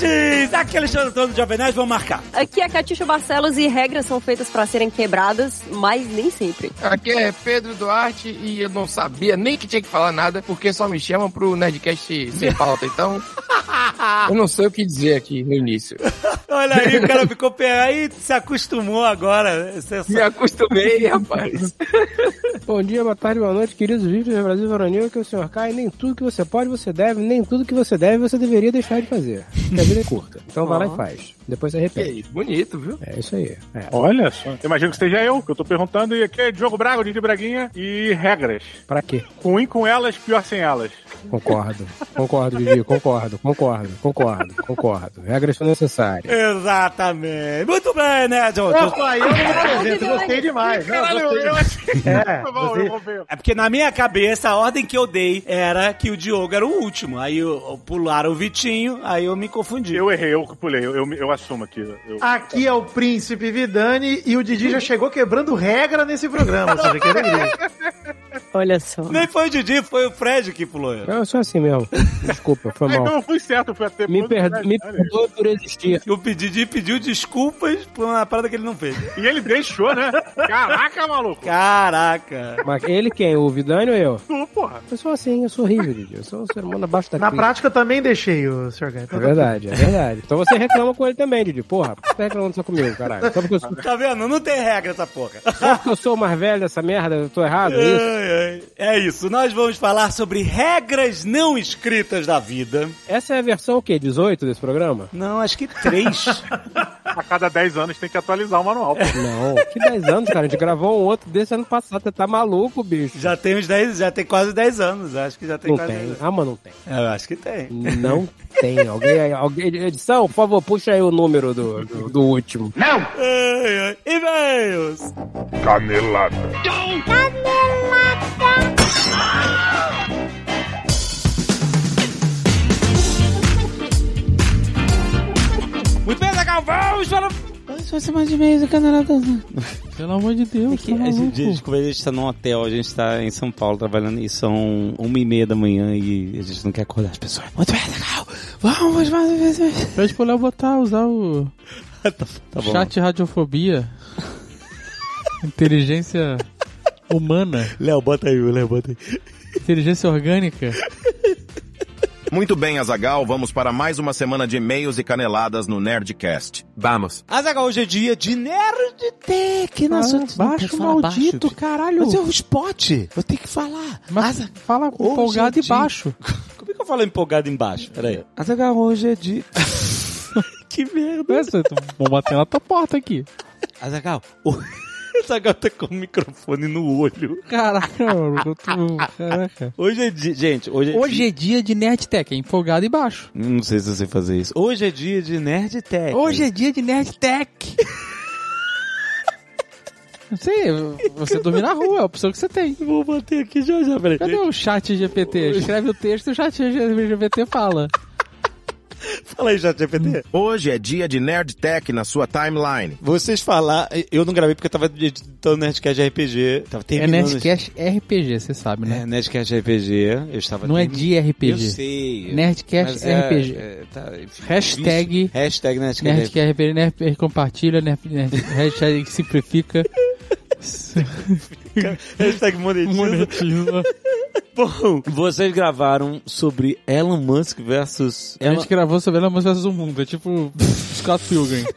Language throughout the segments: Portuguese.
Nerds! Aqui é Alexandre Antônio do Jovem Nerd, vamos marcar. Aqui é Catiuxa Barcelos e regras são feitas pra serem quebradas, mas nem sempre. Aqui é Pedro Duarte e eu não sabia nem que tinha que falar nada, porque só me chamam pro Nerdcast sem pauta, então eu não sei o que dizer aqui no início. Olha aí, o cara ficou aí se acostumou agora. Você Me acostumei, rapaz. Bom dia, boa tarde, boa noite, queridos vídeos do Brasil Varonil, que é o Sr. Kai, nem tudo que você pode, você deve, nem tudo que você deve, você deveria deixar de fazer. vida é curta. Então vai lá e faz. Depois você isso, bonito, viu? É isso aí. É. Olha só. Eu imagino que seja eu, que eu tô perguntando, e aqui é Diogo Braga, o Didi Braguinha, e regras. Pra quê? Ruim com elas, pior sem elas. Concordo. Concordo, Vivi. Concordo, concordo, concordo, concordo. Regras são necessárias. Exatamente. Muito bem, Nerd. Opa, eu não me apresento, gostei demais. Não, Caralho, gostei eu achei. É, você-. É porque na minha cabeça a ordem que eu dei era que o Diogo era o último. Aí eu, eu pularam o Vitinho, aí eu me confundi. Eu errei, eu que pulei, eu, eu, eu assumo aqui. Eu... Aqui é o Príncipe Vidani e o Didi já chegou quebrando regra nesse programa, você que alegria. Olha só. Nem foi o Didi, foi o Fred que pulou. Eu sou assim mesmo. Desculpa, foi mal. eu fui certo, eu fui até Me, per... me perdoe por existir. O Didi pediu desculpas por uma parada que ele não fez. E ele deixou, né? Caraca, maluco. Caraca. Mas ele quem? O Vidani ou eu? Tu, porra. Eu sou assim, eu sou horrível, Didi. Eu sou um ser humano abaixo da Na prática eu também deixei o Sr. Guy. É verdade, é verdade. Então você reclama com ele também, Didi. Porra, por que você tá reclamando só comigo, caralho? Só porque eu sou, Tá vendo? Não tem regra essa porra. só porque eu sou o mais velho dessa merda, eu tô errado, é isso? Ai, ai. É isso, nós vamos falar sobre regras não escritas da vida. Essa é a versão o quê? 18 desse programa? Não, acho que três. A cada 10 anos tem que atualizar o manual. pô. Não, que 10 anos, cara. A gente gravou um outro desse ano passado. Você tá maluco, bicho? já tem uns 10, já tem quase 10 anos. Acho que já tem Não quase tem. 10 anos. Ah, mas não tem. Eu acho que tem. Não tem. Alguém, aí- alguém, edição, por favor, puxa aí o número do, do, do último. Ai, ai. E-mails! Canelada. Muito mais de mês do Canadá. Pelo amor de Deus, Que tá a gente, desculpa, a gente tá num hotel, a gente tá em São Paulo trabalhando e são uma e meia da manhã e a gente não quer acordar as pessoas. Muito bem, Zagal, vamos mais uma vez. Pede pro Léo botar, usar o tá, tá bom. chat radiofobia. Inteligência humana. Léo, bota aí, Léo, bota aí. Inteligência orgânica. Muito bem, Azagal, vamos para mais uma semana de e-mails e caneladas no Nerdcast. Vamos. Azagal, hoje é dia de Nerdtech. Nossa, Ah, baixo, maldito, baixo. caralho. Mas é um spot. Eu tenho que falar. Mas fala Hoje empolgado é e baixo. Como é que eu falo empolgado embaixo? Pera aí. Azagal, hoje é dia... que merda. Vamos bater na tua porta aqui. Azagal, o... Azagal tá com o microfone no olho. Caraca, mano. eu tô- Caraca. Hoje é dia... Gente, hoje é Hoje é dia de Nerdtech, é empolgado e baixo. Não sei se eu sei fazer isso. Hoje é dia de Nerdtech. Hoje é dia de Nerdtech. Não sei, você dormir na rua, é a opção que você tem. Vou bater aqui já já, peraí. Cadê o chat GPT? Escreve o texto e o chat GPT fala. Fala aí, chat GPT. Hoje é dia de Nerdtech na sua timeline. Vocês falar, eu não gravei porque eu tava editando Nerdcast RPG. Tava É terminando. Nerdcast RPG, você sabe, né? É, Nerdcast RPG. Eu estava Não é de RPG. Eu sei. Nerdcast é- RPG. é, tá, enfim, Hashtag- isso. Hashtag Nerdcast Nerdcast RPG, Nerd compartilha, Nerd, Nerd, hashtag simplifica. Hashtag monetiza. Monetiza. Bom, vocês gravaram sobre Elon Musk versus... A gente gravou sobre Elon Musk vs o mundo, é tipo Scott Pilgrim.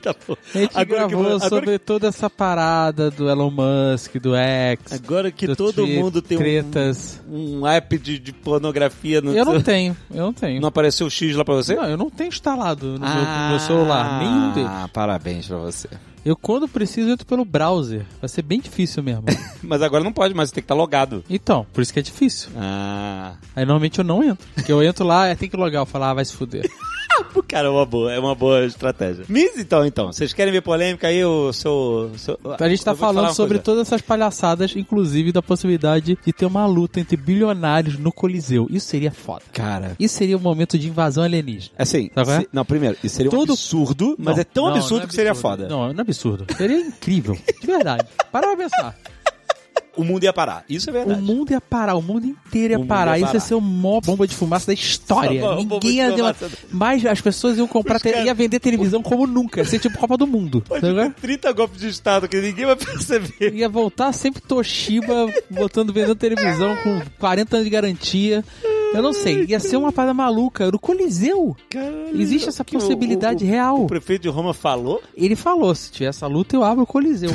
Tá bom. A gente Agora que- gravou agora sobre toda essa parada do Elon Musk, do X, Agora que do todo Twitter, mundo tem um, tretas. um app de, de pornografia no Eu não tenho, eu não tenho. Não apareceu o X lá pra você? Não, eu não tenho instalado no, meu, no meu celular, nenhum deles. Ah, parabéns pra você. Eu, quando preciso, entro pelo browser. Vai ser bem difícil mesmo. Mas agora não pode, mas tem que estar logado. Então, por isso que é difícil. Ah. Aí normalmente eu não entro. Porque eu entro lá, é, tem que logar, eu falo, ah, vai se fuder. Cara, é uma boa, é uma boa estratégia. Miss, então, então, vocês querem ver polêmica aí, o seu... seu A gente tá falando sobre coisa. todas essas palhaçadas, inclusive da possibilidade de ter uma luta entre bilionários no Coliseu. Isso seria foda. Cara... Isso seria um momento de invasão alienígena. Assim, Sabe qual é? se- não, primeiro, isso seria um Todo- absurdo, mas Não, é tão não, absurdo não é que seria absurdo. foda. Não, não é absurdo. Seria incrível. De verdade. Para pra pensar. O mundo ia parar. Isso é verdade. O mundo ia parar, o mundo inteiro ia O mundo parar. ia Isso ia parar. ser a maior bomba de fumaça da história. Uma bomba Ninguém ia. fumaça. Mas as pessoas iam comprar, caras- ia vender televisão como nunca. Ia ser tipo Copa do Mundo. Pode é? ter 30 golpes de estado que ninguém vai perceber. Ia voltar sempre Toshiba botando vendendo televisão com 40 anos de garantia. Eu não sei, ia ser uma parada maluca. No Coliseu, Caralho, existe essa que o- possibilidade o- real. O prefeito de Roma falou? Ele falou: se tiver essa luta, eu abro o Coliseu.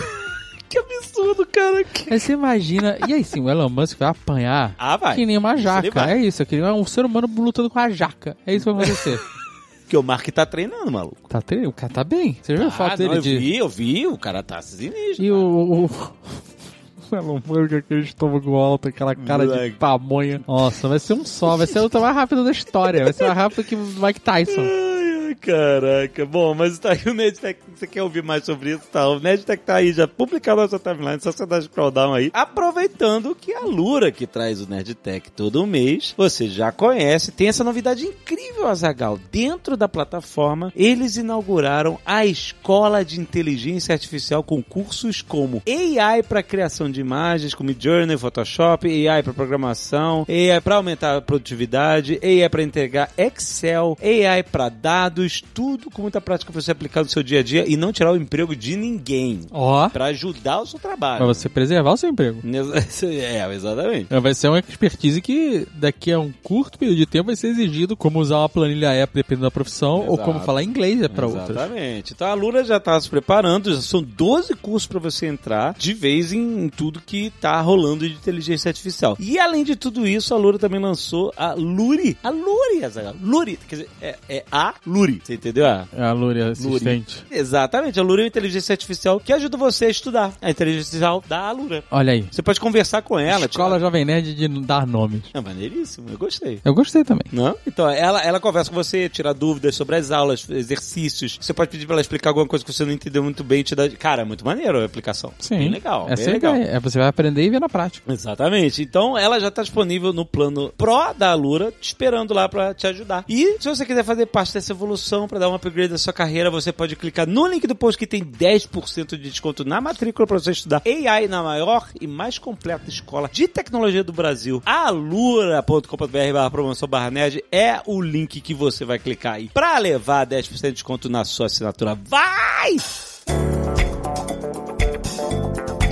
Que absurdo, cara. Aí você imagina. E aí sim, o Elon Musk vai apanhar Ah, vai. que nem uma jaca. É isso, eu queria um ser humano lutando com a jaca. É isso que vai acontecer. Porque o Mark tá treinando, maluco. tá treinando, o cara tá bem. Você viu a Ah, não, dele eu de. vi, eu vi, o cara tá sinistro. E o. o... o Elon Musk, aquele estômago alto, aquela cara de Moleque. pamonha. Nossa, vai ser um só, vai ser a luta mais rápida da história. Vai ser mais rápido que o Mike Tyson. Caraca. Bom, mas tá aí o Nerdtech. Você quer ouvir mais sobre isso? Tá, o Nerdtech tá aí já publicado na sua timeline, só você dar scroll down aí. Aproveitando que a Lura que traz o Nerdtech todo mês, você já conhece, tem essa novidade incrível, Azagal. Dentro da plataforma, eles inauguraram a Escola de Inteligência Artificial com cursos como AI para criação de imagens, como Journey, Photoshop, AI para programação, AI para aumentar a produtividade, AI para integrar Excel, AI para dados, tudo com muita prática para você aplicar no seu dia a dia e não tirar o emprego de ninguém. Ó, Para ajudar o seu pra trabalho. você preservar o seu emprego. É, exatamente. Vai ser uma expertise que daqui a um curto período de tempo vai ser exigido como usar uma planilha app dependendo da profissão ou Exato. como falar inglês é pra outras. Exatamente. Então a Lura já tá se preparando, já são 12 cursos para você entrar de vez em, em tudo que tá rolando de inteligência artificial. E além de tudo isso, a Lura também lançou a Luri. A Luri. Luri, quer dizer, é, é a Luri. Você entendeu? A É a Lúria assistente. Exatamente, a Lura é uma inteligência artificial que ajuda você a estudar. A inteligência artificial da Lura. Olha aí. Você pode conversar com ela. Escola tirar- Jovem Nerd de dar nomes. É maneiríssimo, eu gostei. Eu gostei também. Não? Então, ela, ela conversa com você, tira dúvidas sobre as aulas, exercícios. Você pode pedir pra ela explicar alguma coisa que você não entendeu muito bem. Te dá... Cara, é muito maneiro a aplicação. Sim. Bem legal, Essa bem é a legal. É, você vai aprender e ver na prática. Exatamente. Então, ela já está disponível no plano Pro da Alura, te esperando lá para te ajudar. E se você quiser fazer parte dessa evolução, para dar um upgrade da sua carreira, você pode clicar no link do post que tem 10% de desconto na matrícula para você estudar AI na maior e mais completa escola de tecnologia do Brasil. alura.com.br barra promoção barra nerd é o link que você vai clicar aí para levar 10% de desconto na sua assinatura. Vai!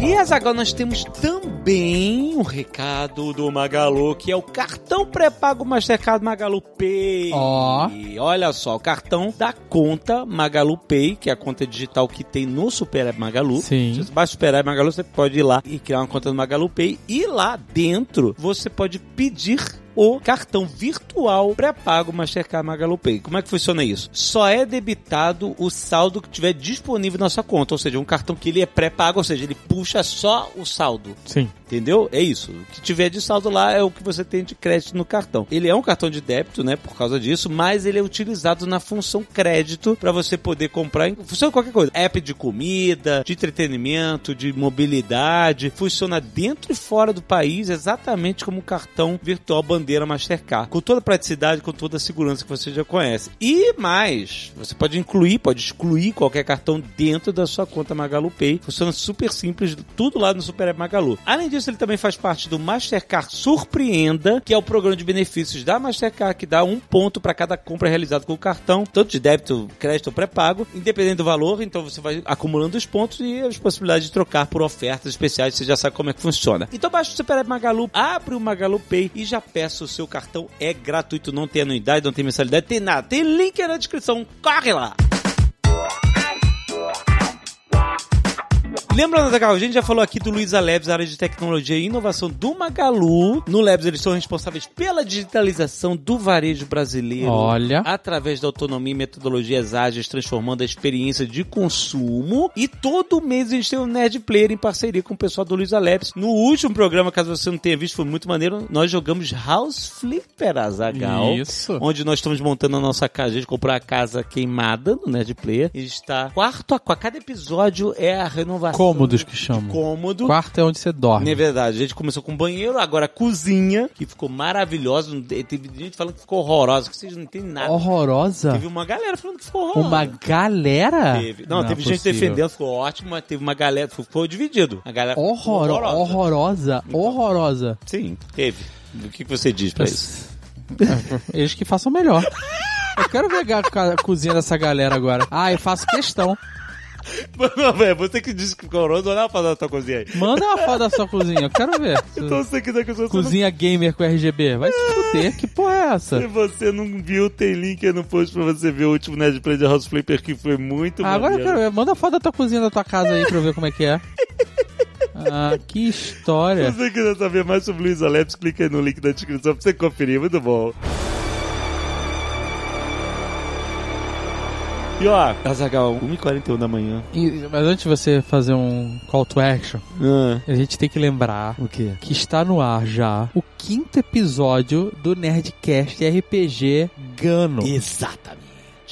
E Azaghal, nós temos também um recado do Magalu, que é o cartão pré-pago Mastercard Magalu Pay. Ó. Olha só, o cartão da conta Magalu Pay, que é a conta digital que tem no Super App Magalu. Sim. Se você baixa o Super App Magalu, você pode ir lá e criar uma conta no Magalu Pay. E lá dentro, você pode pedir o cartão virtual pré-pago Mastercard Magalu Pay. Como é que funciona isso? Só é debitado o saldo que tiver disponível na sua conta, ou seja, um cartão que ele é pré-pago, ou seja, ele puxa só o saldo. Sim. Entendeu? É isso. O que tiver de saldo lá é o que você tem de crédito no cartão. Ele é um cartão de débito, né? Por causa disso, mas ele é utilizado na função crédito para você poder comprar em função de qualquer coisa. App de comida, de entretenimento, de mobilidade. Funciona dentro e fora do país exatamente como o cartão virtual bandeira Mastercard. Com toda a praticidade, com toda a segurança que você já conhece. E mais, você pode incluir, pode excluir qualquer cartão dentro da sua conta Magalu Pay. Funciona super simples, tudo lá no Super App Magalu. Além disso, ele também faz parte do Mastercard Surpreenda, que é o programa de benefícios da Mastercard que dá um ponto para cada compra realizada com o cartão, tanto de débito, crédito ou pré-pago, independente do valor. Então você vai acumulando os pontos e as possibilidades de trocar por ofertas especiais. Você já sabe como é que funciona. Então baixa o Super App Magalu, abre o Magalu Pay e já peça o seu cartão. É gratuito, não tem anuidade, não tem mensalidade, tem nada. Tem link na descrição. Corre lá! Lembrando, Zagal, a gente já falou aqui do Luiza Labs, área de tecnologia e inovação do Magalu. No Labs, eles são responsáveis pela digitalização do varejo brasileiro. Olha. Através da autonomia e metodologias ágeis, transformando a experiência de consumo. E todo mês a gente tem um Nerd Player em parceria com o pessoal do Luiza Labs. No último programa, caso você não tenha visto, foi muito maneiro, nós jogamos House Flipper, Azagal. Isso. Onde nós estamos montando a nossa casa. A gente comprou a casa queimada no Nerd Player. E está quarto a quarto. Cada episódio é a renovação. Cômodos que chamam. Cômodo. Quarto é onde você dorme. É verdade, a gente começou com banheiro, agora cozinha, que ficou maravilhosa. Teve gente falando que ficou horrorosa, que vocês não entendem nada. Horrorosa. Teve uma galera falando que ficou horrorosa. Uma galera? Teve. Não, é teve gente possível. defendendo, ficou ótimo, mas teve uma galera, ficou, ficou dividido. A galera Horror, horrorosa. horrorosa, horrorosa. Sim, teve. O que, que você diz pra isso? Eles que façam melhor. Eu quero ver a cozinha dessa galera agora. Ah, eu faço questão. Não, velho, você que disse que ficou horroroso, olha pra da tua cozinha aí. Manda uma foto da sua cozinha, eu quero ver. Então você que tá com sua Cozinha gamer com RGB. Vai se fuder, que porra é essa? Se você não viu, tem link aí no post pra você ver o último Nerd Play de House Flipper que foi muito Ah, agora eu quero ver. Manda a foto da tua cozinha da tua casa aí pra eu ver como é que é. Ah, que história. Se você quiser saber mais sobre Luiz Aleps, clica aí no link da descrição pra você conferir. Muito bom. E ó, Azagal, 1h41 da manhã. E- mas antes de você fazer um call to action, a gente tem que lembrar o quê? que está no ar já o quinto episódio do Nerdcast RPG Gano. Exatamente.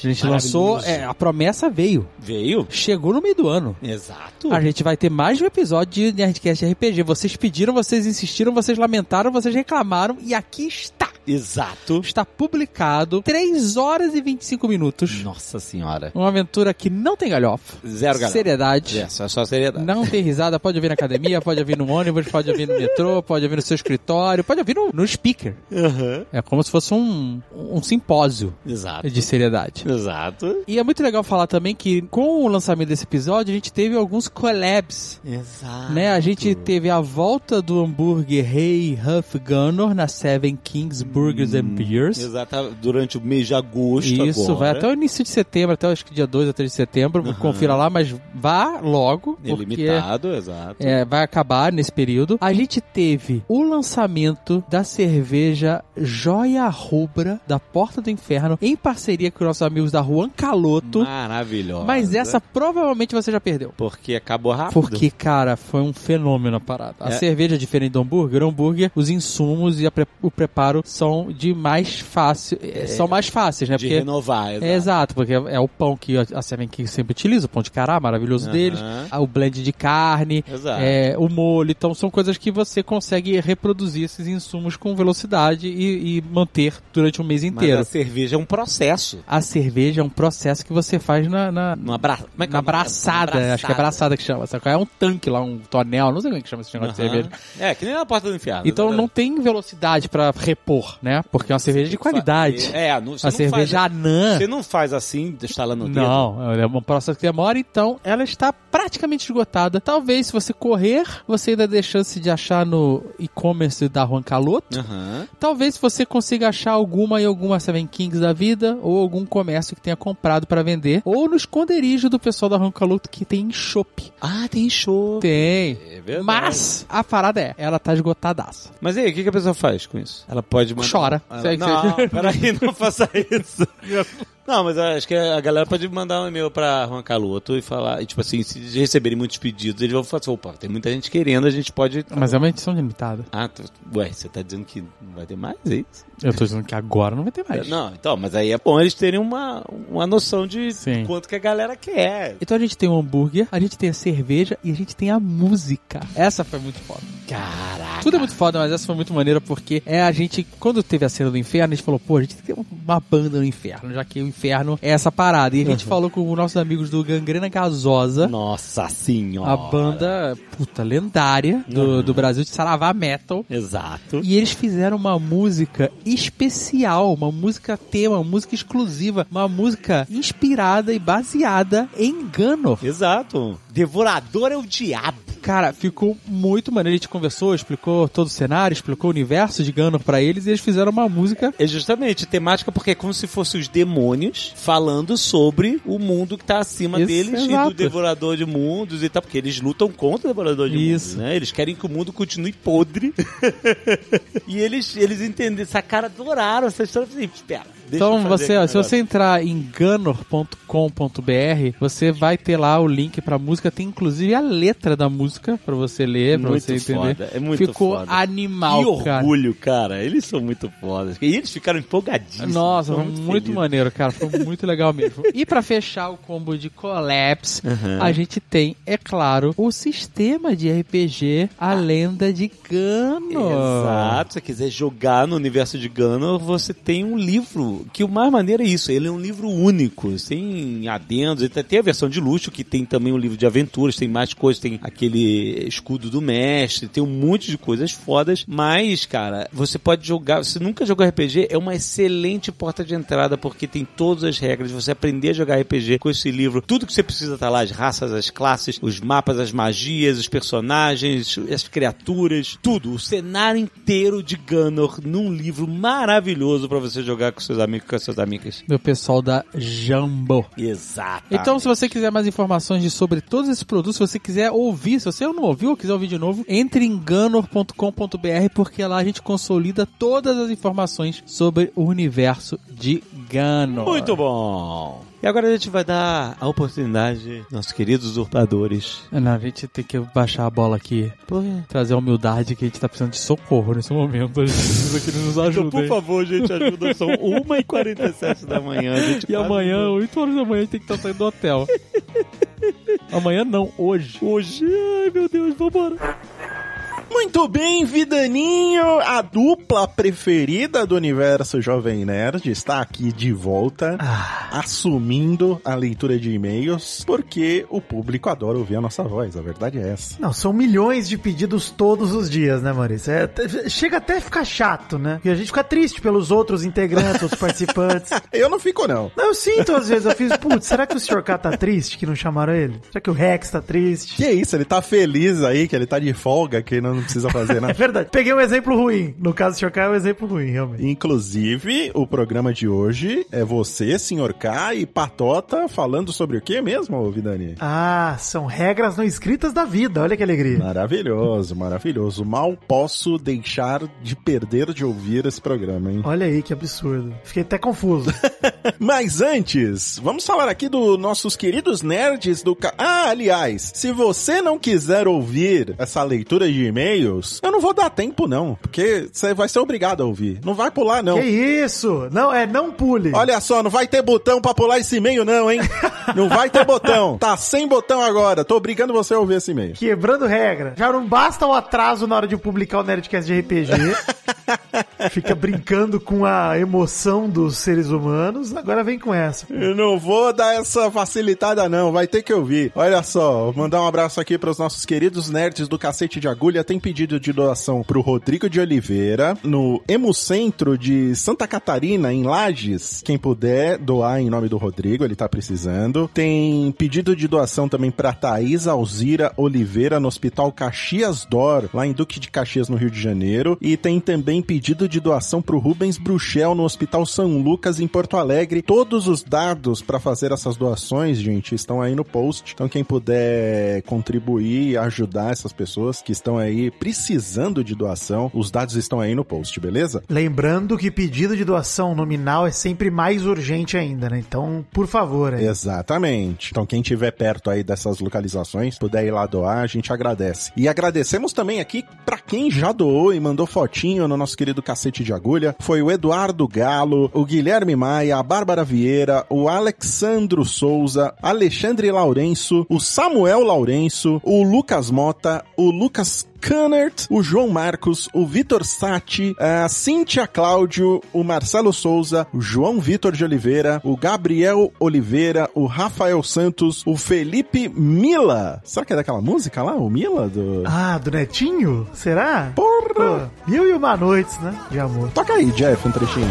A gente lançou, é, a promessa veio. Veio? Chegou no meio do ano. Exato. A gente vai ter mais um episódio de Nerdcast RPG. Vocês pediram, vocês insistiram, vocês lamentaram, vocês reclamaram e aqui está. Exato. Está publicado 3 horas e 25 minutos. Nossa senhora. Uma aventura que não tem galhofa. Zero galera. Seriedade. É, só, só seriedade. Não tem risada, pode ouvir na academia, pode ouvir no ônibus, pode ouvir no metrô, pode ouvir no seu escritório, pode ouvir no, no speaker. Aham. É como se fosse um, um simpósio Exato. de seriedade. Exato. E é muito legal falar também que com o lançamento desse episódio a gente teve alguns collabs. Exato. Né? A gente teve a volta do hambúrguer Hey Huff Gunner na Seven Kings Burgers and Beers. Exato. Durante o mês de agosto Isso, agora. vai até o início de setembro, até acho que dia 2 ou 3 de setembro. Aham. Confira lá, mas vá logo. Ilimitado, exato. é, vai acabar nesse período. A gente teve o lançamento da cerveja Joia Rubra da Porta do Inferno em parceria com nossos amigos da Juan Caloto. Maravilhosa. Mas essa provavelmente você já perdeu. Porque acabou rápido. Porque, cara, foi um fenômeno a parada. A É. cerveja é diferente do hambúrguer. O hambúrguer, os insumos e pre- o preparo são de mais fácil. eh, são mais fáceis, né? De renovar, exato. É exato, porque é o pão que a Seven King sempre utiliza, o pão de cará, maravilhoso deles. O blend de carne, é, o molho. Então são coisas que você consegue reproduzir esses insumos com velocidade e, e manter durante um mês Mas inteiro. a cerveja é um processo. A cerveja é um processo que você faz na, na, bra... Como é que na é braçada, acho que é braçada que chama. Sabe? É um tanque lá, um tonel, não sei como é que chama esse negócio de cerveja. É, que nem na porta do inferno. Então né? não tem velocidade pra repor, né? Porque é uma cerveja de qualidade. É, não, você a não cerveja faz, anã. Você não faz assim, instalando o dedo. Não, é um processo que demora, então ela está praticamente esgotada. Talvez se você correr, você ainda dê chance de achar no e-commerce da Juan Caloto. Aham. Talvez você consiga achar alguma em alguma Seven Kings da vida, ou algum comércio que tenha comprado pra vender, ou no esconderijo do pessoal da Juan Caloto que tem chopp. Ah, tem show. Tem. É verdade. Mas a parada é, ela tá esgotadaça. Mas e aí, o que, que a pessoa faz com isso? Ela pode. Chora. Ela... Não, segue. peraí, não faça isso. Não, mas acho que a galera pode mandar um e-mail pra Juan Caloto e falar, e, tipo assim, se receberem muitos pedidos, eles vão falar assim, opa, tem muita gente querendo, a gente pode... Mas é uma edição limitada. Ah, tu... ué, você tá dizendo que não vai ter mais, é isso? Eu tô dizendo que agora não vai ter mais. Não, então, mas aí é bom eles terem uma, uma noção de Sim. quanto que a galera quer. Então a gente tem o hambúrguer, a gente tem a cerveja e a gente tem a música. Essa foi muito foda. Caraca. Tudo é muito foda, mas essa foi muito maneira porque é a gente, quando teve a cena do inferno, a gente falou, pô, a gente tem que ter uma banda no inferno, já que o inferno é essa parada. E a gente falou com os nossos amigos do Gangrena Gasosa, Nossa senhora. a banda, puta, lendária do, do Brasil de Saravá Metal. Exato. E eles fizeram uma música especial, uma música tema, uma música exclusiva, uma música inspirada e baseada em Gano. Exato. Devorador é o diabo. cara, ficou muito maneiro. A gente conversou, explicou todo o cenário, explicou o universo de Ganon pra eles e eles fizeram uma música. É justamente temática porque é como se fossem os demônios falando sobre o mundo que tá acima Isso, deles e exato. do devorador de mundos e tal, porque eles lutam contra o devorador de Isso. mundos, né? Eles querem que o mundo continue podre. e eles eles entenderam, essa cara adoraram essa história. Falei, espera. deixa então, você, ó, se você entrar em ganor.com.br, você vai ter lá o link pra música. Tem inclusive a letra da música pra você ler, pra Muito você entender. foda, é muito Ficou foda. animal, que cara. orgulho, cara. Eles são muito fodas. E eles ficaram empolgadíssimos. Nossa, muito, felizes. maneiro, cara. Muito legal mesmo. E pra fechar o combo de Collapse, Uhum. a gente tem, é claro, o sistema de RPG A Lenda de Gano. Exato, se você quiser jogar no universo de Ganon, você tem um livro, que o mais maneiro é isso, ele é um livro único, sem adendos, ele tem a versão de luxo, que tem também um livro de aventuras, tem mais coisas, tem aquele escudo do mestre, tem um monte de coisas fodas, mas, cara, você pode jogar, se nunca jogou RPG, é uma excelente porta de entrada, porque tem todas as regras, você aprender a jogar RPG com esse livro, tudo que você precisa tá lá, as raças, as classes, os mapas, as magias, os personagens, as criaturas, tudo, o cenário inteiro de Ganor num livro maravilhoso pra você jogar com seus amigos e com as suas amigas. Meu pessoal da Jumbo. Exato. Então, se você quiser mais informações sobre todos esses produtos, se você quiser ouvir, se você não ouviu ou quiser ouvir de novo, entre em ganor.com.br porque lá a gente consolida todas as informações sobre o universo de Muito bom. E agora a gente vai dar a oportunidade, nossos queridos usurpadores. Não, a gente tem que baixar a bola aqui. Trazer a humildade que a gente tá precisando de socorro nesse momento. A gente precisa que eles nos Então, ajudem. por favor, gente, ajuda. São 1h47 da manhã. A gente E amanhã, não- 8 horas da manhã, a gente tem que estar saindo do hotel. amanhã não, hoje. Hoje, ai meu Deus, vambora. Muito bem, Vidaninho, a dupla preferida do universo Jovem Nerd está aqui de volta, assumindo a leitura de e-mails, porque o público adora ouvir a nossa voz, a verdade é essa. Não, são milhões de pedidos todos os dias, né, Maurício? É, chega até a ficar chato, né? E a gente fica triste pelos outros integrantes, outros participantes. Eu não fico, não. Não, eu sinto às vezes, eu fiz, putz, será que o Sr. K tá triste que não chamaram ele? Será que o Rex tá triste? Que isso, ele tá feliz aí, que ele tá de folga, que não precisa fazer É nada. verdade. Peguei um exemplo ruim. No caso do Sr. K é um exemplo ruim, realmente. Inclusive, o programa de hoje é você, Sr. K e Patota falando sobre o que mesmo, Vidani? Ah, são regras não escritas da vida. Olha que alegria. Maravilhoso, maravilhoso. Mal posso deixar de perder de ouvir esse programa, hein? Olha aí que absurdo. Fiquei até confuso. Mas antes, vamos falar aqui dos nossos queridos nerds do... Ah, aliás, se você não quiser ouvir essa leitura de e-mails, eu não vou dar tempo não, porque você vai ser obrigado a ouvir. Não vai pular não. Que isso? Não, é não pule. Olha só, não vai ter botão pra pular esse e-mail não, hein? não vai ter botão. Tá sem botão agora. Tô obrigando você a ouvir esse e-mail. Quebrando regra. Já não basta o atraso na hora de publicar o Nerdcast de RPG. Fica brincando com a emoção dos seres humanos. Agora vem com essa. Eu não vou dar essa facilitada não, vai ter que ouvir. Olha só, vou mandar um abraço aqui para os nossos queridos nerds do Cacete de Agulha. Tem pedido de doação pro Rodrigo de Oliveira, no Hemocentro de Santa Catarina, em Lages. Quem puder doar em nome do Rodrigo, ele tá precisando. Tem pedido de doação também pra Thaís Alzira Oliveira, no Hospital Caxias Dor, lá em Duque de Caxias, no Rio de Janeiro. E tem também pedido de doação pro Rubens Bruxel, no Hospital São Lucas, em Porto Alegre. Todos os dados para fazer essas doações, gente, estão aí no post. Então, quem puder contribuir e ajudar essas pessoas que estão aí precisando de doação, os dados estão aí no post, beleza? Lembrando que pedido de doação nominal é sempre mais urgente ainda, né? Então, por favor, aí. Exatamente. Então, quem tiver perto aí dessas localizações, puder ir lá doar, a gente agradece. E agradecemos também aqui pra quem já doou e mandou fotinho no nosso querido cacete de agulha. Foi o Eduardo Galo, o Guilherme Maia, a Bárbara Vieira, o Alexandro Souza, Alexandre Lourenço, o Samuel Lourenço, o Lucas Mota, o Lucas Cannert, o João Marcos, o Vitor Sati, a Cíntia Cláudio, o Marcelo Souza, o João Vitor de Oliveira, o Gabriel Oliveira, o Rafael Santos, o Felipe Mila. Será que é daquela música lá, o Mila? Do... Ah, do Netinho? Será? Porra! Pô, mil e uma noites, né? De amor. Toca aí, Jeff, um trechinho.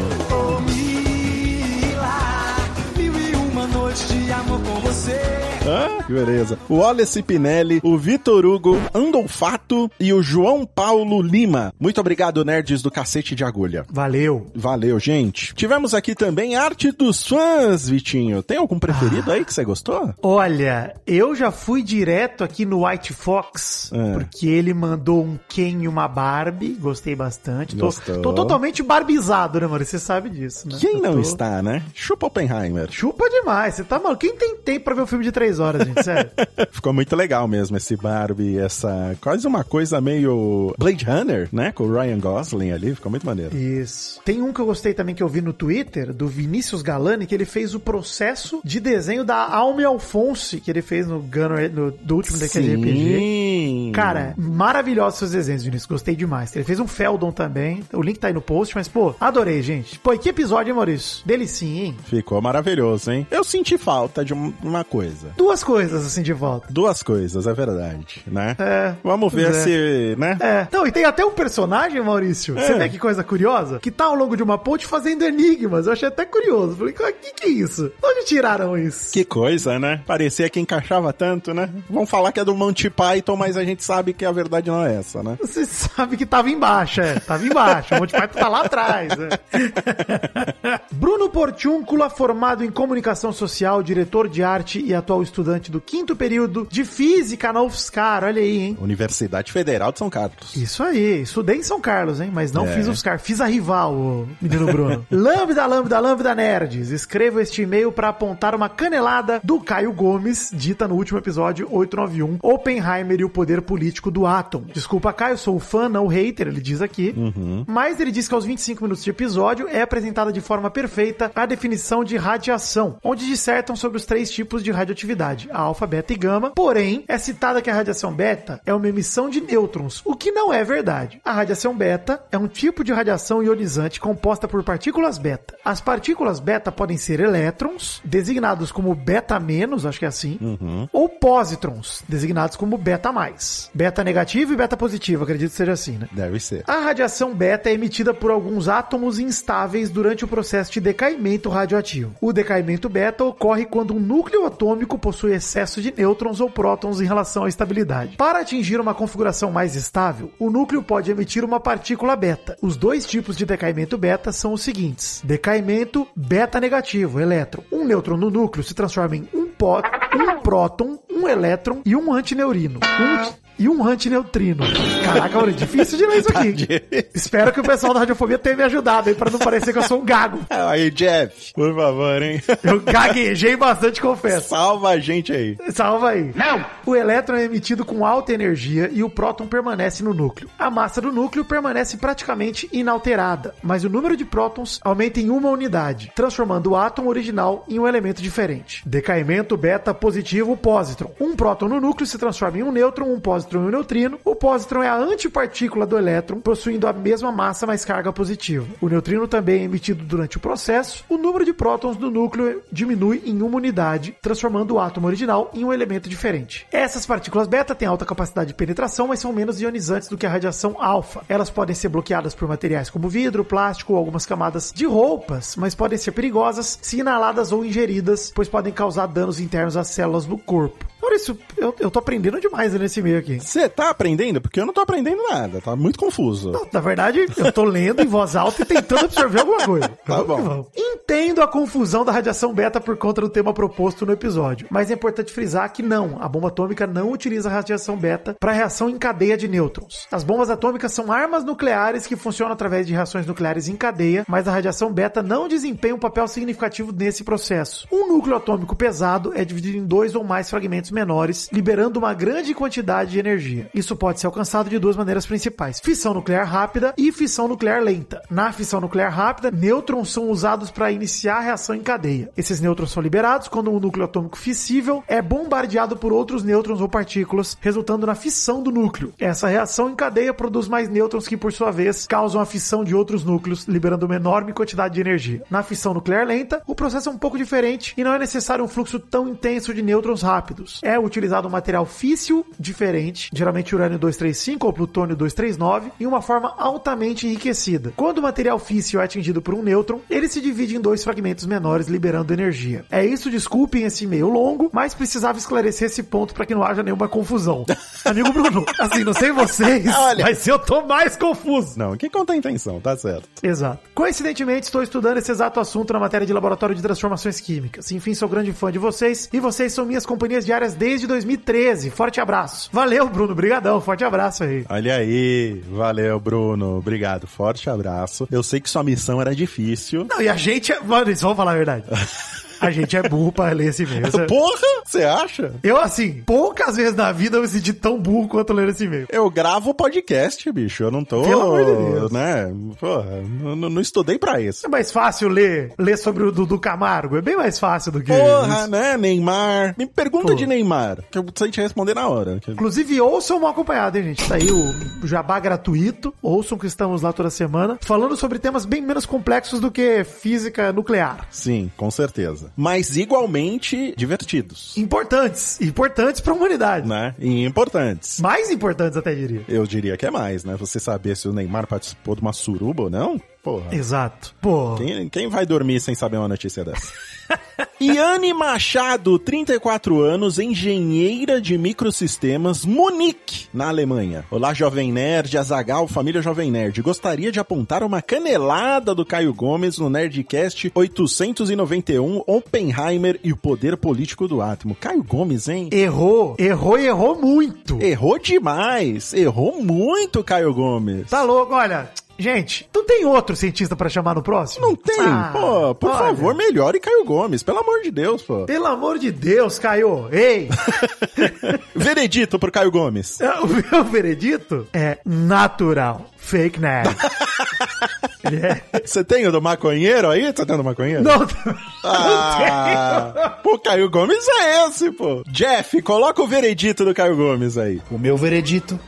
Mil e uma noites de amor com você. Ah, que beleza. O Wallace Pinelli, o Vitor Hugo, Andolfato e o João Paulo Lima. Muito obrigado, nerds do cacete de agulha. Valeu. Valeu, gente. Tivemos aqui também arte dos fãs, Vitinho. Tem algum preferido aí que você gostou? Olha, eu já fui direto aqui no White Fox, É. porque ele mandou um Ken e uma Barbie, gostei bastante. Tô, tô totalmente barbizado, né, mano? Você sabe disso, né? Quem Eu não tô- está, né? Chupa Oppenheimer. Chupa demais, você tá maluco? Quem tem tempo pra ver um filme de três horas, gente? Sério? Ficou muito legal mesmo esse Barbie, essa quase uma coisa meio Blade Runner, né? Com o Ryan Gosling ali, ficou muito maneiro. Isso. Tem um que eu gostei também que eu vi no Twitter, do Vinícius Galani, que ele fez o processo de desenho da Alme Alphonse, que ele fez no Gunner, no, do último daquele RPG. Cara, maravilhosos seus desenhos, Vinícius. Gostei demais. Ele fez um Feldon também. O link tá aí no post, mas, pô, adorei, gente. Pô, e que episódio, hein, Maurício? Delicinha, hein? Ficou maravilhoso, hein? Eu senti falta de um- uma coisa. Duas coisas, assim, de volta. Duas coisas, é verdade, né? É. Vamos ver é. se, né? É. Não, e tem até um personagem, Maurício. Você É. vê que coisa curiosa? Que tá ao longo de uma ponte fazendo enigmas. Eu achei até curioso. Falei, o que, que é isso? De onde tiraram isso? Que coisa, né? Parecia que encaixava tanto, né? Vão falar que é do Monty Python, mas a gente sabe que a verdade não é essa, né? Você sabe que tava embaixo, é. Tava embaixo. O Monty Python tá lá atrás, né? Bruno Portiúncula, formado em comunicação social, diretor de arte e atual estudante do quinto período de física na UFSCar. Olha aí, hein? Universidade Federal de São Carlos. Isso aí, estudei em São Carlos, hein? Mas não É. fiz os car, fiz a rival, o menino Bruno. lambda, lambda, lambda nerds. Escrevo este e-mail para apontar uma canelada do Caio Gomes, dita no último episódio 891, Oppenheimer e o poder político do átomo. Desculpa, Caio, sou fã, não hater, ele diz aqui. Mas ele diz que aos 25 minutos de episódio é apresentada de forma perfeita a definição de radiação, onde dissertam sobre os três tipos de radioatividade, a alfa, beta e gama. Porém, é citada que a radiação beta é uma emissão de nêutrons, o que não é verdade. A radiação beta é um tipo de radiação ionizante composta por partículas beta. As partículas beta podem ser elétrons, designados como beta menos, acho que é assim, ou pósitrons, designados como beta mais. Beta negativo e beta positivo, acredito que seja assim, né? Deve ser. A radiação beta é emitida por alguns átomos instáveis durante o processo de decaimento radioativo. O decaimento beta ocorre quando um núcleo atômico possui excesso de nêutrons ou prótons em relação à estabilidade. Para atingir uma configuração mais estável, o núcleo pode emitir uma partícula beta. Os dois tipos de decaimento beta são os seguintes: decaimento beta negativo, elétron. Um nêutron no núcleo se transforma em um, um próton, um elétron e um antineurino. Um e um antineutrino. Caraca, mano, é difícil de ler isso aqui. Espero que o pessoal da Radiofobia tenha me ajudado aí, pra não parecer que eu sou um gago. Aí, Jeff, por favor, hein? Eu gaguejei bastante, confesso. Salva a gente aí. Salva aí. Não! O elétron é emitido com alta energia e o próton permanece no núcleo. A massa do núcleo permanece praticamente inalterada, mas o número de prótons aumenta em uma unidade, transformando o átomo original em um elemento diferente. Decaimento beta positivo pósitron. Um próton no núcleo se transforma em um nêutron, um pósitron e um neutrino. O pósitron é a antipartícula do elétron, possuindo a mesma massa, mas carga positiva. O neutrino também é emitido durante o processo. O número de prótons do núcleo diminui em uma unidade, transformando o átomo original em um elemento diferente. Essas partículas beta têm alta capacidade de penetração, mas são menos ionizantes do que a radiação alfa. Elas podem ser bloqueadas por materiais como vidro, plástico ou algumas camadas de roupas, mas podem ser perigosas se inaladas ou ingeridas, pois podem causar danos internos às células do corpo. Maurício, eu, eu tô aprendendo demais nesse meio aqui. Você tá aprendendo? Porque eu não tô aprendendo nada, tá muito confuso. Não, na verdade, eu tô lendo em voz alta e tentando absorver alguma coisa. Tá bom. Entendo a confusão da radiação beta por conta do tema proposto no episódio, mas é importante frisar que não, a bomba atômica não utiliza radiação beta para reação em cadeia de nêutrons. As bombas atômicas são armas nucleares que funcionam através de reações nucleares em cadeia, mas a radiação beta não desempenha um papel significativo nesse processo. Um núcleo atômico pesado é dividido em dois ou mais fragmentos menores, liberando uma grande quantidade de energia. Isso pode ser alcançado de duas maneiras principais: fissão nuclear rápida e fissão nuclear lenta. Na fissão nuclear rápida, nêutrons são usados para iniciar a reação em cadeia. Esses nêutrons são liberados quando um núcleo atômico fissível é bombardeado por outros nêutrons ou partículas, resultando na fissão do núcleo. Essa reação em cadeia produz mais nêutrons que, por sua vez, causam a fissão de outros núcleos, liberando uma enorme quantidade de energia. Na fissão nuclear lenta, o processo é um pouco diferente e não é necessário um fluxo tão intenso de nêutrons rápidos. é utilizado um material físsil diferente, geralmente urânio 235 ou plutônio 239, em uma forma altamente enriquecida. Quando o material físsil é atingido por um nêutron, ele se divide em dois fragmentos menores, liberando energia. É isso, desculpem esse e-mail longo, mas precisava esclarecer esse ponto para que não haja nenhuma confusão. Amigo Bruno, assim, não sei vocês, Olha. mas eu tô mais confuso. Não, quem conta a intenção, tá certo. Exato. Coincidentemente, estou estudando esse exato assunto na matéria de laboratório de transformações químicas. Enfim, sou grande fã de vocês e vocês são minhas companhias diárias desde 2013. Forte abraço. Valeu, Bruno. Brigadão. Forte abraço aí. Olha aí, valeu, Bruno. Obrigado, forte abraço. Eu sei que sua missão era difícil. Não, e a gente é... Mano, isso, vamos falar a verdade. A gente é burro pra ler esse e-mail. Porra, você acha? Eu, assim, poucas vezes na vida eu me senti tão burro quanto lendo esse e-mail. Eu gravo podcast, bicho. Eu não tô. Pelo amor de Deus. Né? Porra, não, não- estudei pra isso. É mais fácil ler, ler sobre o Dudu Camargo. É bem mais fácil do que Porra, isso. né? Neymar. Me pergunta Pô. de Neymar, que eu sei te responder na hora. Inclusive, ouçam mal acompanhado, hein, gente? Tá aí o jabá gratuito. Ouçam que estamos lá toda semana, falando sobre temas bem menos complexos do que física nuclear. Sim, com certeza. Mas igualmente divertidos. Importantes. Importantes pra humanidade. Né? E importantes. Mais importantes, até diria. Eu diria que é mais, né? Você saber se o Neymar participou de uma suruba ou não? Porra. Exato. Pô. Quem, quem vai dormir sem saber uma notícia dessa? Iane Machado, 34 anos, engenheira de microsistemas, Munique, na Alemanha. Olá, Jovem Nerd, Azagal, família Jovem Nerd. Gostaria de apontar uma canelada do Caio Gomes no Nerdcast 891, Oppenheimer e o poder político do átomo. Caio Gomes, hein? Errou. Errou e errou muito. Errou demais. Errou muito, Caio Gomes. Tá louco, olha. Gente, não tem outro cientista pra chamar no próximo? Não tem? Ah, pô, por olha. favor, melhore Caio Gomes. Pelo amor de Deus, pô. Pelo amor de Deus, Caio. Ei! Veredito pro Caio Gomes. o meu veredito é natural. Fake news. Ele é... Você tem o do maconheiro aí? Tá tendo maconheiro? Não, Ah, pô, Caio Gomes é esse, pô. Jeff, coloca o veredito do Caio Gomes aí. O meu veredito.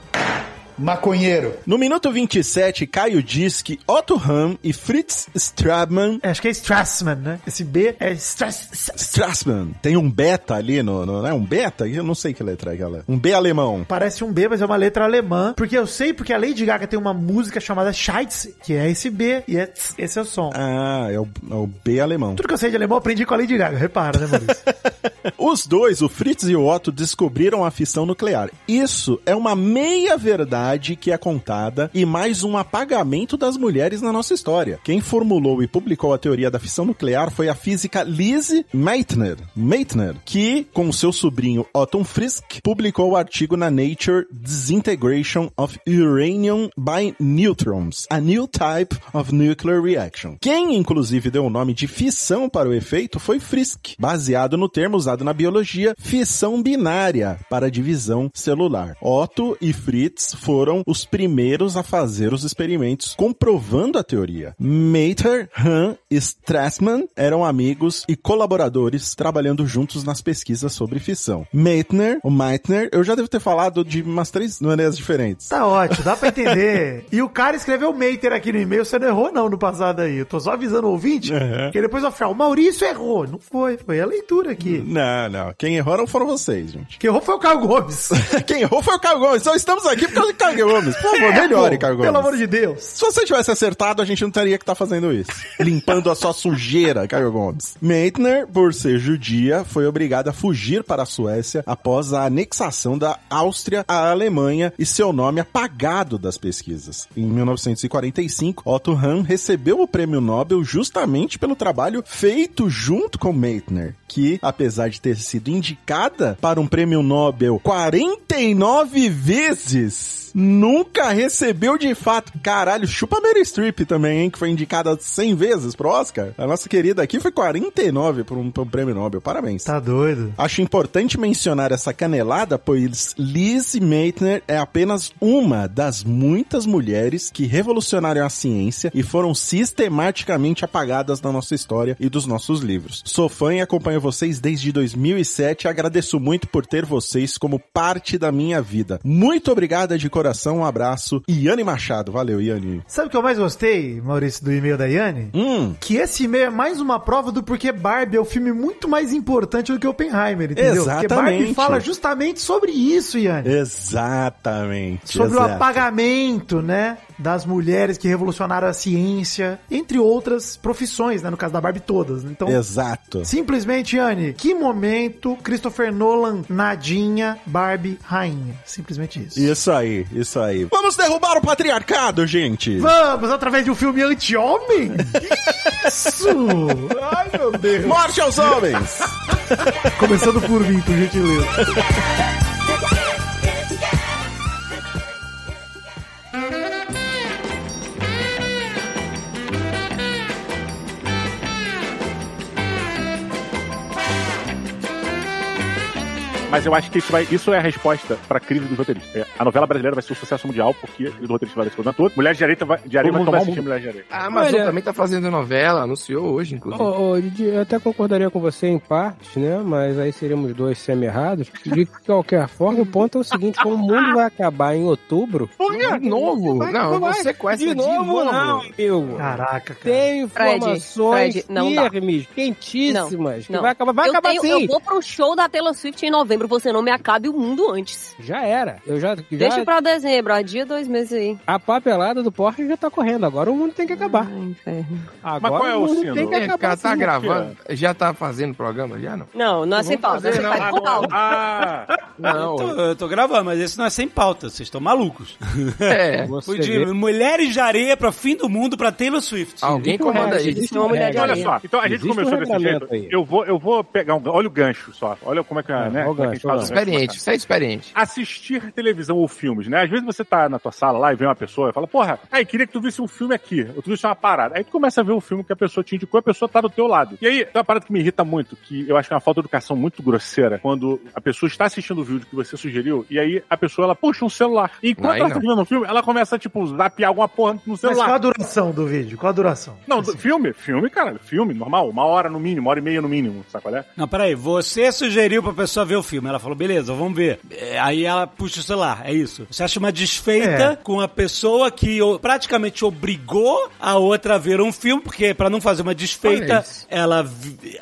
Maconheiro. No minuto 27, Caio diz que Otto Hahn e Fritz Strabman É, acho que é Strassman, né? Esse B é Strass... Strassman. Tem um beta ali no, no né? Um beta? Eu não sei que letra é aquela. Um B alemão. Parece um B, mas é uma letra alemã. Porque eu sei porque a Lady Gaga tem uma música chamada Scheitz, que é esse B, e é tss, esse é o som. Ah, é o, é o B alemão. Tudo que eu sei de alemão eu aprendi com a Lady Gaga, repara, né, Maurício? Os dois, o Fritz e o Otto, descobriram a fissão nuclear. Isso é uma meia-verdade que é contada e mais um apagamento das mulheres na nossa história. Quem formulou e publicou a teoria da fissão nuclear foi a física Lise Meitner, Meitner que, com seu sobrinho Otto Frisk, publicou o artigo na Nature Disintegration of Uranium by Neutrons, a new type of nuclear reaction. Quem, inclusive, deu o nome de fissão para o efeito foi Frisk, baseado no termo usado na biologia fissão binária para divisão celular. Otto e Fritz foram os primeiros a fazer os experimentos comprovando a teoria. Mater, Hahn e Strassman eram amigos e colaboradores trabalhando juntos nas pesquisas sobre fissão. Meitner, o Meitner, eu já devo ter falado de umas três maneiras diferentes. Tá ótimo, dá pra entender. E o cara escreveu Mater aqui no e-mail, você não errou não no passado aí. Eu tô só avisando o ouvinte, Uhum. que depois vai falar, o Maurício errou. Não foi, foi a leitura aqui. Não, não. Quem errou não foram vocês, gente. Quem errou foi o Caio Gomes. Quem errou foi o Caio Gomes. Então estamos aqui por Caio Gomes. Por favor, melhore, É, Pô, Caio Gomes. Pelo amor de Deus. Se você tivesse acertado, a gente não teria que estar fazendo isso. Limpando a sua sujeira, Caio Gomes. Meitner, por ser judia, foi obrigado a fugir para a Suécia após a anexação da Áustria à Alemanha e seu nome apagado das pesquisas. Em 1945, Otto Hahn recebeu o prêmio Nobel justamente pelo trabalho feito junto com Meitner, que, apesar de ter sido indicada para um prêmio Nobel 49 vezes, nunca recebeu de fato. Caralho, chupa Mary Streep também, hein? Que foi indicada 100 vezes pro Oscar. A nossa querida aqui foi 49 por um, por um prêmio Nobel. Parabéns. Tá doido. Acho importante mencionar essa canelada, pois Liz Meitner é apenas uma das muitas mulheres que revolucionaram a ciência e foram sistematicamente apagadas da nossa história e dos nossos livros. Sou fã e acompanho vocês desde 2007 e agradeço muito por ter vocês como parte da minha vida. Muito obrigada de coração coração, um abraço. Iane Machado. Valeu, Iane. Sabe o que eu mais gostei, Maurício, do e-mail da Yane? Hum. Que esse e-mail é mais uma prova do porquê Barbie é o filme muito mais importante do que Oppenheimer, entendeu? Porque Barbie Exatamente. fala justamente sobre isso, Yane. Exatamente. Sobre o apagamento, né? Das mulheres que revolucionaram a ciência, entre outras profissões, né? No caso da Barbie, todas. né? Então, Exato. simplesmente, Yane, que momento Christopher Nolan, Nadinha, Barbie, rainha. Simplesmente isso. Isso aí, isso aí. Vamos derrubar o patriarcado, gente! Vamos, através de um filme anti-homem? Isso! Ai, meu Deus! Morte aos homens! Começando por mim, por gentileza. Mas eu acho que isso, vai, isso é a resposta pra crise dos roteiristas. É, a novela brasileira vai ser um sucesso mundial, porque o roteirista vai programa todo. Mulher de Areia vai, de areia vai tomar vai assistir Mulher de Areia. A Amazon Olha- também tá fazendo novela, anunciou hoje, inclusive. Ô, ô, Didi, eu até concordaria com você em partes, né? Mas aí seríamos dois semi-errados. De qualquer forma, o ponto é o seguinte: como o mundo vai acabar em outubro. De novo? Vai, não, vai. você com essa de novo, não, amigo. Caraca, cara. Tem Fred, informações Fred, não dá. firmes, quentíssimas. que Não. vai acabar, vai eu, acabar tenho- sim. eu vou pro show da Taylor Swift em novembro, você não me acabe o mundo antes. Já era. Eu já, já Deixa pra dezembro, a dia dois meses aí. A papelada do Porsche já tá correndo. Agora o mundo tem que acabar. Ai, inferno. Agora qual é o mundo sino? tem que É, acabar. cara, tá gravando. Já tá fazendo programa? Já não? Não, não é sem pauta, é fazer, não. pauta. Pauta. Ah, Não. Eu tô, eu tô gravando, mas esse não é sem pauta, vocês estão malucos. É. Fui de. Mulheres de Areia pra Fim do Mundo pra Taylor Swift. Alguém Existe comanda regra, isso. existe Uma mulher de regra. olha só, então a gente Existe começou um desse jeito. aí. Eu vou, eu vou pegar um. Olha o gancho só. Olha como é que é, Ah, né? É que a gente. Experiente, você é experiente. assistir televisão ou filmes, né? Às vezes você tá na tua sala lá e vem uma pessoa e fala, porra, aí queria que tu visse um filme aqui, ou tu visse uma parada. Aí tu começa a ver o filme que a pessoa te indicou, a pessoa tá do teu lado. E aí, tem uma parada que me irrita muito, que eu acho que é uma falta de educação muito grosseira, quando a pessoa está assistindo o vídeo que você sugeriu, e aí a pessoa, ela puxa um celular. E enquanto Aí ela tá não. vendo o filme, ela começa, tipo, zapear alguma porra no Mas qual a celular. duração do vídeo? Qual a duração? Não, do- filme, filme, cara, filme, normal, uma hora no mínimo, uma hora e meia no mínimo, sabe qual é? Não, peraí, você sugeriu pra pessoa ver o filme. Ela falou, beleza, vamos ver. É, Aí ela puxa o celular, é isso. Você acha uma desfeita É. com a pessoa que praticamente obrigou a outra a ver um filme, porque pra não fazer uma desfeita, isso. ela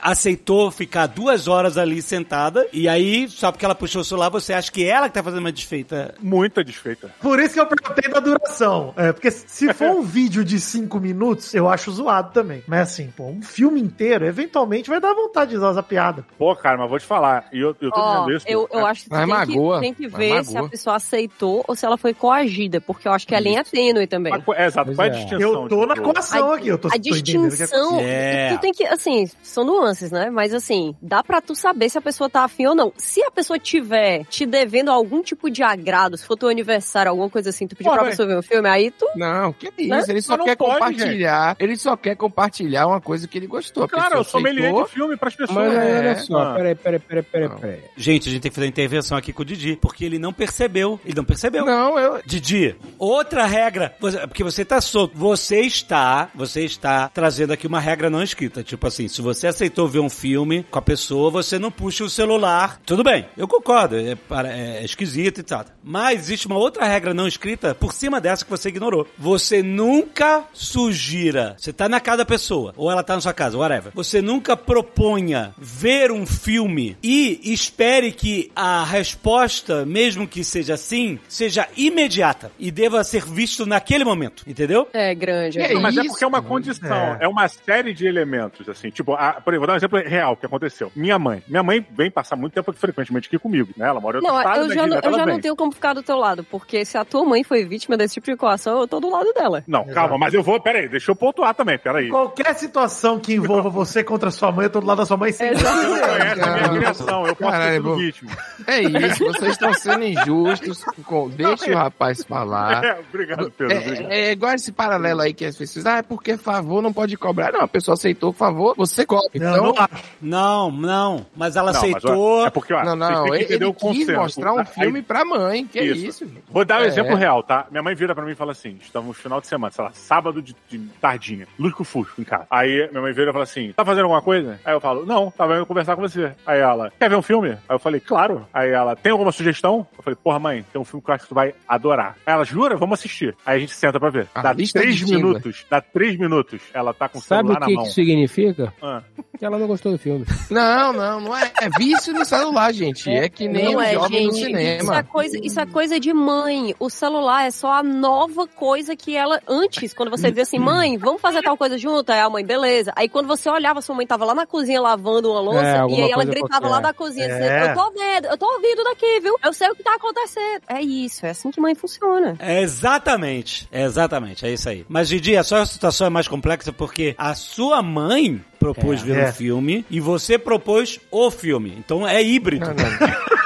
aceitou ficar duas horas ali sentada, e aí, só porque ela puxou o celular, você acha que ela que tá fazendo uma desfeita. Muita desfeita. Por isso que eu perguntei da duração. É, porque se for um vídeo de cinco minutos, eu acho zoado também. Mas assim, pô, um filme inteiro, eventualmente vai dar vontade de usar essa piada. Pô, cara, mas vou te falar, e eu, eu tô Ó, dizendo eu, eu é- acho que tem, magoa. que tem que ver se a pessoa aceitou ou se ela foi coagida, porque eu acho que a linha é tênue também. Mas, é, exato, qual é a é. distinção? Eu tô na tipo, coação aqui, eu tô, a que é distinção, É. tu tem que, assim, são nuances, né? Mas assim, dá pra tu saber se a pessoa tá afim ou não. Se a pessoa tiver te devendo algum tipo de agrado, se for teu aniversário, alguma coisa assim, tu pediu Pô, pra véi. pessoa ver um filme, aí tu... Não, que isso, Né? ele só quer pode, compartilhar. Ele só quer compartilhar uma coisa que ele gostou. Claro, eu sou aceitou. de filme pras pessoas. Mas aí, É. olha só, Ah. peraí, peraí, peraí, peraí, peraí. Gente, a gente tem que fazer intervenção aqui com o Didi, porque ele não percebeu. Ele não percebeu. Não, eu. Didi, outra regra, você- porque você tá solto, você está, você está trazendo aqui uma regra não escrita, tipo assim, se você aceitou ver um filme com a pessoa, você não puxa o celular, tudo bem, eu concordo, é, para- é esquisito e tal, mas existe uma outra regra não escrita por cima dessa que você ignorou, você nunca sugira, você tá na casa da pessoa, ou ela tá na sua casa, whatever, você nunca proponha ver um filme e espere que a resposta, mesmo que seja sim, seja imediata e deva ser visto naquele momento, entendeu? É grande. É Mas é isso, porque é uma condição, É. é. uma série de elementos, assim, tipo, a, por exemplo, vou dar um exemplo real que aconteceu. Minha mãe, minha mãe vem passar muito tempo aqui frequentemente aqui comigo, né? Ela mora em outro Não, estado, eu já, direto eu já não vem. tenho como ficar do teu lado, porque se a tua mãe foi vítima desse tipo de coação, eu tô do lado dela. Não, calma, mas eu vou, peraí, deixa eu pontuar também, peraí. Qualquer situação que envolva você contra sua mãe, eu tô do lado da sua mãe sem Você não conhece a minha criação, eu posso Caralho, vítima. É isso, vocês estão sendo injustos. Com... Deixa o rapaz falar. É, obrigado, Pedro, obrigado. É, é igual esse paralelo aí que as pessoas, ah, é porque favor não pode cobrar. Não, a pessoa aceitou o favor, você cobra. Não, Então, não. Não, não, mas ela Não, mas, aceitou. ó, é porque, ó, não, não, ele, ele o quis conceito. mostrar um Aí- filme pra mãe. Que Isso. isso, gente? Vou dar um É. exemplo real, tá? Minha mãe vira pra mim e fala assim: estamos no final de semana, sei lá, sábado de, de tardinha, luz com fusco em casa. Aí minha mãe vira e fala assim: tá fazendo alguma coisa? Aí eu falo: não, tava indo conversar com você. Aí ela: quer ver um filme? Aí eu falei, claro. Aí ela, tem alguma sugestão? Eu falei, porra, mãe, tem um filme que eu acho que tu vai adorar. Aí ela, jura? Vamos assistir. Aí a gente senta pra ver. A dá lista três minutos. Dá três minutos. Ela tá com o Sabe celular o na que, mão. que significa? Ah. Que ela não gostou do filme. Não, não, não é. É vício no celular, gente. É que nem Não o é, jovem no gente. Isso cinema. é, coisa, isso é coisa de mãe. O celular é só a nova coisa que ela. Antes, quando você dizia assim, mãe, vamos fazer tal coisa junto? Aí a mãe, beleza. Aí quando você olhava, sua mãe tava lá na cozinha lavando uma louça. É, e aí ela gritava qualquer. lá da cozinha É. dizendo, eu tô vendo, eu tô ouvindo daqui, viu? Eu sei o que tá acontecendo. É isso, é assim que mãe funciona. É exatamente, é exatamente, é isso aí. Mas Didi, a sua situação é mais complexa porque a sua mãe propôs É. É. o filme e você propôs o filme. Então é híbrido. Não, não.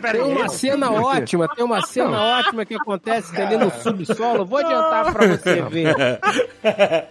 Peraí. Tem uma cena ótima, tem uma cena ótima que acontece ali no subsolo. Vou adiantar pra você ver.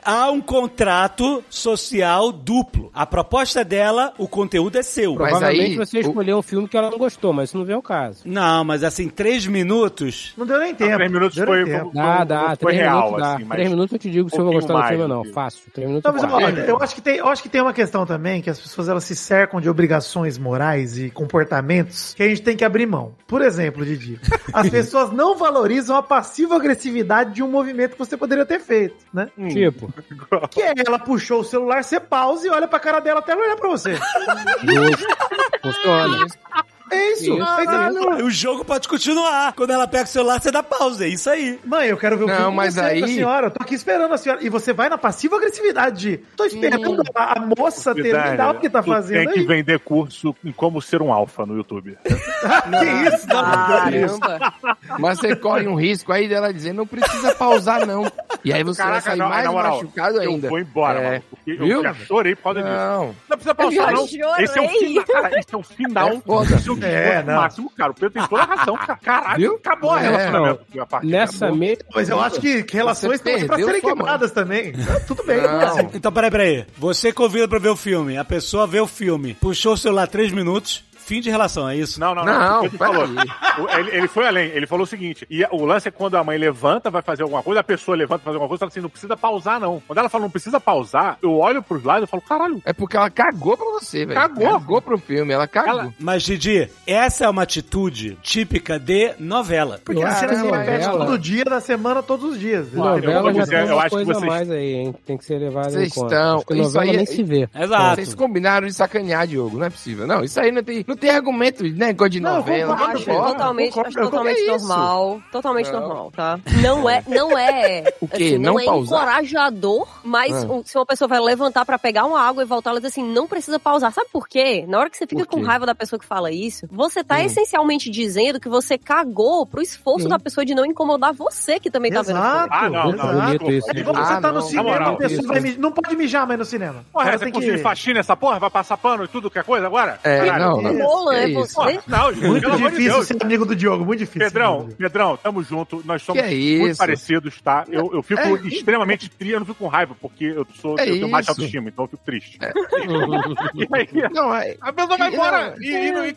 Há um contrato social duplo. A proposta dela, o conteúdo é seu. Mas Provavelmente aí, você o- escolheu um filme que ela não gostou, mas isso não vem ao caso. Não, mas assim, três minutos. Não deu nem tempo. três minutos deu foi- tempo. Dá, Foi- dá. foi Três real, minutos dá. assim, Três minutos eu te digo se eu vou gostar do pouquinho filme ou mais, não. Fácil. Três minutos Não, mas eu posso. olha, eu acho que tem, eu acho que tem uma questão também que as pessoas elas se cercam de obrigações morais e comportamentos que a gente tem que abrir mão. Por exemplo, Didi, as pessoas não valorizam a passiva agressividade de um movimento que você poderia ter feito, né? Tipo, Que é ela puxou o celular, você pausa e olha pra cara dela até ela olhar pra você. justo. Funciona. É isso. Isso. Mas, ah, O jogo pode continuar. Quando ela pega o celular, você dá pausa. É isso aí. Mãe, eu quero ver o Não, filme mas aí- da senhora. Eu tô aqui esperando a senhora. E você vai na passiva agressividade de tô esperando a, a moça terminar o que tá Tu fazendo Tem que aí. vender curso em como ser um alfa no YouTube. que isso? Não, não, não, isso. Caramba. Mas você corre um risco aí dela dizer, não precisa pausar, não. E aí você vai sair não, mais moral, machucado ainda. Eu vou embora, É. mano. Porque Viu? eu já chorei por causa disso. Não. Não precisa pausar, não. Esse é o final, cara. Esse é o final. É foda. Esse é o É, não. máximo, cara. O Pedro tem toda a razão, cara. Caralho, Viu? acabou a É, relacionamento. partir Nessa mesa. Mas eu acho que relações Você estão pra serem quebradas também. Ah, Tudo bem. Não. Então, peraí, peraí. Você convida pra ver o filme. A pessoa vê o filme. Puxou o celular três minutos. Fim de relação, é isso? Não, não, não. Não, ele, falou. ele, ele foi além. Ele falou o seguinte: e o lance é quando a mãe levanta, vai fazer alguma coisa, a pessoa levanta, vai fazer alguma coisa, ela assim, não precisa pausar, não. Quando ela fala não precisa pausar, eu olho pros lados e falo, caralho, É porque ela cagou pra você, velho. Cagou. Cagou pro filme, ela cagou. Ela- Mas, Didi, essa é uma atitude típica de novela. Porque a cena se Caramba, repete todo dia da semana, todos os dias. eu Novela vou já dizer, tem eu acho que vocês- mais aí, hein? Tem que ser levado em Vocês conta. estão- Acho que novela aí é- nem se vê. Exato. Vocês combinaram de sacanear, Diogo, não é possível. Não, isso aí não tem, não tem argumento, né? Negócio de Não, novela. concordo, Acho Concordo, Porra. totalmente, concordo. acho totalmente isso? normal. Totalmente Não. normal, tá? Não é, não é. O quê? assim, não, Não é pausar? encorajador, mas Ah. um- se uma pessoa vai levantar pra pegar uma água e voltar, ela diz assim, não precisa pausar. Sabe por quê? Na hora que você fica com raiva da pessoa que fala isso, você Hum. tá essencialmente dizendo que você cagou pro esforço Sim. da pessoa de não incomodar você que também tá vendo. Exato. Ah, não, exato. não. Bonito isso. É igual Ah, você tá no não. cinema, moral, a pessoa isso. vai mijar. Não pode mijar mais no cinema. Porra, Ela você tem que... faxina essa porra? Vai passar pano e tudo que é coisa agora? É, Caralho. não, não. Rola, é isso? você. Não, gente, Muito de difícil Deus. ser amigo do Diogo, muito difícil. Pedrão, Pedrão, tamo junto. Nós somos é isso? muito parecidos, tá? Eu, eu fico É. extremamente triste, eu não fico com raiva, porque eu sou É eu tenho isso. autoestima, então eu fico triste. E aí, Não, é. a pessoa vai embora não, e, não- e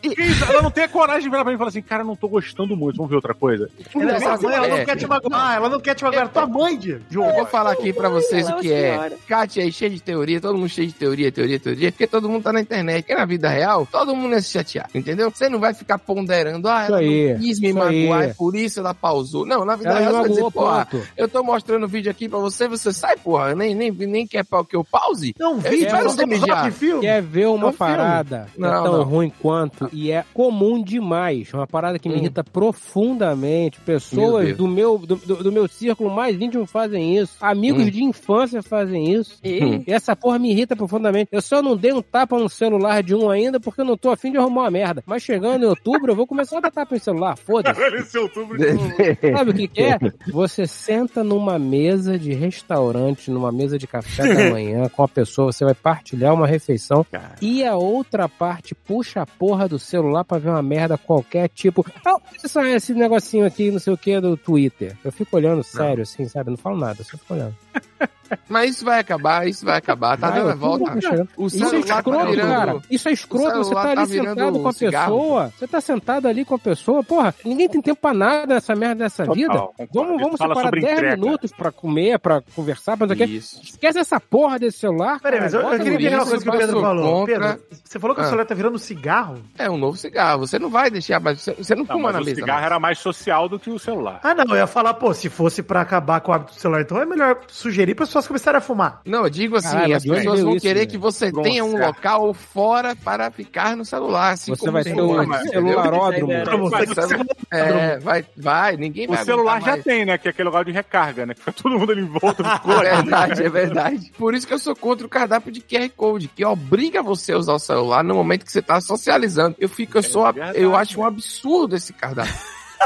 ela não tem coragem de virar pra mim e falar assim, cara, não tô gostando muito, vamos ver outra coisa. Ela, ela, Sabe, ela não é. quer te magoar, ela não quer te magoar. Tua mãe, Diogo. Eu vou falar aqui pra vocês o que é. Kátia aí cheia de teoria, todo mundo cheio de teoria, teoria, teoria, porque todo mundo tá na internet. Porque na vida real, todo mundo é se chatear, entendeu? Você não vai ficar ponderando, ah, ela Isso aí, não quis me magoar, aí. é por isso ela pausou. Não, na vida Ela você vai dizer, porra, eu tô mostrando o vídeo aqui pra você, você sai, porra, nem, nem, nem quer que eu pause? Não, vídeo, não você mijar. de filme. Quer ver uma É filme. parada que é Não, tão não. ruim quanto e é comum demais. Uma parada que me Hum. irrita profundamente. Meu Pessoas Deus. do meu, do, do- do meu círculo mais íntimo fazem isso. Amigos Hum. de infância fazem isso. E- E essa porra me irrita profundamente. Eu só não dei um tapa no celular de um ainda porque eu não tô afim de arrumar uma merda. Mas chegando em outubro, eu vou começar a dar tapa no celular. Foda-se. Esse outubro Sabe o que, que é? Você senta numa mesa de restaurante, numa mesa de café da manhã com a pessoa, você vai partilhar uma refeição e a outra parte puxa a porra do celular pra ver uma merda qualquer, tipo, ah, isso é esse negocinho aqui, não sei o que, do Twitter. Eu fico olhando sério, assim, sabe? Não falo nada, eu só fico olhando. Mas isso vai acabar, isso vai acabar. Tá Vai, dando a volta. O Isso é tá escroto, virando- cara. Isso é escroto. o Você tá celular ali tá sentado com a cigarro. pessoa. Você tá sentado ali com a pessoa. Porra, ninguém tem tempo pra nada nessa merda dessa Total, vida. concordo. Vamos, vamos separar sobre 10 entrega. minutos pra comer, pra conversar, pra não sei o. Esquece essa porra desse celular. Peraí, mas eu, eu queria pegar uma coisa que o Pedro falou. contra- Pedro, você falou que o Ah. celular tá virando cigarro? É um novo cigarro. Você não vai deixar, mas você, você não Não, fuma mas na o mesa. cigarro mais. era mais social do que o celular. Ah, não, eu ia falar, pô, se fosse pra acabar com o hábito do celular, então é melhor sugerir para as pessoas começarem a fumar. Não, eu digo assim, Caralho, as pessoas vão isso, querer velho? que você Pronto, tenha um local fora para ficar no celular. Assim Você como vai tem ter um? Pra você que É, vai, vai, ninguém O vai celular aguentar já mais. tem, né? Que é aquele lugar de recarga, né? Que fica todo mundo ali em volta do É verdade, é verdade. Por isso que eu sou contra o cardápio de QR Code, que obriga você a usar o celular no momento que você tá socializando. Eu fico, eu sou, a- verdade, eu acho um absurdo esse cardápio.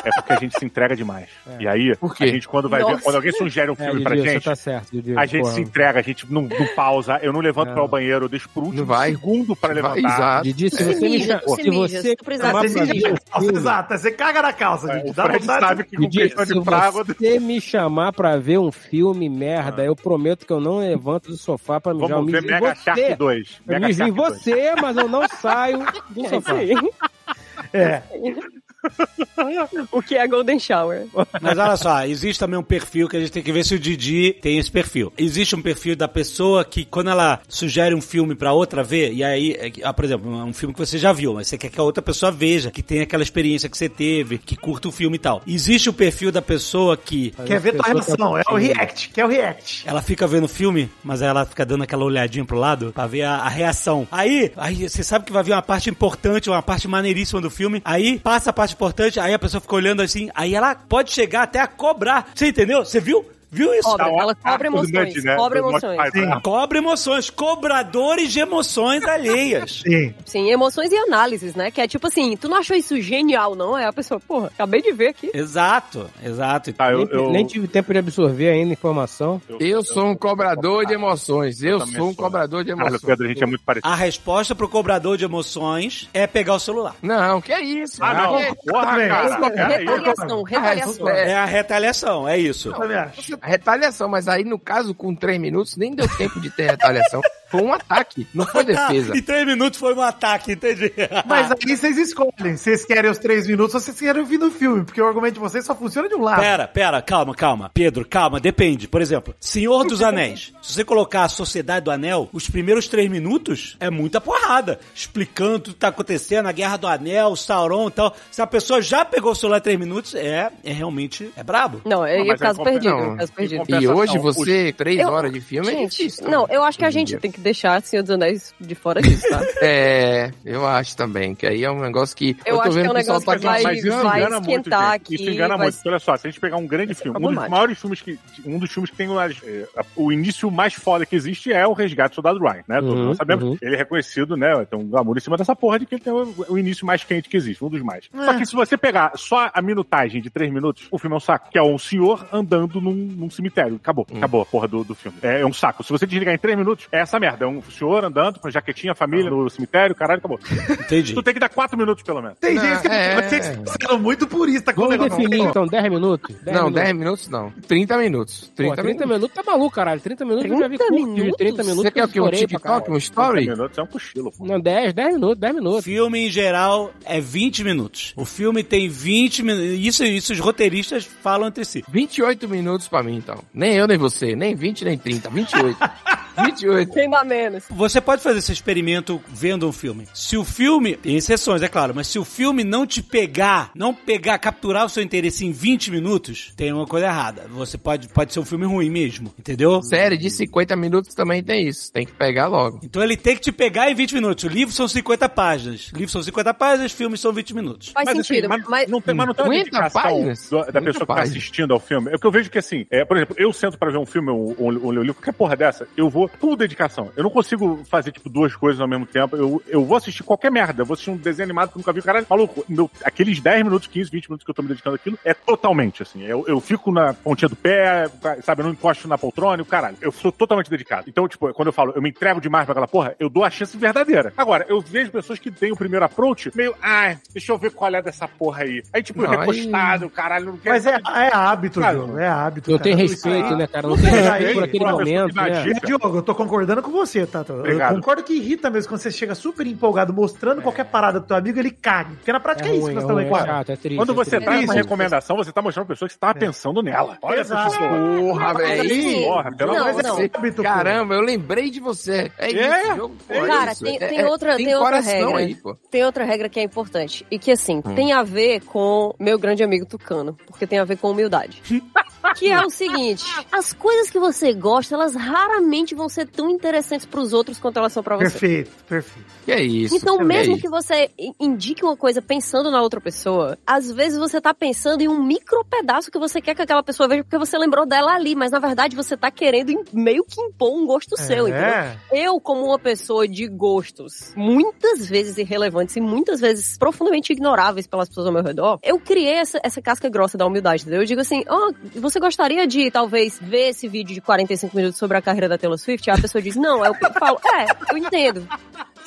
É porque a gente se entrega demais. E aí, Por quê? a gente, quando vai ver, Nossa. quando alguém sugere um É, filme pra Didi, gente, tá certo, Didi. a gente porra. se entrega, a gente não, não pausa, eu não levanto Não. para o banheiro, eu deixo por último vai. segundo para Vai, levantar. exato. Didi, se você me chama, se você pra ver um Exato, você caga na calça, É, Didi. o Dá vontade. sabe que com Didi, se praga... você me chamar pra ver um filme merda, eu prometo que eu não levanto do sofá pra mijar. Vamos ver Mega você. Shark 2. Eu mijo em Shark 2. você, mas eu não saio do sofá. É. O que é Golden Shower? Mas olha só, existe também um perfil que a gente tem que ver se o Didi tem esse perfil. Existe um perfil da pessoa que, quando ela sugere um filme pra outra ver, e aí, é ah, por exemplo, um filme que você já viu, mas você quer que a outra pessoa veja, que tenha aquela experiência que você teve, que curta o filme e tal. Existe o perfil da pessoa que Quer ver tua pessoa tá reação, é o react, que é o react. ela fica vendo o filme, mas aí ela fica dando aquela olhadinha pro lado pra ver a, a reação. Aí, aí você sabe que vai vir uma parte importante, uma parte maneiríssima do filme. Aí passa a parte importante, aí a pessoa fica olhando assim, aí ela pode chegar até a cobrar. Você entendeu? Você viu? Viu isso? Cobra, Tá ela cobra arco do emoções, Nut, né? cobra emoções. Python. Cobra emoções, cobradores de emoções alheias. Sim. Sim, emoções e análises, né? Que é tipo assim, tu não achou isso genial, não? É a pessoa, porra, acabei de ver aqui. Exato, exato. Tá, eu, Nem, eu, nem tive tempo de absorver ainda a informação. Eu sou um cobrador de emoções. Eu sou um sou. cobrador de emoções. Pedro, a gente é muito parecido. A resposta pro cobrador de emoções é pegar o celular. Não, que é isso? Ah, não. Que- Porra, também. cara. Retaliação, retaliação. É. É a retaliação, é isso. Também acho. Retaliação, mas aí no caso, com três minutos, nem deu tempo de ter retaliação. Foi um ataque, não foi defesa. em três minutos foi um ataque, entendi. Mas aí vocês escolhem. Vocês querem os três minutos ou vocês querem o fim do filme. Porque o argumento de vocês só funciona de um lado. Pera, pera, calma, calma. Pedro, calma, depende. Por exemplo, Senhor dos Anéis. Se você colocar a Sociedade do Anel, os primeiros três minutos é muita porrada. Explicando tudo que tá acontecendo, a Guerra do Anel, Sauron e tal. Se a pessoa já pegou o celular em três minutos, é, é realmente, é brabo. Não, é Não, o caso é compen- perdido. é caso perdido. E hoje você, três Eu- horas de filme é Gente, difícil. não, eu acho que a gente tem que deixar Senhor dos Anéis de fora disso, tá? É, eu acho também, que aí é um negócio que. Eu tô acho que vendo é um negócio que tá vai- Mas isso vai engana muito, esquentar gente. Isso aqui, engana vai- muito. Olha só, se a gente pegar um grande filme, um dos maiores filmes que. Um dos filmes que tem uma- é, o início mais foda que existe é o Resgate do Soldado Ryan, né? Todos Uhum, nós sabemos. uhum. Ele é reconhecido, né? Tem um glamour em cima dessa porra de que ele tem o, o início mais quente que existe, um dos mais. Só que se você pegar só a minutagem de três minutos, o filme é um saco. Que é um senhor andando num, num cemitério. Acabou. Acabou a porra do, do filme. É, é um saco. Se você desligar em três minutos, é essa merda. É um senhor andando com jaquetinha, família no cemitério, caralho, acabou. Entendi. Tu tem que dar quatro minutos, pelo menos. Tem Não, que é. vocês sendo muito purista com o Vamos negócio. definir então 10 minutos? 10 Não, minutos. 10 minutos não. 30 minutos. 30, Pô, 30 minutos. minutos tá maluco, caralho. 30 minutos eu já vi 30 curto de 30 minutos? Você quer o quê? Um TikTok? Um story? 30 minutos é um cochilo, pô. Não, 10, 10 minutos, 10 minutos. Filme em geral é 20 minutos. O filme tem 20 minutos. Isso, isso os roteiristas falam entre si. 28 minutos pra mim, então. Nem eu, nem você. Nem 20, nem 30. 28. 28. Quem dá menos? Você pode fazer esse experimento vendo um filme. Se o filme, tem exceções, é claro, mas se o filme não te pegar, não pegar, capturar o seu interesse em 20 minutos, tem uma coisa errada. Você pode, pode ser um filme ruim mesmo, entendeu? Série de 50 minutos também tem isso. Tem que pegar logo. Então ele tem que te pegar em 20 minutos. O livro são 50 páginas. O livro são 50 páginas, filmes são 20 minutos. Faz Mas, sentido, assim, mas, mas... não tem, mas não tem uma 50 dedicação páginas? do- da 50 pessoa que tá assistindo ao filme. É que eu vejo que, assim, é, por exemplo, eu sento pra ver um filme ou ler um livro, qualquer porra dessa, eu vou full dedicação. Eu não consigo fazer, tipo, duas coisas ao mesmo tempo. Eu, eu vou assistir qualquer merda. Eu vou assistir um desenho animado que eu nunca vi. Caralho, maluco, meu, aqueles 10 minutos, 15, 20 minutos que eu tô me dedicando àquilo é totalmente, assim. Eu, eu fico na pontinha do pé, sabe? Eu não encosto na poltrona e o caralho. Eu sou totalmente dedicado. Então, tipo, quando eu falo, eu me entrego demais pra aquela porra, eu dou a chance verdadeira. Agora, eu vejo pessoas que têm o primeiro approach meio, ah, deixa eu ver qual é dessa porra aí. Aí, tipo, Não, recostado, caralho, não quero. Mas é, é hábito, Cara, Diogo. É hábito. Cara. tem Isso respeito, né, cara? Não tem respeito por aquele momento, né? dica. Diogo, eu tô concordando com você, tá? Eu Obrigado. concordo que irrita mesmo quando você chega super empolgado mostrando qualquer parada pro teu amigo, ele caga. Porque na prática é, isso que nós estamos é chato, é triste. Quando é você tá com uma recomendação, você tá mostrando pra pessoa que você tava pensando nela. Olha essa Exato. pessoa. Porra, velho. Porra, pelo Não, amor de não. Deus. Caramba, eu lembrei de você. É, É? isso, jogo, pô, é Cara, isso. tem- É- tem é- outra- tem outra coração regra. aí, pô. Tem outra regra que é importante e que, assim, tem a ver com meu grande amigo Tucano, porque tem a ver com humildade. que é o seguinte: as coisas que você gosta, elas raramente vão ser tão interessantes pros outros quanto elas são pra você. Perfeito, perfeito. Que é isso. Então, que mesmo é que você indique uma coisa pensando na outra pessoa, às vezes você tá pensando em um micro pedaço que você quer que aquela pessoa veja porque você lembrou dela ali, mas na verdade você tá querendo meio que impor um gosto seu, entendeu? É. Eu, como uma pessoa de gostos muitas vezes irrelevantes e muitas vezes profundamente ignoráveis pelas pessoas ao meu redor, eu criei essa, essa casca grossa da humildade, entendeu? Eu digo assim, ó, você gostaria de talvez ver esse vídeo de 45 minutos sobre a carreira da Taylor Swift? Aí a pessoa diz, não, aí eu falo, é, eu entendo.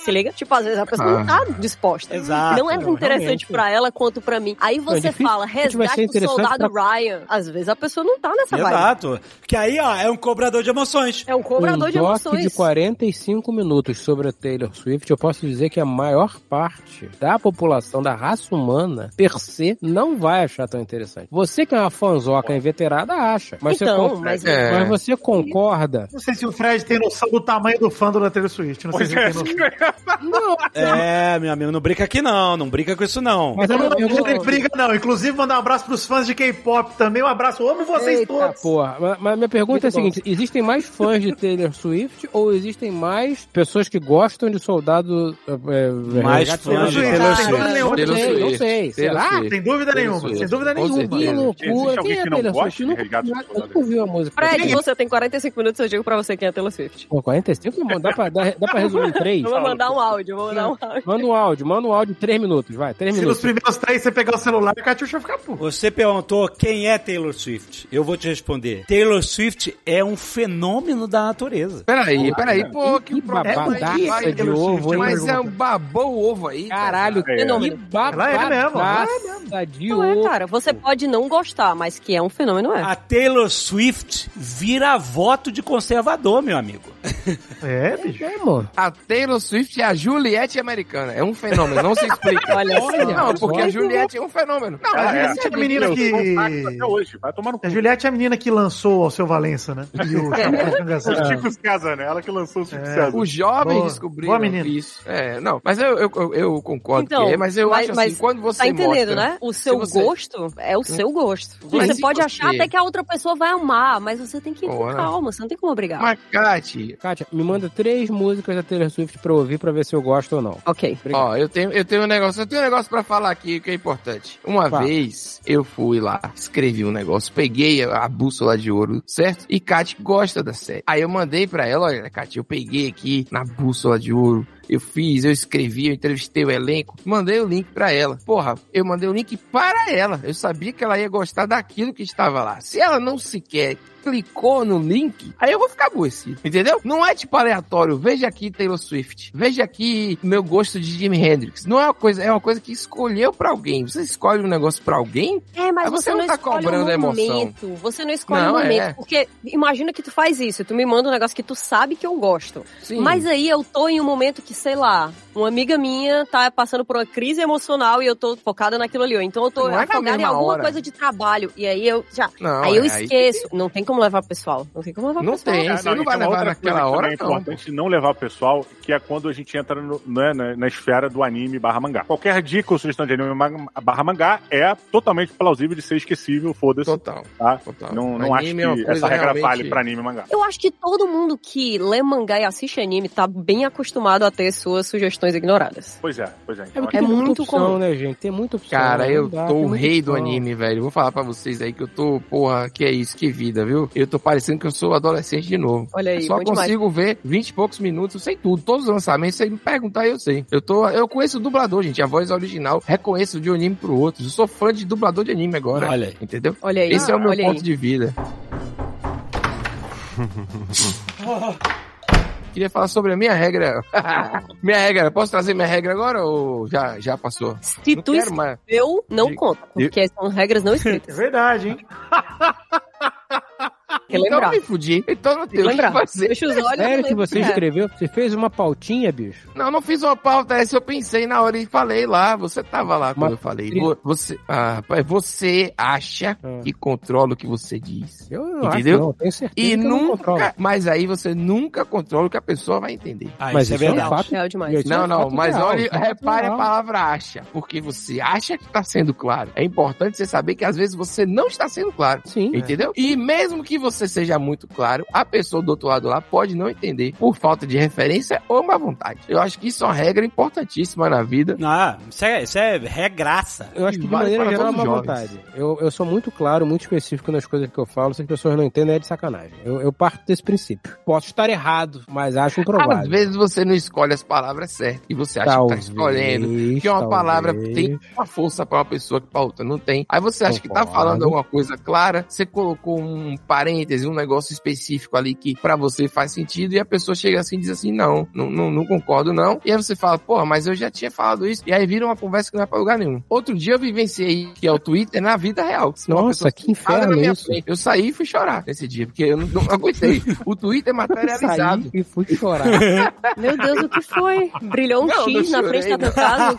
Se liga? Tipo, às vezes a pessoa não tá disposta. Exato. Não é tão interessante realmente. pra ela quanto pra mim. Aí você difícil- fala, ser resgate o soldado Ryan. Às vezes a pessoa não tá nessa vibe. Exato. Que aí, ó, é um cobrador de emoções. É um cobrador um de emoções. de 45 minutos sobre a Taylor Swift, eu posso dizer que a maior parte da população da raça humana, per se, não vai achar tão interessante. Você que é uma fanzoca inveterada, acha. Mas, Então, você, mas- É. mas você concorda? Não sei se o Fred tem noção do tamanho do fã da Taylor Swift. Não sei Pois se ele é, tem noção. Não, É, meu amigo, não brinca aqui não, não brinca com isso não. mas minha Não, não pergunta tem briga, não. Inclusive, mandar um abraço pros fãs de K-pop também. Um abraço. Eu amo vocês Eita, todos. porra. Mas, mas minha pergunta é a Muito bom. seguinte: existem mais fãs de Taylor Swift ou existem mais pessoas que gostam de soldado. É, Mais fãs de? Taylor Ah, Swift. Não Taylor sei, não sei. Taylor Será? Sem dúvida Taylor nenhuma. Swift. Sem dúvida Com nenhuma. certeza. Que loucura. Quem é não Taylor Swift? de Nunca, ouviu a música. Fred, é? você tem 45 minutos, eu digo pra você quem é a Taylor Swift. Pô, 45? Dá pra, resumir em três? Eu vou mandar um áudio, eu vou mandar um áudio. Manda um áudio, manda um áudio, três minutos, vai, três Se nos minutos. primeiros três você pegar o celular, a Catiuxa vai ficar puta. Você perguntou quem é Taylor Swift. Eu vou te responder. Taylor Swift é um fenômeno da natureza. Peraí, peraí, pô, que Que babadaça aí, de vai- ovo, hein? Mas é um babou o ovo aí. cara. Caralho, É. que Fenômeno. Ela é mesmo, ela é de Não é, cara. Você pode não gostar, mas que é um fenômeno, é. A Taylor Swift vira voto de conservador, meu amigo. É, bicho. É, mano. A Taylor Swift é a Juliette americana. É um fenômeno, não se explica. Olha só. Não, porque a. Juliette é um fenômeno. Não, A mas Juliette é a menina que... sou pacto até hoje. Vai tomar no cu. A Juliette é a menina que lançou o seu Valença, né? E o O Chico César, né? Ela que lançou o Chico É. César. Os jovens Boa. descobriram Boa, menina. isso. É, não, mas eu, eu, eu, concordo Então, que é, mas eu mas- acho assim, mas quando você Tá entendendo, mostra, né? O seu você- gosto é o seu gosto. Mas Você pode você- achar até que a outra pessoa vai amar, mas você tem que ir com calma, você não tem como obrigar. Mas, Kati, Kátia, me manda três músicas da Taylor Swift pra ouvir pra ver se eu gosto ou não. Ok. Obrigado. ó, eu tenho, eu tenho um negócio, eu tenho um negócio pra falar aqui que é importante. Uma Fala. vez eu fui lá, escrevi um negócio, peguei a, a bússola de ouro, certo? E Kati gosta da série. Aí eu mandei pra ela, olha, Kati, eu peguei aqui na bússola de ouro. Eu fiz, eu escrevi, eu entrevistei o elenco, mandei o link pra ela. Porra, eu mandei o link para ela. Eu sabia que ela ia gostar daquilo que estava lá. Se ela não sequer clicou no link, aí eu vou ficar aborrecido. Entendeu? Não é tipo aleatório. Veja aqui Taylor Swift. Veja aqui meu gosto de Jimi Hendrix. Não é uma coisa, é uma coisa que escolheu pra alguém. Você escolhe um negócio pra alguém? É, mas você, você não não tá cobrando o a emoção. momento. Você não escolhe o momento. é. Porque imagina que tu faz isso, tu me manda um negócio que tu sabe que eu gosto. Sim. Mas aí eu tô em um momento que, sei lá, uma amiga minha tá passando por uma crise emocional e eu tô focada naquilo ali. Ou então eu tô Não é afogada em alguma hora. coisa de trabalho. E aí eu já. Não, aí eu é, esqueço. Não tem como levar pessoal. Não tem como levar Não pessoal. tem. É, você não e vai levar outra naquela hora, É não. importante não levar o pessoal, que é quando a gente entra no- né, na, na esfera do anime barra mangá. Qualquer dica ou sugestão de anime barra mangá é totalmente plausível de ser esquecível, foda-se. Total. Tá? Total. Não, não acho é que essa regra realmente- vale pra anime e mangá. Eu acho que todo mundo que lê mangá e assiste anime tá bem acostumado a ter ter suas sugestões ignoradas. Pois é, pois é. É Então, porque É muita muito opção, comum. né, gente? Tem muita opção. Cara, não eu dá, tô o rei do opção. anime, velho. Vou falar pra vocês aí que eu tô, porra, que é isso, que vida, viu? Eu tô parecendo que eu sou adolescente de novo. Olha aí, Eu só bom demais. consigo ver 20 e poucos minutos, eu sei tudo, todos os lançamentos, você me perguntar, eu sei. Eu tô, eu conheço o dublador, gente, a voz original, reconheço de um anime pro outro. Eu sou fã de dublador de anime agora. Olha aí. Entendeu? Olha aí. Esse é o meu ponto aí. de vida. Queria falar sobre a minha regra. minha regra, posso trazer minha regra agora ou já, já passou? Se Não tu quero mais. escreveu, não De- conta, porque são regras não É escritas. verdade, hein? Que Então lembrar. eu me fudi. Então não Tem o que fazer. Fecha os olhos Sério que você é. escreveu? Você fez uma pautinha, bicho? Não, não fiz uma pauta, essa eu pensei na hora e falei lá. Você tava lá quando Mas- eu falei. Vo- Você, ah, rapaz, você acha Ah. que controla o que você diz. Eu não Entendeu? acho, não. Tenho certeza E que eu não controlo. nunca, mas aí você nunca controla o que a pessoa vai entender. Ah, Mas isso é é um verdade. fato. Real demais. Isso é Não, um não, fato mas real, olha, é um fato repare a real. palavra acha, porque você acha que está sendo claro. É importante você saber que às vezes você não está sendo claro. Sim. Entendeu? E mesmo que você seja muito claro, a pessoa do outro lado lá pode não entender por falta de referência ou má vontade. Eu acho que isso é uma regra importantíssima na vida. Ah, isso é, isso é regraça. Eu acho que de Vale maneira para geral é jovens. vontade. Eu, eu sou muito claro, muito específico nas coisas que eu falo. Se as pessoas não entendem, é de sacanagem. Eu, eu parto desse princípio. Posso estar errado, mas acho improvável. Às vezes você não escolhe as palavras certas e você acha Talvez, que tá escolhendo. Que uma talvez. palavra tem uma força pra uma pessoa que pra outra não tem. Aí você acha que tá Concordo. falando alguma coisa clara, você colocou um parêntese, um negócio específico ali que pra você faz sentido e a pessoa chega assim e diz assim, não, não, não, não concordo não. E aí você fala, porra, mas eu já tinha falado isso. E aí vira uma conversa que não vai pra lugar nenhum. Outro dia eu vivenciei que é o Twitter na vida real. Senão Nossa, que inferno minha isso. frente. Eu saí e fui chorar nesse dia, porque eu não, não aguentei. O Twitter é materializado. Saí e fui chorar. Meu Deus, o que foi? Brilhou um Não, X não na frente da tua casa?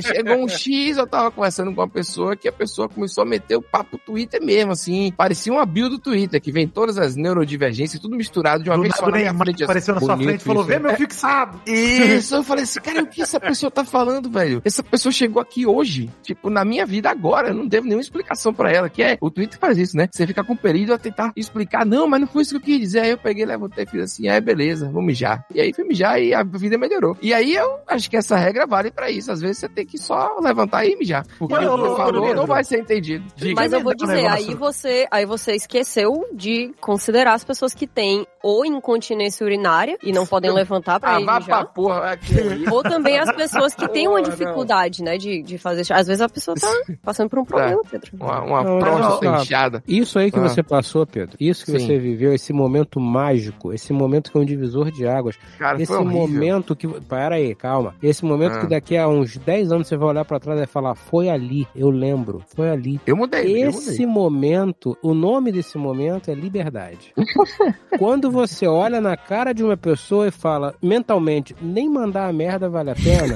Chegou um X, eu tava conversando com uma pessoa que a pessoa começou a meter o papo Twitter mesmo, assim. Parecia uma bio do Twitter, que vem todas as neurodivergências, tudo misturado de uma Do vez só na minha frente. assim. apareceu na sua bonito frente e falou: vê né? meu fixado. Isso, eu falei assim, cara, o que essa pessoa tá falando, velho? Essa pessoa chegou aqui hoje, tipo, na minha vida agora, eu não devo nenhuma explicação pra ela, que é, o Twitter faz isso, né? Você fica com perigo a tentar explicar, não, mas não foi isso que eu quis dizer, aí eu peguei, levantei e fiz assim, aí beleza, vou mijar. E aí fui mijar e a vida melhorou. E aí eu acho que essa regra vale pra isso, às vezes você tem que só levantar e mijar, porque o que falou não vai ser entendido. Diga. Mas eu vou dizer, aí você, aí você esqueceu de considerar as pessoas que têm ou incontinência urinária e não podem levantar pra Ah, ir vá pra porra, aqui. Ou também as pessoas que têm uma dificuldade, né, de, de fazer. Às vezes a pessoa tá passando por um problema, Pedro. Uma, uma Não, próstata inchada. Isso aí que Ah. você passou, Pedro, isso que Sim. você viveu, esse momento mágico, esse momento que é um divisor de águas, Cara, esse momento que. Para aí, calma. Esse momento Ah. que daqui a uns 10 anos você vai olhar pra trás e vai falar: foi ali, eu lembro, foi ali. Eu mudei, eu mudei. Esse momento, o nome desse momento é liberdade. Quando você olha na cara de uma pessoa e fala mentalmente, nem mandar a merda vale a pena,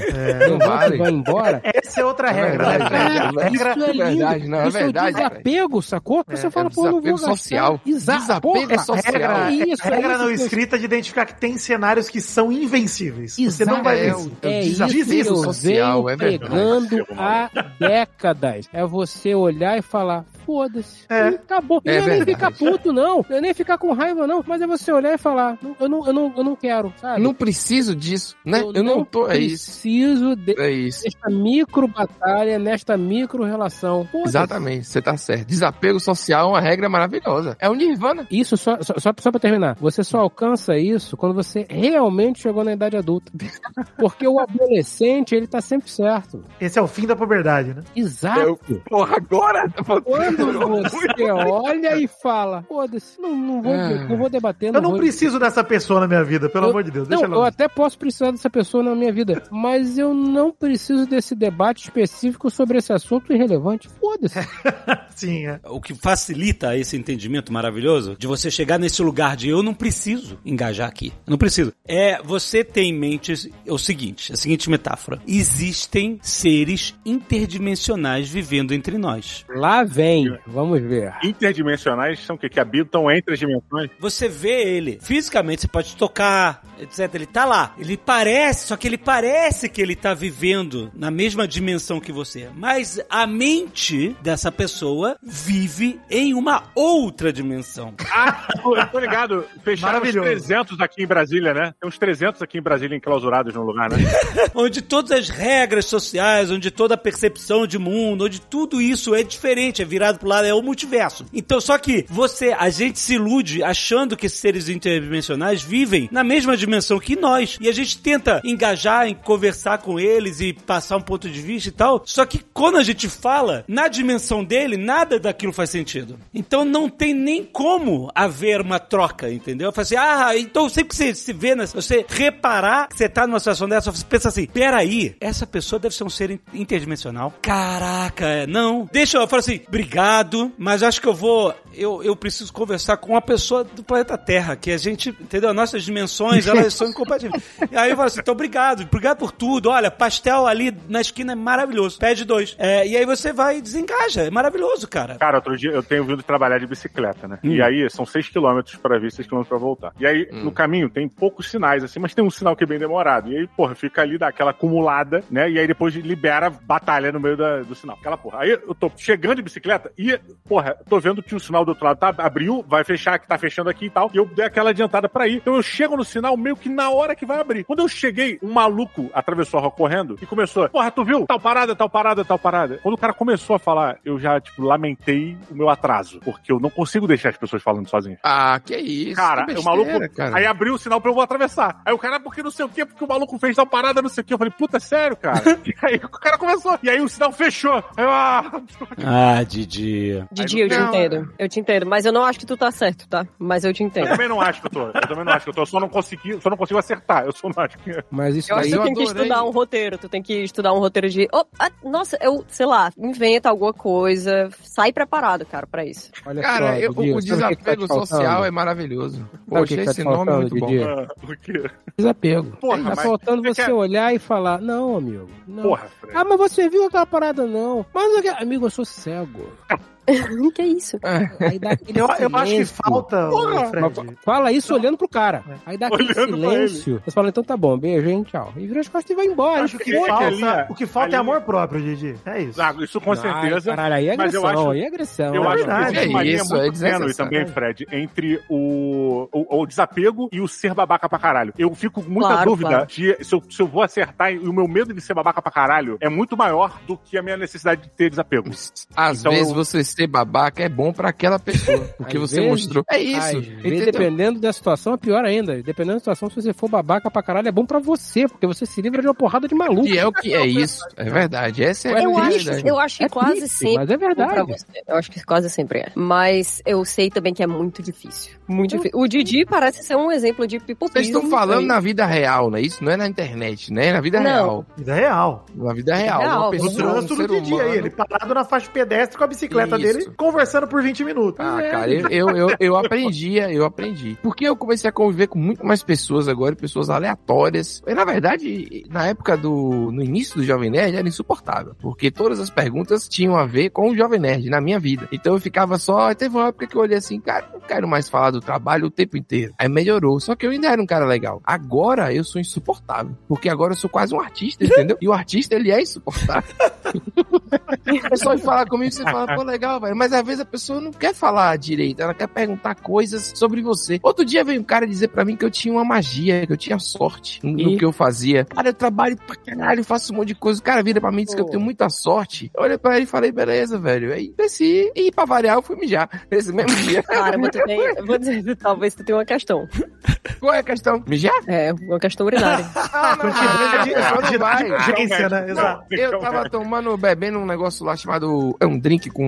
não levanta vale. vai embora. Essa é outra É regra, né? é verdade. regra- Isso é lindo. verdade, não, é Isso verdade, é desapego, sacou? Você fala, é pô, não vou gastar. social. Exato. Desapego Porra, social. regra, Isso, é regra isso não escrita de identificar que tem cenários que são invencíveis. Você Exato. não vai É, vencer. É isso eu social, é verdade. pregando há décadas. É você olhar e falar, foda-se, É. acabou. E É não é nem ficar puto, não. Não é nem ficar com raiva, não. Mas é você olhar e falar, "Não, eu não, eu não, eu não quero, sabe? Não preciso disso, né? Eu, não tô. É isso. preciso de- É isso. desta micro batalha, nesta micro relação. Exatamente, você tá certo. Desapego social é uma regra maravilhosa. É o Nirvana. Isso só, só, só, só pra terminar. Você só alcança isso quando você realmente chegou na idade adulta. Porque o adolescente, ele tá sempre certo. Esse é o fim da puberdade, né? Exato. Porra, agora? Quando você olha e fala, foda-se, não, não, vou, Ah. não vou debater. Eu não vou... preciso dessa pessoa na minha vida, pelo Eu- amor de Deus. Não, Deixa eu até posso precisar dessa pessoa na minha vida, mas eu não preciso desse debate específico sobre esse assunto irrelevante. Foda-se. Sim, é. O que facilita esse entendimento maravilhoso de você chegar nesse lugar de eu não preciso engajar aqui. Eu não preciso. É você ter em mente o seguinte, a seguinte metáfora. Existem seres interdimensionais vivendo entre nós. Lá vem, vamos ver. Interdimensionais são o quê? Que habitam entre as dimensões? Você vê ele fisicamente, você pode tocar, etc. Ele tá lá. Ele parece, só que ele parece que ele tá vivendo na mesma dimensão que você. Mas a mente dessa pessoa vive em uma outra dimensão. Ah, eu tô ligado. Fecharam uns Maravilhoso. 300 aqui em Brasília, né? Tem uns 300 aqui em Brasília enclausurados no lugar, né? onde todas as regras sociais, onde toda a percepção de mundo, onde tudo isso é diferente, é virado pro lado, é o multiverso. Então, só que você, a gente se ilude achando que esses seres interdimensionais vivem na mesma dimensão que nós. E a gente tenta engajar em conversar com eles e passar um ponto de vista e tal. Só que quando a gente fala, na dimensão dele, nada daquilo faz sentido. Então não tem nem como haver uma troca, entendeu? Eu falo assim, ah, então sempre que você se vê, nessa- você reparar que você tá numa situação dessa, você pensa assim, peraí, essa pessoa deve ser um ser in- interdimensional. Caraca, é, não. Deixa eu, eu falo assim, obrigado, mas acho que eu vou, eu, eu preciso conversar com uma pessoa do planeta Terra, que a gente, entendeu? Nossas dimensões, elas são incompatíveis. E aí eu falo assim, então obrigado, obrigado por tudo. Olha, pastel ali na esquina é maravilhoso. Pede dois. É, e aí você vai e desengaja. É maravilhoso, cara. Cara, outro dia eu tenho vindo trabalhar de bicicleta, né? E aí são 6 km pra vir, 6 km pra voltar. E aí, no caminho, tem poucos sinais, assim, mas tem um sinal que é bem demorado. E aí, porra, fica ali daquela acumulada, né? E aí depois libera batalha no meio da- do sinal. Aquela porra. Aí eu tô chegando de bicicleta e, porra, tô vendo que o sinal do outro lado tá, abriu, vai fechar, que tá fechando aqui e tal. E eu dei aquela adiantada pra ir. Então eu chego no sinal meio que na hora que vai abrir. Quando eu cheguei, um maluco atravessou a rua correndo e começou, porra, tu viu? Tal parada, tal parada, tal parada. Quando o cara começou a falar, eu já, tipo, lamentei o meu atraso. Porque eu não consigo deixar as pessoas falando sozinhas. Ah, que isso. Cara, que o besteira, maluco. cara. Aí abriu o sinal pra eu atravessar. Aí o cara, porque não sei o quê, porque o maluco fez tal parada, não sei o quê. Eu falei, puta, é sério, cara? e aí o cara começou. E aí o sinal fechou. Aí eu, ah, Ah, Didi. Didi, eu te entendo. Eu te entendo. Mas eu não acho que tu tá certo, tá? Mas eu te eu entendo. também não acho que eu tô. Eu também não acho que eu tô. Eu só não consegui, só não consigo acertar. Eu só não acho que. Mas isso Eu acho aí que eu tu tem que estudar um roteiro. Tu tem que estudar um roteiro de. Oh, ah, nossa, eu, sei lá, inventa alguma coisa. Sai preparado, cara, pra isso. Olha Cara, só, eu- Didi, o tá desapego te faltando? social é maravilhoso. Poxa, tá esse te nome é muito bom. Ah, o quê? Desapego. Porra, tá mas faltando você quer- olhar e falar, não, amigo, não. Porra, Fred. Ah, mas você viu aquela parada, não. Mas, eu- amigo, eu sou cego. que é isso? Aí dá aquele Eu, eu acho que silêncio. falta, Porra! Fred. Fala isso olhando pro cara. Aí dá aquele Olhando silêncio. Você fala, então tá bom, beijo, hein, tchau. E vira as costas e vai embora. Acho que é que falta, ali, o que falta é ali- amor próprio, Didi. É isso. Ah, isso com certeza. Ai, caralho, aí é mas eu agressão, acho- aí é agressão. Eu é acho que existe uma É linha isso, muito é tênue também, Fred, entre o, o, o desapego e o ser babaca pra caralho. Eu fico com muita Claro, dúvida claro. de se eu, se eu vou acertar e o meu medo de ser babaca pra caralho é muito maior do que a minha necessidade de ter desapego. Às Então vezes eu- você ser babaca é bom pra aquela pessoa. Porque Às você vezes- mostrou. É isso. Vezes, dependendo da situação, é pior ainda. Dependendo da situação, se você for babaca pra caralho, é bom pra você, porque você se livra de uma porrada de maluco. E é o que é isso. É verdade. Essa é a Eu acho, realidade. eu acho que É quase triste, sempre. Mas é Pra verdade. você. Eu acho que quase sempre é. Mas eu sei também que é muito difícil. Muito difícil. O Didi parece ser um exemplo de people Vocês estão falando aí. na vida real, né? Isso não é na internet, né? É na vida Não. real. Vida real. Na vida real. Real, Uma no pessoa, No um trânsito do Didi humano... aí, ele parado na faixa pedestre com a bicicleta Isso. Dele, conversando por 20 minutos. Ah, É. cara, eu, eu, eu, aprendia, eu aprendi. Porque eu comecei a conviver com muito mais pessoas agora, pessoas aleatórias. E, na verdade, na época do. no início do Jovem Nerd, era insuportável. Porque todas as perguntas tinham a ver com o Jovem Nerd, na minha vida. Então eu ficava só. Teve uma época que eu olhei assim, cara, não quero mais falar do trabalho o tempo inteiro. Aí melhorou. Só que eu ainda era um cara legal. Agora eu sou insuportável. Porque agora eu sou quase um artista, entendeu? E o artista, ele é insuportável. Pessoa vai falar comigo, você fala, pô, legal, velho. Mas às vezes a pessoa não quer falar direito, ela quer perguntar coisas sobre você. Outro dia veio um cara dizer pra mim que eu tinha uma magia, que eu tinha sorte no, no E? que eu fazia. Cara, eu trabalho pra caralho, faço um monte de coisa. O cara vira pra mim e diz que eu tenho muita sorte. Eu olhei pra ele e falei, beleza, velho. Aí desci e pra variar eu fui mijar. Nesse mesmo dia. Caramba, tu tem. Vou dizer, talvez tu tenha uma questão. Qual é a questão? Mijar? É, uma questão urinária. Ah, não, não, não urgência, né? Eu tava tomando, bebendo um negócio lá chamado. É um drink com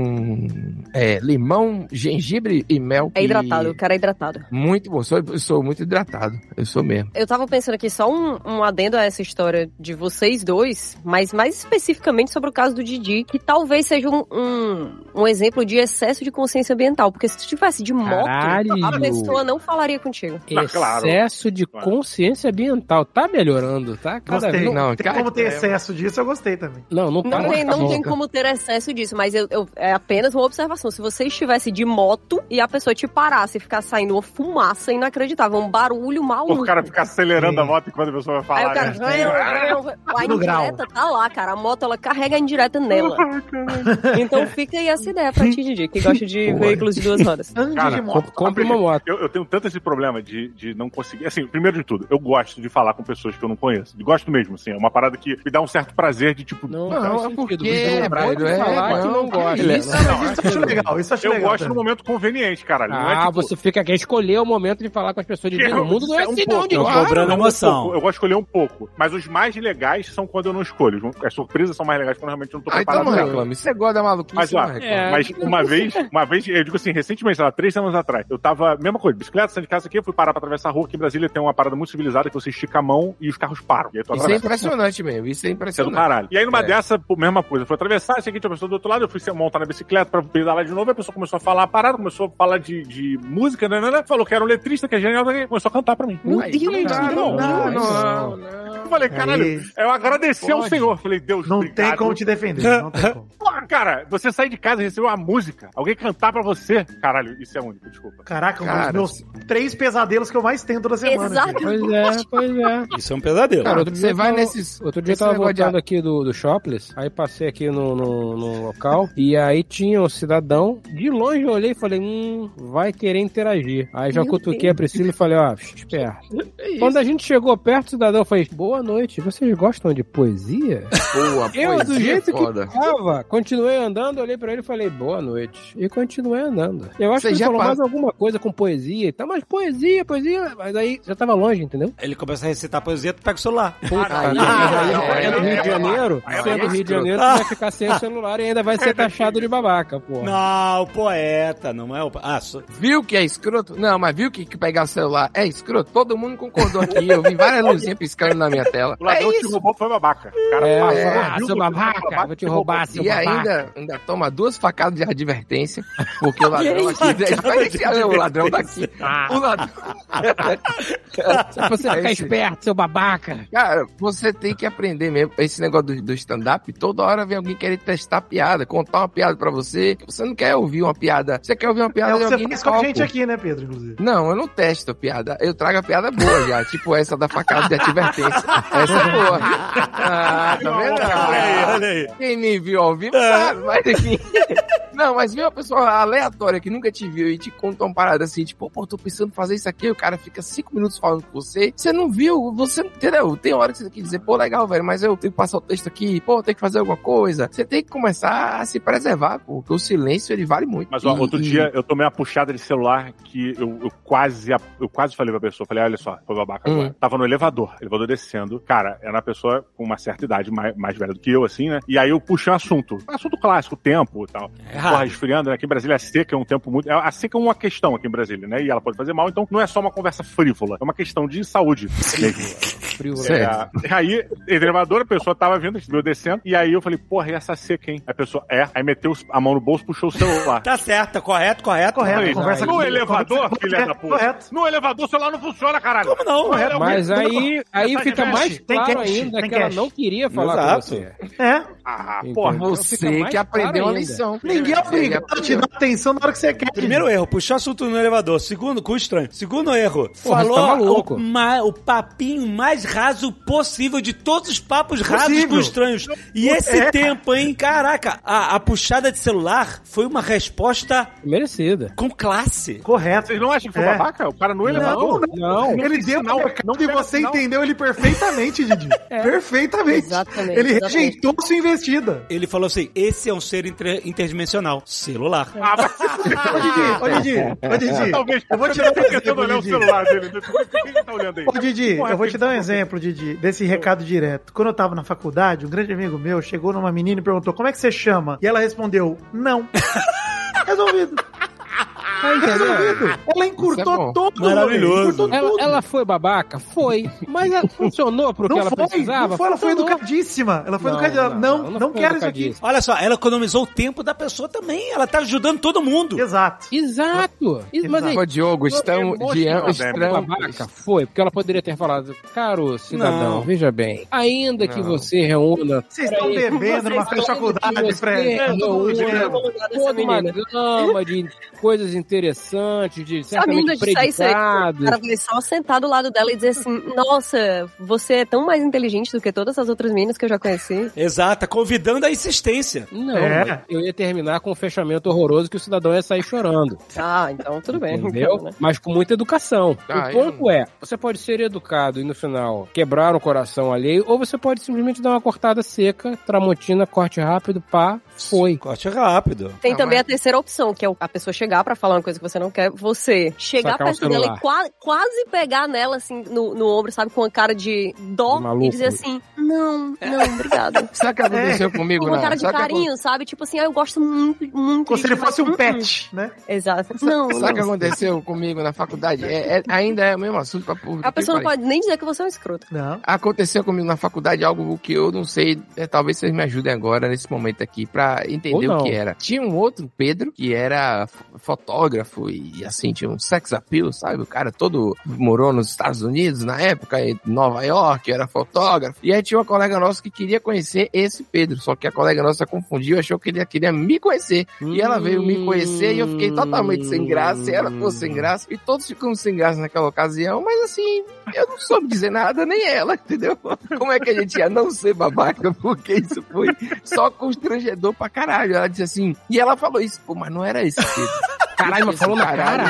é, limão, gengibre e mel. É e- hidratado, o cara é hidratado. Muito bom. Sou, eu sou muito hidratado. Eu sou mesmo. Eu tava pensando aqui só um, um adendo a essa história de vocês dois, mas mais especificamente sobre o caso do Didi, que talvez seja um, um, um exemplo de excesso de consciência ambiental. Porque se tu tivesse de moto, Caralho. a pessoa não falaria contigo. Não, claro. Excesso de consciência ambiental. Tá melhorando, tá? Cada Gostei. vez. Não, tem cara, como ter é- excesso disso, eu gostei também. Não, não tá. Não tem, não Tá tem como ter excesso disso, mas eu, eu- é apenas uma observação. Se você estivesse de moto e a pessoa te parasse e ficar saindo uma fumaça inacreditável, um barulho maluco. O cara ficar acelerando Sim. a moto enquanto a pessoa vai Aí falar. o cara. né? A indireta tá lá, cara. A moto ela carrega a indireta nela. Então fica aí essa ideia pra ti, Didi, que gosta de veículos de duas rodas. Ande Cara, de moto. Compre uma moto. Eu, eu tenho tanto esse problema de, de não conseguir. Assim, primeiro de tudo, eu gosto de falar com pessoas que eu não conheço. Gosto mesmo, assim. É uma parada que me dá um certo prazer de, tipo. Não, Não, faz é porque, não velho, é, falar que não, não gosta. que né? isso, Não, isso eu acho legal, isso eu acho eu legal. gosto no também. momento conveniente, cara. Não é Ah, tipo, você fica quer escolher o momento de falar com as pessoas de que no mundo não é um assim pouco, não, de eu claro. cobrando um emoção. Eu gosto de escolher um pouco. Mas os mais legais são quando eu não escolho. As surpresas são mais legais quando realmente eu não tô Ah, então preparado. não reclame. Você gosta da maluquice, Mas, ó, reclame. É. Mas uma vez, uma vez, eu digo assim, recentemente, sei lá, três anos atrás, eu tava, mesma coisa, bicicleta, saindo de casa aqui, eu fui parar pra atravessar a rua, aqui em Brasília tem uma parada muito civilizada que você estica a mão e os carros param. E aí tu Isso é impressionante mesmo. Isso é Isso é do impressionante. caralho. E aí numa É. dessa, mesma coisa, eu fui atravessar, cheguei, tinha uma pessoa do outro lado, eu fui montar na bicicleta pra pedalar de novo, a pessoa começou a falar a parada, começou a falar de, de música, né, né, né, falou que era um letrista, que é genial, começou a cantar pra mim. Meu Aí, Deus, não não, não, não, não. Eu falei, caralho, eu agradeci ao. Senhor. Falei, Deus, Não obrigado. tem como te defender. Não tem como. Porra, cara, você sai de casa e recebe uma música, alguém cantar pra você. Caralho, isso é único, desculpa. Caraca, um Cara, dos meus três pesadelos que eu mais tenho toda semana. Exato. Pois é, pois é. Isso é um pesadelo. Cara, outro Você vai nesses- Outro dia eu tava voltando aqui do, do Shopless, aí passei aqui no, no, no local, e aí tinha um cidadão, de longe eu olhei e falei, hum, vai querer interagir. Aí já Meu cutuquei a Priscila e falei, ó, esperto. Quando a gente chegou perto, o cidadão fez, boa noite, vocês gostam de poesia? Boa, Eu, do poesia jeito é foda. que tava, continuei andando, olhei pra ele e falei, boa noite. E continuei andando. Eu acho Você que ele já falou pa- mais alguma coisa com poesia e tal, mas poesia, poesia, mas aí já tava longe, entendeu? Ele começa a recitar poesia, tu pega o celular. Puta, Ah, aí, aí, é, Rio é de Janeiro, sendo Aí é Rio de. Janeiro, tu vai ficar sem o celular e ainda vai ser taxado de babaca, porra. Não, o poeta, não é o. Ah, só... Viu que é escroto? Não, mas viu que, que pegar o celular é escroto? Todo mundo concordou aqui. Eu vi várias luzinhas piscando na minha tela. O ladrão é te isso. roubou foi babaca. O cara É, passou, é, viu seu foi babaca, vou te roubar, seu E babaca. ainda, ainda toma duas facadas de advertência, porque o ladrão aqui. o ladrão daqui. O ladrão. Se você É ficar isso. esperto, seu babaca. Cara, você tem que aprender mesmo. Esse negócio do, do stand-up, toda hora vem alguém querer testar piada, contar uma piada pra você. Você não quer ouvir uma piada. Você quer ouvir uma É piada o de que você alguém faz com a gente aqui, né, Pedro, inclusive? Não, eu não testo piada. Eu trago a piada boa já. tipo essa da facada de advertência. Essa é boa. Ah, tá vendo? Olha aí, olha aí. Quem me viu ao vivo sabe, mas enfim. Não, mas viu uma pessoa aleatória que nunca te viu e te conta uma parada assim, tipo, pô, tô pensando em fazer isso aqui, o cara fica cinco minutos falando com você, você não viu, você não entendeu? Tem hora que você tem que dizer, pô, legal, velho, mas eu tenho que passar o texto aqui, pô, tem que fazer alguma coisa. Você tem que começar a se preservar, pô, porque o silêncio, ele vale muito. Mas ó, E- outro e- dia eu tomei uma puxada de celular que eu, eu quase eu quase falei pra pessoa, falei, olha só, foi babaca Hum. agora. Tava no elevador, elevador descendo. Cara, era uma pessoa com uma certa idade, mais, mais velha do que eu, assim, né? E aí eu puxei um assunto. Um assunto clássico, tempo e tal. Errado. Porra, esfriando, né? Aqui em Brasília a seca é um tempo muito. A seca é uma questão aqui em Brasília, né? E ela pode fazer mal, então não é só uma conversa frívola, é uma questão de saúde mesmo. É, aí, elevador, a pessoa tava vindo, veio descendo, e aí eu falei, porra, e essa seca, hein? Aí a pessoa, é, aí meteu a mão no bolso, puxou o celular. Tá certo, tá correto, correto. Correto, Falei, conversa no elevador, Conversa- filha da puta. Correto. No elevador, o celular não funciona, caralho. Como não? Correto. Mas aí, aí Mensagem fica mais Tem claro cash, ainda tem que ela não queria falar Exato. com você. É. Ah, Então, porra. fica Você que aprendeu claro uma ainda. lição. Ninguém é obrigado a te dar atenção na hora que você quer. Primeiro erro, puxou assunto no elevador. Segundo, com estranho. Segundo erro, Porra, falou você tá maluco. o, ma- o papinho mais raso possível de todos os papos rasos Possível. com estranhos. E esse É. tempo, hein? Caraca, a, a puxada de celular foi uma resposta Merecida. com classe. Correto. Vocês não acham que foi É. babaca? O cara no elevador. Não, Ele deu uma não e você sinal. entendeu ele perfeitamente, Didi. Perfeitamente. Exatamente, Ele exatamente. rejeitou sua investida. Ele falou assim: esse é um ser inter- interdimensional. Celular. Ah, vai se Ô, Didi, ô, Didi, ô, Didi. Talvez. Eu vou te dar um exemplo, olhar o Didi. celular dele. Por que ele tá olhando aí? Ô, Didi, Porra, eu vou te dar um tá- exemplo, Didi, desse recado direto. Quando eu tava na faculdade, um grande amigo meu chegou numa menina e perguntou como é que você chama? E ela respondeu, não. Resolvido. Tá entendendo? Ela encurtou é todo Maravilhoso. Encurtou Ela, tudo. ela foi babaca? Foi. Mas ela funcionou pro que Não ela foi, precisava? não foi, ela foi Funcionou. educadíssima. Ela foi Não, educadíssima. Não, não, não, quero isso aqui. Olha só, ela economizou o tempo da pessoa também. Ela tá ajudando todo mundo. Exato. Exato. Isso, Mas aí, Diogo, estão de emocional, estranho. babaca foi, porque ela poderia ter falado, caro cidadão, Não. veja bem, ainda que você reúna Vocês estão bebendo numa faculdade, Fred. É, todo toda uma gama de coisas interessantes, de certamente de sair cedo, o predicados. cara vai só sentar do lado dela e dizer assim: Nossa, você é tão mais inteligente do que todas as outras meninas que eu já conheci. Exato, tá convidando a insistência. Não, É. eu ia terminar com um fechamento horroroso que o cidadão ia sair chorando. Ah, então tudo bem. Entendeu? então, né? Mas com muita educação. Ah, o ponto é, você pode ser educado e no final quebrar o coração alheio, ou você pode simplesmente dar uma cortada seca, tramontina, corte rápido, pá, foi. Corte rápido. Tem também mas- a terceira opção, que é a pessoa chegar pra falar uma coisa que você não quer, você chegar Sacar perto dela e qua- quase pegar nela, assim, no, no ombro, sabe, com uma cara de dó Maluco. e dizer assim, não, não, obrigada. Sabe o que aconteceu comigo, Com uma né? cara de que carinho, sabe? Tipo assim, ah, eu gosto muito, muito. Como se ele fosse um pet, né? Exato. Não, Sabe o que aconteceu comigo na faculdade? É, é- ainda é o mesmo assunto pra público. A pessoa não pode nem dizer que você é um escroto. Não. Aconteceu comigo na faculdade algo que eu não sei, é, talvez vocês me ajudem agora nesse momento aqui pra entender o que era. Tinha um outro Pedro que era f- fotógrafo e assim, tinha um sex appeal, sabe? O cara todo morou nos Estados Unidos na época, em Nova York, era fotógrafo. E aí tinha uma colega nossa que queria conhecer esse Pedro, só que a colega nossa confundiu, achou que ele queria me conhecer. E ela veio me conhecer e eu fiquei totalmente sem graça, e ela ficou sem graça, e todos ficamos sem graça naquela ocasião, mas assim, eu não soube dizer nada, nem ela, entendeu? Como é que a gente ia não ser babaca? Porque isso foi só constrangedor pra caralho. Ela disse assim, e ela falou isso, pô, mas não era esse Pedro. Caralho, mas falou na cara.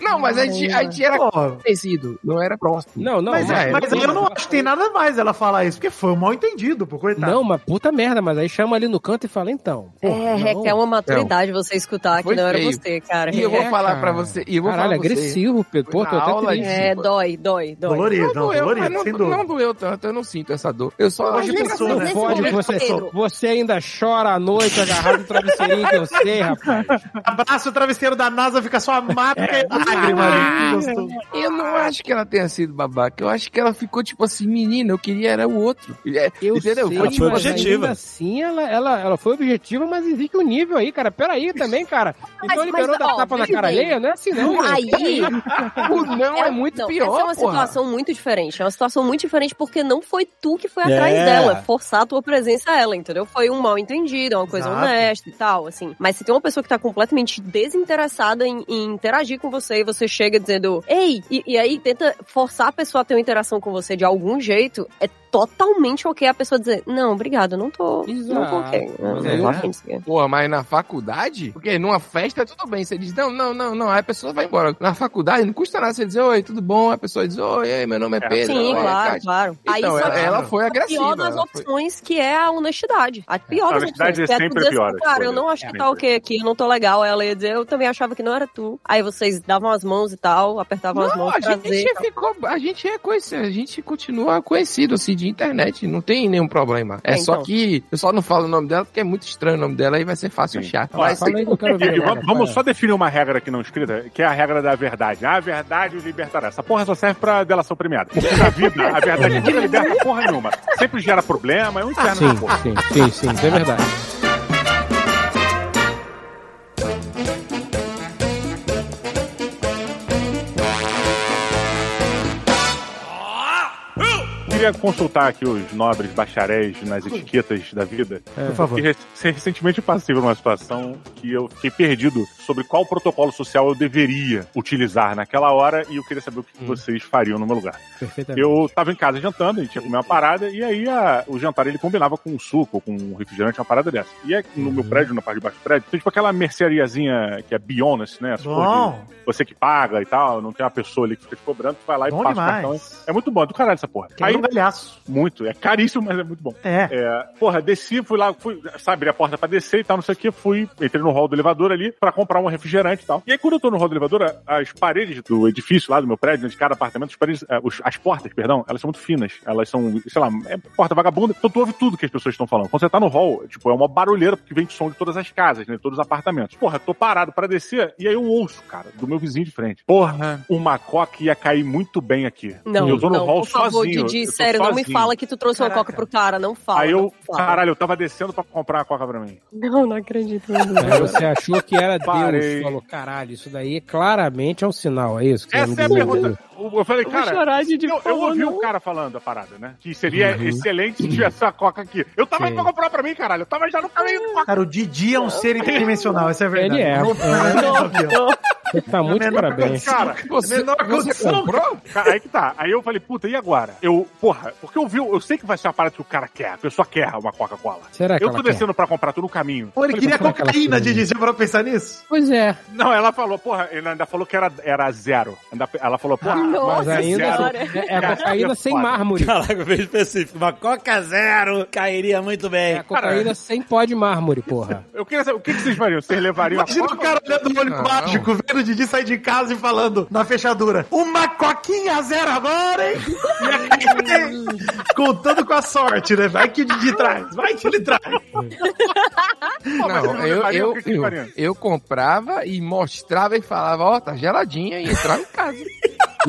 Não, mas a gente, a gente era conhecido, não era próximo. Não, não, mas, mas- mas aí eu não acho que tem nada mais ela falar isso, porque foi um mal entendido, pô, coitado. Não, mas puta merda, mas aí chama ali no canto e fala então. porra, É, não. requer uma maturidade você escutar que Foi não era feio. você, cara. E eu vou É, falar cara. pra você, e eu vou Caralho, agressivo, Pedro. Pô, tô até aula triste. É, dói, dói, dói. Dolorido, Não não, doeu, dolorido, mas sem não, dúvida. não doeu tanto, eu não sinto essa dor. Eu só Mas Nesse né? Pode, momento, você, ainda chora à noite agarrado no travesseirinho que eu sei, rapaz. Abraça o travesseiro da NASA, fica só a marca e lágrima ali. Que gostoso. Eu não acho que ela tenha sido babaca. Eu acho que ela ficou tipo assim, menina, eu queria era o outro. É, Eu entendeu? sei, Ela foi mas objetiva. ainda assim, ela, ela, ela foi objetiva, mas existe um nível aí, cara. Peraí também, cara. Então Mas- liberou mas, da ó, tapa na cara alheia, não é assim não. Aí, O não é, muito não, pior, Essa é uma porra. situação muito diferente. É uma situação muito diferente porque não foi tu que foi É. atrás dela, forçar a tua presença a ela, entendeu? Foi um mal entendido, uma coisa Exato. honesta e tal, assim. Mas se tem uma pessoa que tá completamente desinteressada em, em interagir com você e você chega dizendo, ei, e, e aí tenta forçar a pessoa a ter uma interação com você de algum jeito, é totalmente ok a pessoa dizer, não, obrigado, eu não tô, não tô ok. Exato. Não, É. não tô afim disso aqui." Porra, mas na faculdade? Porque numa festa tudo bem. Você diz, não, não, não, não. Aí a pessoa vai embora. Na faculdade não custa nada você dizer, oi, tudo bom? A pessoa diz, oi, meu nome é Pedro. Sim, claro, Cátia. claro. Aí Então, só ela, ela foi a agressiva. pior das ela foi- opções que é a honestidade. A pior A das honestidade opções. é sempre tu dizer a pior assim, Cara, eu não acho que tá ok aqui, eu não tô legal. Ela ia dizer, eu também achava que não era tu. Aí vocês davam as mãos e tal, apertavam as Não, mãos a gente e tal. ficou, a gente é conhecido, a gente continua conhecido assim de internet, não tem nenhum problema. É, É, só então. que eu só não falo o nome dela porque é muito estranho o nome dela e vai ser fácil Sim. achar. Mas aí ver. vamos, vamos só definir uma regra aqui não escrita, que é a regra da verdade. A verdade libertará. Essa porra só serve pra delação premiada. Porque na vida, a verdade nunca liberta porra nenhuma. Sempre gera problema, é um inferno Sim, porra. sim, sim, sim, isso é verdade. Queria consultar aqui os nobres bacharéis nas etiquetas da vida. Por favor. Recentemente eu passei por uma situação que eu fiquei perdido sobre qual protocolo social eu deveria utilizar naquela hora e eu queria saber o que Hum. vocês fariam no meu lugar. Perfeitamente. Eu tava em casa jantando, a gente ia comer uma parada, e aí a- o jantar ele combinava com um suco, com um refrigerante, uma parada dessa. E no meu prédio, na parte de baixo do prédio, tem tipo aquela merceariazinha que é Beyondness, né? Porra de- Bom, Você que paga e tal, não tem uma pessoa ali que fica te cobrando, tu vai lá e bom passa o cartão. demais. É muito bom, é do caralho essa porra. Quebra Aí eu velhaço. Muito. É caríssimo, mas é muito bom. É. É, porra, desci, fui lá, fui, sabe, abri a porta pra descer e tal, não sei o que, fui, entrei no hall do elevador ali pra comprar um refrigerante e tal. E aí, quando eu tô no hall do elevador, as paredes do edifício lá do meu prédio, de cada apartamento, as, paredes, os- as portas, perdão, elas são muito finas. Elas são, sei lá, é porta vagabunda. Então tu ouve tudo que as pessoas estão falando. Quando você tá no hall, tipo, é uma barulheira porque vem de som de todas as casas, né? Todos os apartamentos. Porra, tô parado pra descer e aí eu ouço, cara, do meu vizinho de frente. Porra, uma coca ia cair muito bem aqui. Não, E eu tô no não, hall por favor, sozinho. Didi, eu tô sério, não me sozinho. fala que tu trouxe uma coca pro cara, não fala. Aí eu, fala. caralho, eu tava descendo pra comprar uma coca pra mim. Não, não acredito. Aí você achou que era Parei. Deus. Falou, caralho, isso daí claramente é um sinal, é isso? Essa é a pergunta. Eu falei, cara, eu, eu ouvi o cara falando a parada, né? Que seria Uhum. excelente se tivesse a coca aqui. Eu tava Sim. indo pra comprar pra mim, caralho. Eu tava já no caminho Cara, o Didi é um ser interdimensional, essa é a verdade. Ele é. Não, não, não, tá muito menor parabéns. Cara, Você, Menor você condição. comprou? cara, aí que tá. Aí eu falei, puta, e agora? Eu, porra, porque eu vi, eu sei que vai ser uma parada que o cara quer, a pessoa quer uma Coca-Cola. Será que Eu ela tô quer? descendo pra comprar, tô no caminho. Pô, ele Falei, queria ela cocaína, quer? Didi. Você parou pra pensar nisso? Pois é. Não, ela falou, porra, ele ainda falou que era, era zero. Ainda- Ela falou, porra, Nossa Mas ainda Senhora. é, é a cocaína é sem mármore. Caraca, bem específico. Uma Coca Zero cairia muito É bem. a cocaína sem pó de mármore, porra. eu queria saber, o que, que vocês fariam? Vocês levariam a Imagina o Coca? cara olhando no olho mágico, vendo o Didi sair de casa e falando na fechadura: Uma coquinha zero agora, hein? E aí, Contando com a sorte, né? Vai que o Didi traz, vai que ele traz. Não, eu, eu, eu, eu comprava e mostrava e falava, ó, tá geladinha e entrava em casa.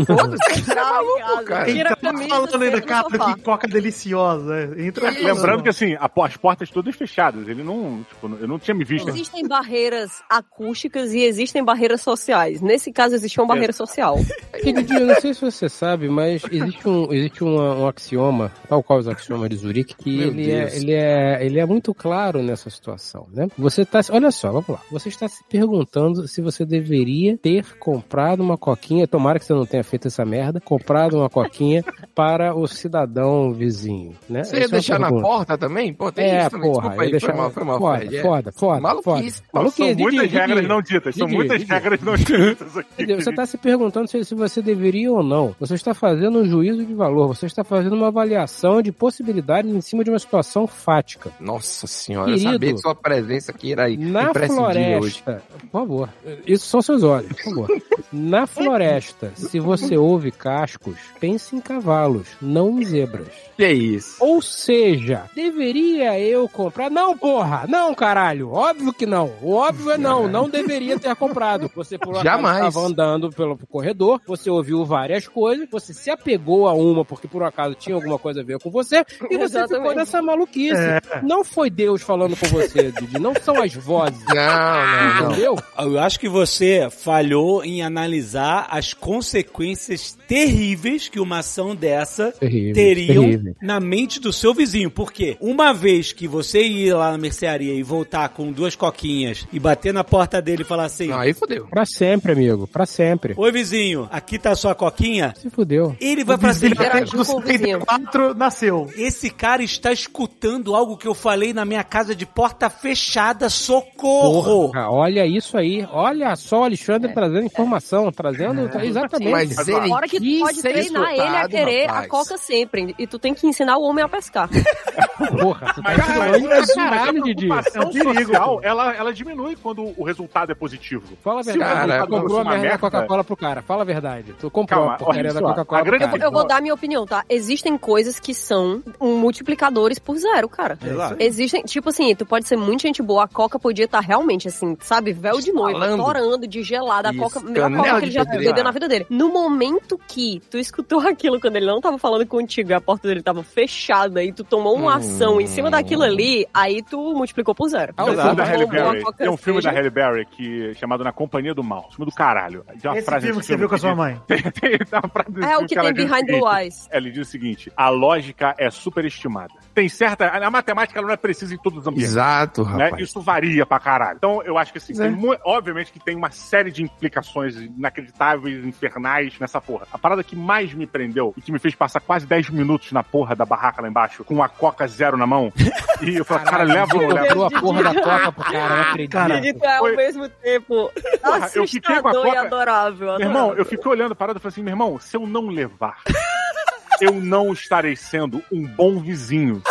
Foda-se, é maluco, cara. Ele tá camisa, falando ainda, cara, que coca deliciosa. Entra aqui. Lembrando que assim, a- as portas todas fechadas. Ele não, tipo, eu não tinha me visto. Existem barreiras acústicas e existem barreiras sociais. Nesse caso, existe uma barreira social. Eu não sei se você sabe, mas existe um, existe uma- um axioma, tal qual os axiomas de Zurique, que Meu ele Deus. é, ele, é, ele é muito claro nessa situação, né? Você tá, olha só, vamos lá. Você está se perguntando se você deveria ter comprado uma coquinha, tomara que você não tenha feito essa merda, comprado uma coquinha para o cidadão vizinho, né? Você ia é deixar na porta também? Pô, tem É, isso também. porra, Desculpa aí, deixar... foi mal, foi mal, foda, Fred. É. foda, foda, Maluquice. foda. Maluquice, São muitas regras não ditas. São muitas regras não ditas aqui. Você está se perguntando se, se você deveria ou não. Você está fazendo um juízo de valor. Você está fazendo uma avaliação de possibilidades em cima de uma situação fática. Nossa senhora, eu Querido, sabia que sua presença aqui era Na imprescindível hoje. floresta, por favor, isso são seus olhos, por favor. Na floresta, se você ouve cascos, pense em cavalos, não em zebras. Que isso? Ou seja, deveria eu comprar? Não, porra! Não, caralho! Óbvio que não. O óbvio é não. Não deveria ter comprado. Você por um acaso Jamais. estava andando pelo corredor, você ouviu várias coisas, você se apegou a uma porque por um acaso tinha alguma coisa a ver com você, e você ficou Exatamente. nessa maluquice. Não foi Deus falando com você, Didi. Não são as vozes. Não, não, não. Entendeu? Eu acho que você falhou em analisar as consequências terríveis que uma ação dessa Terrível, teriam terrível. na mente do seu vizinho. Porque uma vez que você ir lá na mercearia e voltar com duas coquinhas e bater na porta dele e falar assim: Não, aí fodeu. Pra sempre, amigo. Pra sempre. Oi vizinho, aqui tá a sua coquinha. Se fudeu. Ele vai assim: o vizinho. 74 nasceu. esse cara está escutando algo que eu falei na minha casa de porta fechada, socorro! Porra, olha isso aí. Olha só, Alexandre trazendo informação, trazendo. Exatamente. Mas Mas, ele Fora que pode ser treinar ele a querer rapaz. a coca sempre. E tu tem que ensinar o homem a pescar. Porra, tu tá Mas, pra mas a caralho, preocupação É um perigo, social, ela, ela diminui quando o resultado é positivo. Fala a verdade. Cara, tu comprou a uma merda da Coca-Cola pro cara. Fala a verdade. Tu comprou Calma, a porcaria da Coca-Cola a pro cara. Eu vou dar minha opinião, tá? Existem coisas que são multiplicadores por zero, cara. Exato. Existem, tipo assim, tu pode ser muito gente boa, a Coca podia estar realmente assim, sabe, véu de noiva, torando de gelada, a Coca, melhor Coca que ele de já bebeu na vida dele. No momento que tu escutou aquilo quando ele não tava falando contigo e a porta dele tava fechada e tu tomou uma Hum. ação em cima daquilo ali, aí tu multiplicou por zero. Tem um Exato. filme da Halle Berry. Tem um filme da Halle Berry que, chamado Na Companhia do Mal. Filme do caralho. Tem uma Esse frase filme que você viu com a sua mãe. Tem, tem, tem uma frase nesse É o que tem Behind seguinte, Eyes. Ela diz o seguinte: a lógica é superestimada. Tem certa. A matemática ela não é precisa em todos os ambientes. Exato, né? rapaz. Isso varia pra caralho. Então, eu acho que assim, É. tem mu- obviamente que tem uma série de implicações inacreditáveis, infernais nessa porra. A parada que mais me prendeu e que me fez passar quase 10 minutos na porra da barraca lá embaixo, com a Coca Zero na mão, e eu falei, cara, leva ou leva? Comprou a porra da Coca pro cara, não acredito. Cara, ao Foi- mesmo tempo Porra, eu fiquei com a assustador e Coca- adorável. Meu irmão, adorável. eu fiquei olhando a parada e falei assim, meu irmão, se eu não levar. eu não estarei sendo um bom vizinho.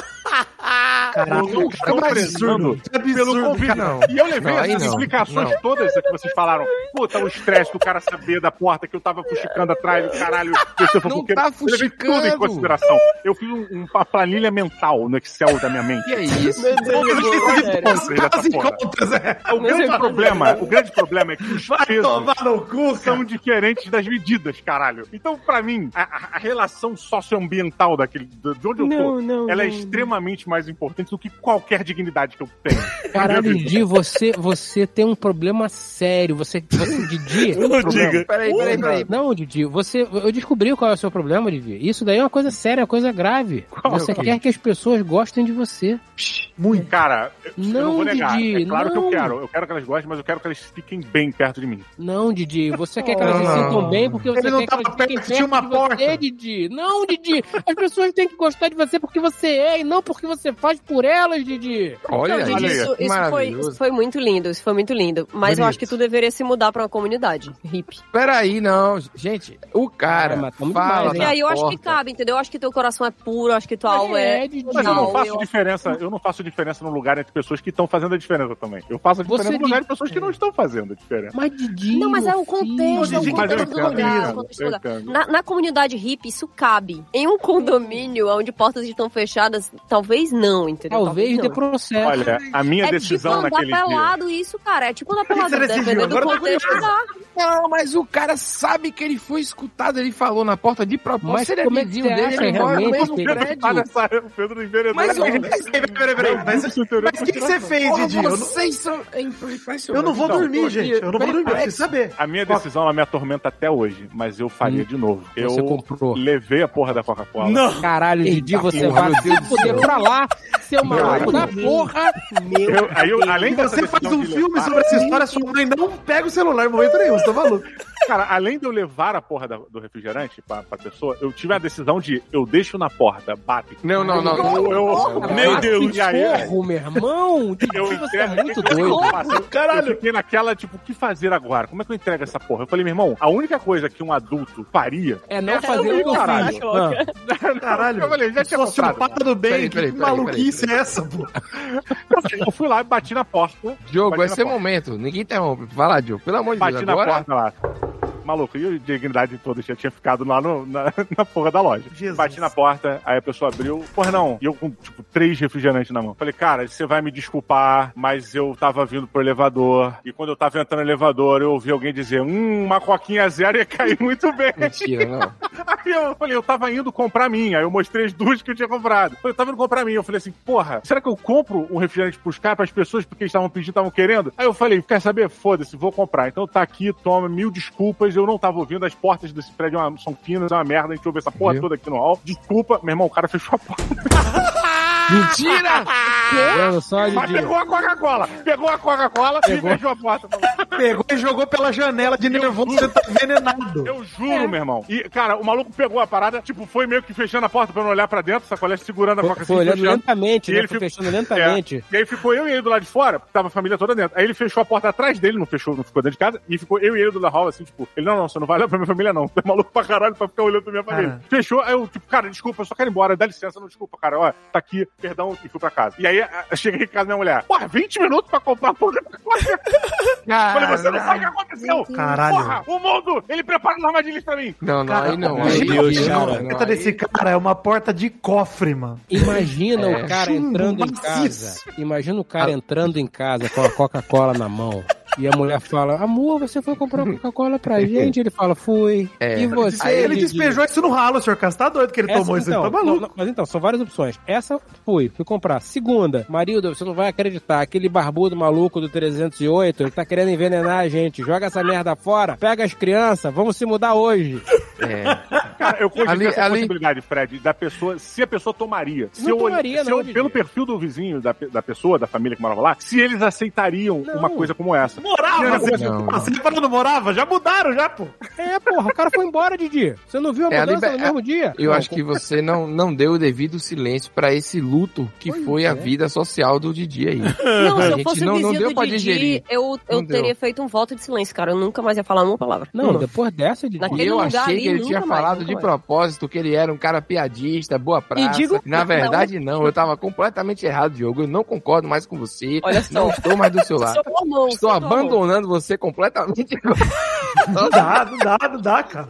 Caraca, eu não estou prezando pelo convívio. cara. E eu levei Não, essas não. explicações Não. todas que vocês falaram. Puta, o estresse do cara saber da porta que eu tava fuxicando atrás do caralho. desse fofoqueiro. tá Eu levei tudo em fuxicando. consideração. Eu fiz um- uma planilha mental no Excel da minha mente. Que é isso? Dessa porra. O grande problema, o grande problema é que os pesos são diferentes das medidas, caralho. Então, pra mim, a, a- relação socioambiental daquele, de de onde eu tô, Não, não, ela é não. extremamente mais importante do que qualquer dignidade que eu tenho. Caralho, Didi, você, você tem um problema sério. Você, você Didi. Não diga. Peraí, peraí, peraí. Não, Didi, você. Eu descobri qual é o seu problema, Didi. Isso daí é uma coisa séria, uma coisa grave. você é quê? quer que as pessoas gostem de você. Muito. Cara, eu- eu não Não, vou negar. Didi, é claro que eu não. quero. Eu quero que elas gostem, mas eu quero que elas fiquem bem perto de mim. Não, Didi, você quer que elas se não. sintam bem porque você Ele não quer que elas tava fiquem perto, uma de você, porta. Didi. Não, Didi, as pessoas têm que gostar de você porque você é e não porque você faz por elas, Didi. Olha Não, aí. isso, isso foi, isso foi muito lindo, isso foi muito lindo. Mas eu Bonito. acho que tu deveria se mudar pra uma comunidade hippie. Peraí, não. Gente, o cara Ah, tá fala mais? E aí eu acho que porta. cabe, entendeu? Eu acho que teu coração é puro, eu acho que tua alma é. é, Didi. Mas eu não faço eu- diferença, eu não faço diferença no lugar entre pessoas que estão fazendo a diferença também. Eu faço a diferença Você no lugar de pessoas que não estão fazendo a diferença. Mas Didi. Não, mas é o contexto, é o Didi, eu contexto do lugar. eu eu. Na, na comunidade hippie, isso cabe. Em um condomínio onde portas estão fechadas, talvez não, entendeu? Talvez dê não. processo. Olha, a minha É decisão tipo andar naquele dia. pelado isso, cara. É tipo andar pelado. Dependendo do tô contexto. Não, mas o cara sabe que ele foi escutado. Ele falou na porta de propósito. Mas Se ele é como é vizinho você dele, ele mora no realmente mesmo tá prédio. nessa, o Pedro não enveredou. Mas, o que, você fez, Didi? Eu não, vocês são... é eu não vou Então, dormir, gente. Eu não vou dormir, preciso saber. A minha decisão, ela me atormenta até hoje, mas eu faria Hum. de novo. Eu Você comprou. levei a porra da Coca-Cola. Não. Caralho, Didi, você vai se céu. pra lá, seu maluco da porra. Eu, aí eu, além você faz um filme levar- sobre essa história, sua mãe não pega o celular em momento nenhum, você tá maluco. Cara, além de eu levar a porra da- do refrigerante pra, pra pessoa, eu tive a decisão de eu deixo na porta, bate. Não, não, não. Eu, eu, Meu Deus. E aí, Porra, meu irmão. Eu você é entrego- muito doido. eu- Caralho. Eu fiquei naquela, tipo, o que fazer agora? Como é que eu entrego essa porra? Eu falei, meu irmão, a única coisa que um adulto faria. É não fazer o que eu Caralho. fiz. Caralho. Eu falei, já tinha comprado. Sociopata do bem, Peraí, peraí, que peraí, maluquice é essa, pô? Eu fui lá e bati na porta. Diogo, Bati é porta. momento. Ninguém interrompe. Vai lá, Diogo. Pelo amor de Deus. Bati na Agora... porta lá. Maluco, e a dignidade toda já tinha ficado lá no- na, na porra da loja. Jesus. Bati na porta, aí a pessoa abriu. Porra, não. E eu com, tipo, três refrigerantes na mão. Falei, cara, você vai me desculpar, mas eu tava vindo pro elevador. E quando eu tava entrando no elevador, eu ouvi alguém dizer, hum, uma coquinha zero ia cair muito bem. Mentira, não. Aí eu falei, eu tava indo comprar minha. Aí eu mostrei as duas que eu tinha comprado. Eu tava indo comprar minha. Eu falei assim, porra, será que eu compro um refrigerante pros caras, pras pessoas, porque eles estavam pedindo, estavam querendo? Aí eu falei, quer saber? Foda-se, vou comprar. Então tá aqui, toma, mil desculpas. Eu não tava ouvindo, as portas desse prédio é são finas, é uma merda. A gente ouve essa porra Viu? toda aqui no hall. Desculpa, meu irmão, o cara fechou a porta. Mentira! Vendo só, Mas pegou a Coca-Cola. Pegou a Coca-Cola e Pegou. fechou a porta. Pegou e jogou pela janela de nervoso, você tá envenenado. Eu juro, meu irmão. E, cara, o maluco pegou a parada, tipo, foi meio que fechando a porta pra não olhar pra dentro, sacolé segurando a Foi, Coca foi assim, olhando fechando. lentamente, E né? ele Foi ficou- fechando lentamente. E aí ficou eu e ele do lado de fora, porque tava a família toda dentro. Aí ele fechou a porta atrás dele, não fechou, não ficou dentro de casa, e ficou eu e ele do lado hall, assim, tipo, ele, não, não, você não vai olhar pra minha família, não. Você é maluco pra caralho pra ficar olhando pra minha família. Cara. Fechou, aí eu, tipo, cara, desculpa, eu só quero ir embora, dá licença, não desculpa, cara, ó, tá aqui, perdão, e fui pra casa. E aí cheguei em casa da minha mulher, porra, 20 minutos pra comprar a porra da Coca. Falei, você não sabe o que aconteceu? Caralho. Porra, o mundo, ele prepara as armadilhas pra mim. Não, não, Cara, aí não. Aí, Deus, cara. A porta aí- desse cara é uma porta de cofre, mano. Imagina É. o cara Chumbo entrando em maciço. casa. Imagina o cara entrando em casa com a Coca-Cola na mão. E a mulher fala, amor, você foi comprar Coca-Cola pra gente? Ele fala, fui. É. E você? Aí ele despejou isso no ralo, senhor Cássio. Tá doido que ele Essa, tomou isso aí. então, Tá maluco. não, mas então, são várias opções. Essa, fui, fui comprar. Segunda, Marilda, você não vai acreditar. Aquele barbudo maluco do 308, ele tá querendo envenenar a gente. Joga essa merda fora, pega as crianças, vamos se mudar hoje. É. Cara, eu cogitei Ali- essa ali- possibilidade, Fred, da pessoa, se a pessoa tomaria. Se Não eu, tomaria, se não, eu- pelo perfil do vizinho, da, da pessoa, da família que morava lá, se eles aceitariam Não. uma coisa como essa. Morava, você, Não, não. você falou não morava? Já mudaram, já, pô. É, porra, o cara foi embora, Didi. Você não viu a É, a mudança liber- no mesmo dia? Eu Não, acho que você não, não deu o devido silêncio pra esse luto que Pois foi é. a vida social do Didi aí. Não, A se eu gente fosse não- o não deu pra do Didi, digerir. eu, eu teria feito um voto de silêncio, cara. Eu nunca mais ia falar uma palavra. Não, depois dessa, Didi. Naquele E eu lugar achei ali, que ele tinha mais, falado de ué. propósito que ele era um cara piadista, boa praça. digo- Na verdade, não. Eu tava completamente errado, Diogo. Eu não concordo mais com você. Olha só. Não estou mais do seu lado. Estou. Abandonando você completamente. Não dá, não dá, não dá, cara.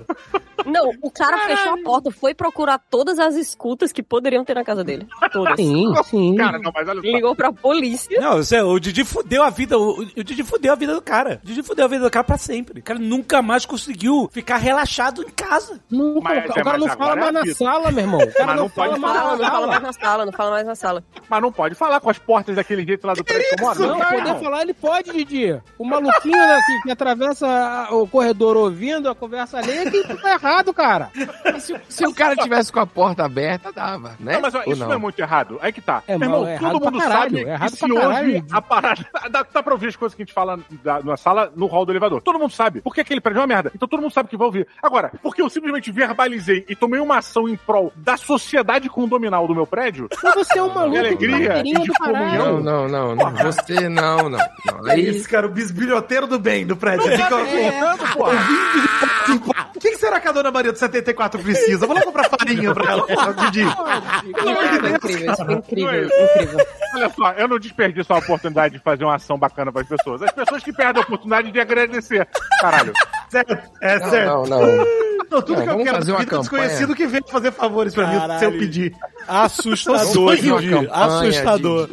Não, o cara fechou a porta, foi procurar todas as escutas que poderiam ter na casa dele. Todas. Sim, sim. Cara, não, mas olha só. Ligou pra polícia. Não, você, o Didi fudeu a vida. O, o Didi fudeu a vida do cara. O Didi fudeu a vida do cara pra sempre. O cara nunca mais conseguiu ficar relaxado em casa. Nunca, Mas- o cara não mas fala agora é mais na sala, meu irmão. O cara Mas não, não pode fala mais Fala, na não fala sala. mais na sala, não fala mais na sala. Mas não pode falar com as portas daquele jeito lá do prédio que eu moro. Não, poder falar ele pode, Didi. O maluquinho né, que, que atravessa o corredor ouvindo a conversa alheia que tá errado, cara. se, se o cara tivesse com a porta aberta, dava, né? Não, mas ó, isso não. é muito errado. Aí que tá. É, irmão, é todo mundo caralho, sabe é que se hoje a parada... Dá, dá pra ouvir as coisas que a gente fala da- na sala, no hall do elevador. Todo mundo sabe. Porque aquele prédio é uma merda. Então todo mundo sabe que vai ouvir. Agora, porque eu simplesmente verbalizei e tomei uma ação em prol da sociedade condominal do meu prédio, Mas você é um maluco alegria carteirinha e de do caralho. Não, não, não, não. Você não, não. não. É isso, cara, o bisbilhoteiro do bem do prédio. Fica Voltando, porra. O que, que será que a dona Maria do 74 precisa? Vou lá comprar farinha pra ela, Didi. Foi incrível, isso foi incrível, Não é incrível. Olha só, eu não desperdiço a oportunidade de fazer uma ação bacana pras pessoas. As pessoas que perdem a oportunidade de agradecer. Caralho. Certo, é certo. não, não, não. Não, tudo Não, que eu vamos quero fazer uma vida é campanha. desconhecido que vem fazer favores pra mim se eu pedir. Assustador, Didi. campanha Assustador.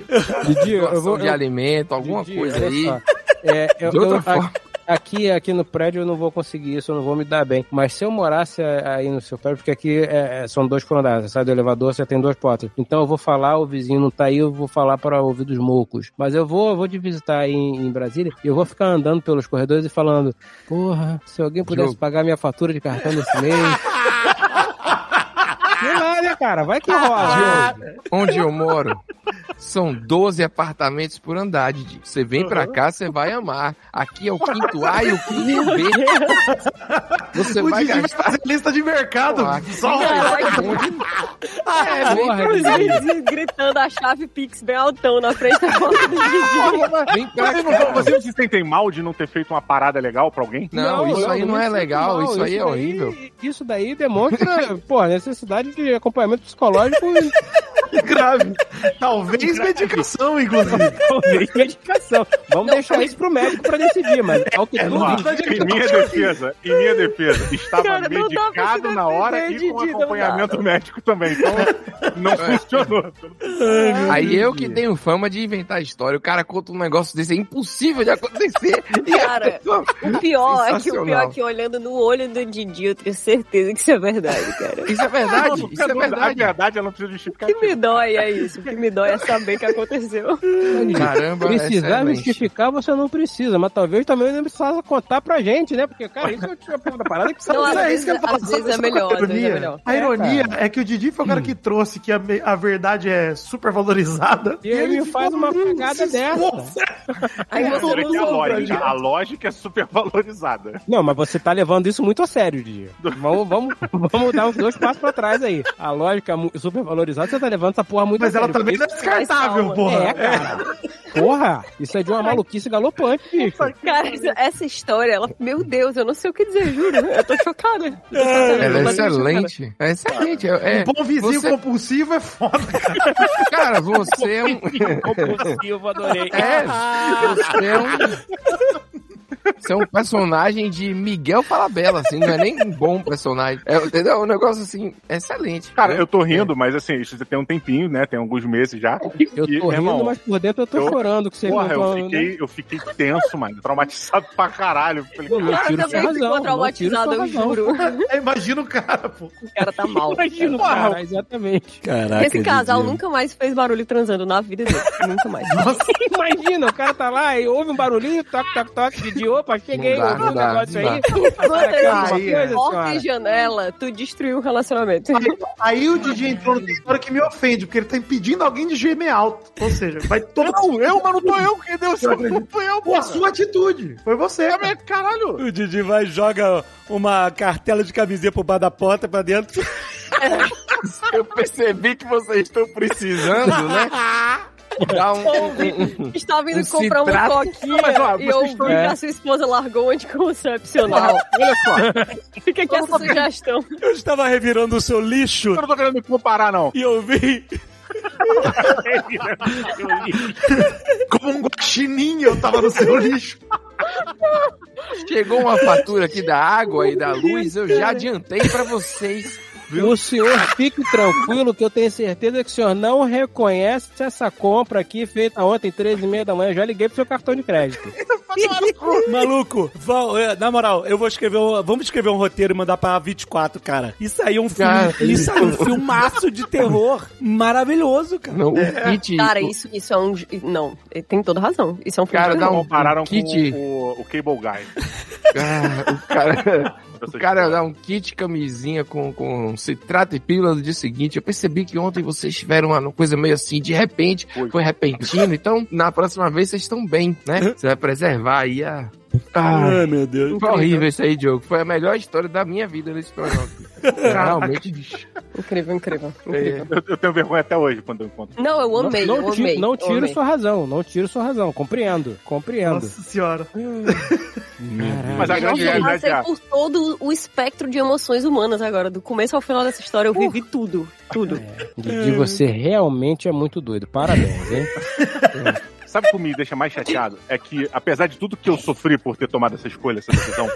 Didi, eu vou. de alimento, alguma Didi, coisa aí. só. É, eu, De outra eu- forma. Aqui, aqui no prédio eu não vou conseguir isso, eu não vou me dar bem. Mas se eu morasse aí no seu prédio, porque aqui é, é, são dois por andar, você sai do elevador, você tem duas portas. Então eu vou falar, o vizinho não tá aí, eu vou falar para ouvir dos moucos. Mas eu vou, eu vou te visitar aí em, em Brasília e eu vou ficar andando pelos corredores e falando: Porra, se alguém pudesse Diogo. pagar minha fatura de cartão nesse mês. Sei lá, né, cara? Vai que rola. Onde eu moro, são 12 apartamentos por andar, Didi. Você vem pra cá, você vai amar. Aqui é o quinto A e o quinto B. Você O vai Didi vai gastar. fazer lista de mercado. Porra, Só É, porra, Didi. vizinhos gritando a chave Pix bem altão na frente da porta do Didi. Vem pra Vocês cá. não, vocês não se sentem mal de não ter feito uma parada legal pra alguém? Não, isso aí não é legal, isso aí é daí- horrível. Isso daí demonstra, pô, a necessidade de acompanhamento psicológico grave. Talvez medicação, inclusive. talvez medicação. Vamos deixar isso pro médico pra decidir, mas ao que tudo Ó, indica- em minha defesa, em minha defesa, estava Cara, não medicado na hora defender, e com Didi, não acompanhamento médico também. Então, não funcionou. Aí eu que tenho fama de inventar história. O cara conta um negócio desse, é impossível de acontecer. E Cara, O pior é que o pior é que olhando no olho do Didi, eu tenho certeza que isso é verdade, cara. Isso é verdade, Não, isso é A verdade. verdade, ela não precisa O justificar. que dói é isso. O que me dói é saber que aconteceu. Caramba, Precisar justificar você não precisa, mas talvez também não precisa contar pra gente, né? Porque, cara, isso é a porra da parada que Não, Mas às é isso que eu falo. às vezes é melhor, é ironia? melhor. A ironia É, é, que o Didi foi o cara que trouxe que a, a verdade é super valorizada. E ele faz uma cagada dessa. Aí você não que a lógica, a lógica é super valorizada. Não, mas você tá levando isso muito a sério, Didi. Vamos, vamos, vamos dar uns dois passos pra trás aí. A lógica mu- super valorizada, você tá levando essa porra muito Mas ela sério. também não é descartável, porra. É, cara. Porra, isso é de uma maluquice galopante, bicho. Cara, essa- história, ela, meu Deus, eu não sei o que dizer, juro. Eu tô chocada. Eu tô chocada. Ela é eu tô chocada. excelente. É excelente. É, é- Um bom vizinho você- compulsivo é foda. Cara, você é um. Compulsivo, adorei. É, você é um. Você é um personagem de Miguel Falabella, assim, não é nem um bom personagem. É, entendeu? É um negócio assim, excelente. Cara, eu tô rindo, mas assim, isso já tem um tempinho, né? Tem alguns meses já. Eu E, tô rindo, irmão, mas por dentro eu tô eu- chorando. Que você Porra, eu não- né? fiquei, eu fiquei tenso, mano. Traumatizado pra caralho. Falei, Cara, eu também razão. ficou traumatizado, eu juro. É, Imagina o cara, pô. O cara tá mal. Imagina, Porra, cara, exatamente. Caraca, Esse casal nunca mais fez barulho transando na vida dele. Nunca mais. Imagina, o cara tá lá e ouve um barulhinho, toque, toque, toque, Didi, opa, cheguei, Não dá, ouvi um dá, negócio aí. Aí, coisa, porta e janela, tu destruiu o relacionamento. Aí o Didi entrou no território que me ofende, porque ele tá impedindo alguém de gemer alto. Ou seja, vai tomar. Não, eu, mas não tô eu. Quem deu esse não fui eu, Pô, a sua atitude. Foi você. cara. Caralho. O Didi vai e joga uma cartela de camisinha pro bar da porta pra dentro. Eu percebi que vocês estão precisando, né? Dá um, um, um, Estava indo um comprar uma coquinha Não, mas, ó, e eu vi que É. a sua esposa largou o anticoncepcional. Olha só, Fica aqui essa sugestão. Eu estava revirando o seu lixo eu não tô querendo me comparar, não. e eu vi. Como um guaxininho eu tava no seu lixo. Chegou uma fatura aqui da água e da luz, eu já adiantei pra vocês. O senhor fique tranquilo que eu tenho certeza que o senhor não reconhece essa compra aqui feita ontem, 13 e meia da manhã. Eu já liguei pro seu cartão de crédito. Maluco, Val, é, na moral, eu vou escrever um, vamos escrever um roteiro e mandar pra 24, cara. Isso aí é um filme, Cara, isso aí é um filmaço de terror maravilhoso, cara. Não, o kit. Cara, isso, isso é um. Não, ele tem toda razão. Isso é um filme Cara, de terror. um Compararam kit. com o, o Cable Guy. Ah, o cara. O cara dá um kit camisinha com, com citrato e pílula no dia seguinte. Eu percebi que ontem vocês tiveram uma coisa meio assim, de repente, Foi. foi repentino. Então, na próxima vez vocês estão bem, né? Você vai preservar aí a. Ah, meu Deus. foi horrível isso aí, Diogo. Foi a melhor história da minha vida nesse programa. Realmente, bicho. Incrível, incrível, incrível. Eu, eu tenho vergonha até hoje quando eu encontro. Não, eu amei, não, eu não, amei. não tiro amei. sua razão, não tiro sua razão. Compreendo, compreendo. Nossa senhora. Mas a grande Nossa, passei é. por todo o espectro de emoções humanas agora. Do começo ao final dessa história, eu vivi tudo. Tudo. Didi, você realmente é muito doido. Parabéns, hein? Sabe o que me deixa mais chateado? É que, apesar de tudo que eu sofri por ter tomado essa escolha, essa decisão,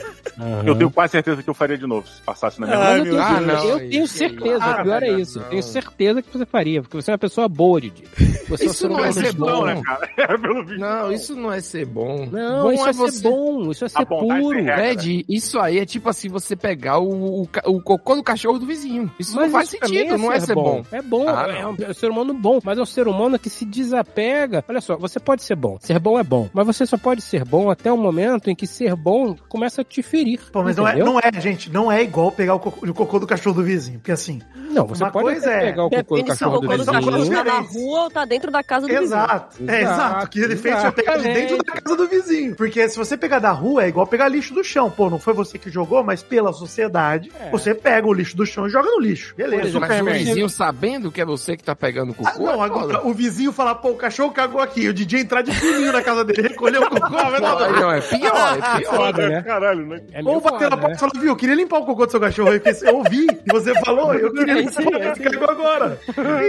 eu tenho quase certeza que eu faria de novo se passasse na minha Mas meu tenho, Ah, não, eu tenho aí. certeza, Ah, o pior é não, isso. não. Tenho certeza que você faria, porque você é uma pessoa boa, Didi. Você Isso é não é ser ser bom, Não, né, cara? É pelo visto. Não, isso não é ser bom. Não, bom isso é é, você. ser bom, isso é ser puro. regra. Ed, isso aí é tipo assim, você pegar o, o, o cocô do cachorro do vizinho. Isso não faz sentido, não é ser bom. É bom, Ah, é, não. um, é um ser humano bom, mas é um ser humano que se desapega. Olha só, você pode ser bom. Ser bom é bom. Mas você só pode ser bom até o momento em que ser bom começa a te ferir. Pô, mas não é, não é, gente, não é igual pegar o cocô, o cocô do cachorro do vizinho. Porque assim, Não, você pode é- pegar o cocô do se o cachorro do cocô do cachorro vizinho. tá na rua ou tá dentro da casa do vizinho. Exato. É, Exato, exato. O que ele fez foi pegar de dentro da casa do vizinho. Porque se você pegar da rua, é igual pegar lixo do chão. Pô, não foi você que jogou, mas pela sociedade, É. você pega o lixo do chão e joga no lixo. Beleza. Mas o vizinho sabendo que é você que tá pegando o Ah, cocô. não, é agora o vizinho falar, pô, o cachorro cagou aqui. O DJ entrar de fininho na casa dele, recolher o cocô. vai dar- Aí não, é pior, é pior. Né? Caralho, né? É Ou bater na porta né? e falar, viu, eu queria limpar o cocô do seu cachorro aí, porque eu ouvi e você falou, eu queria limpar o cocô que cagou agora.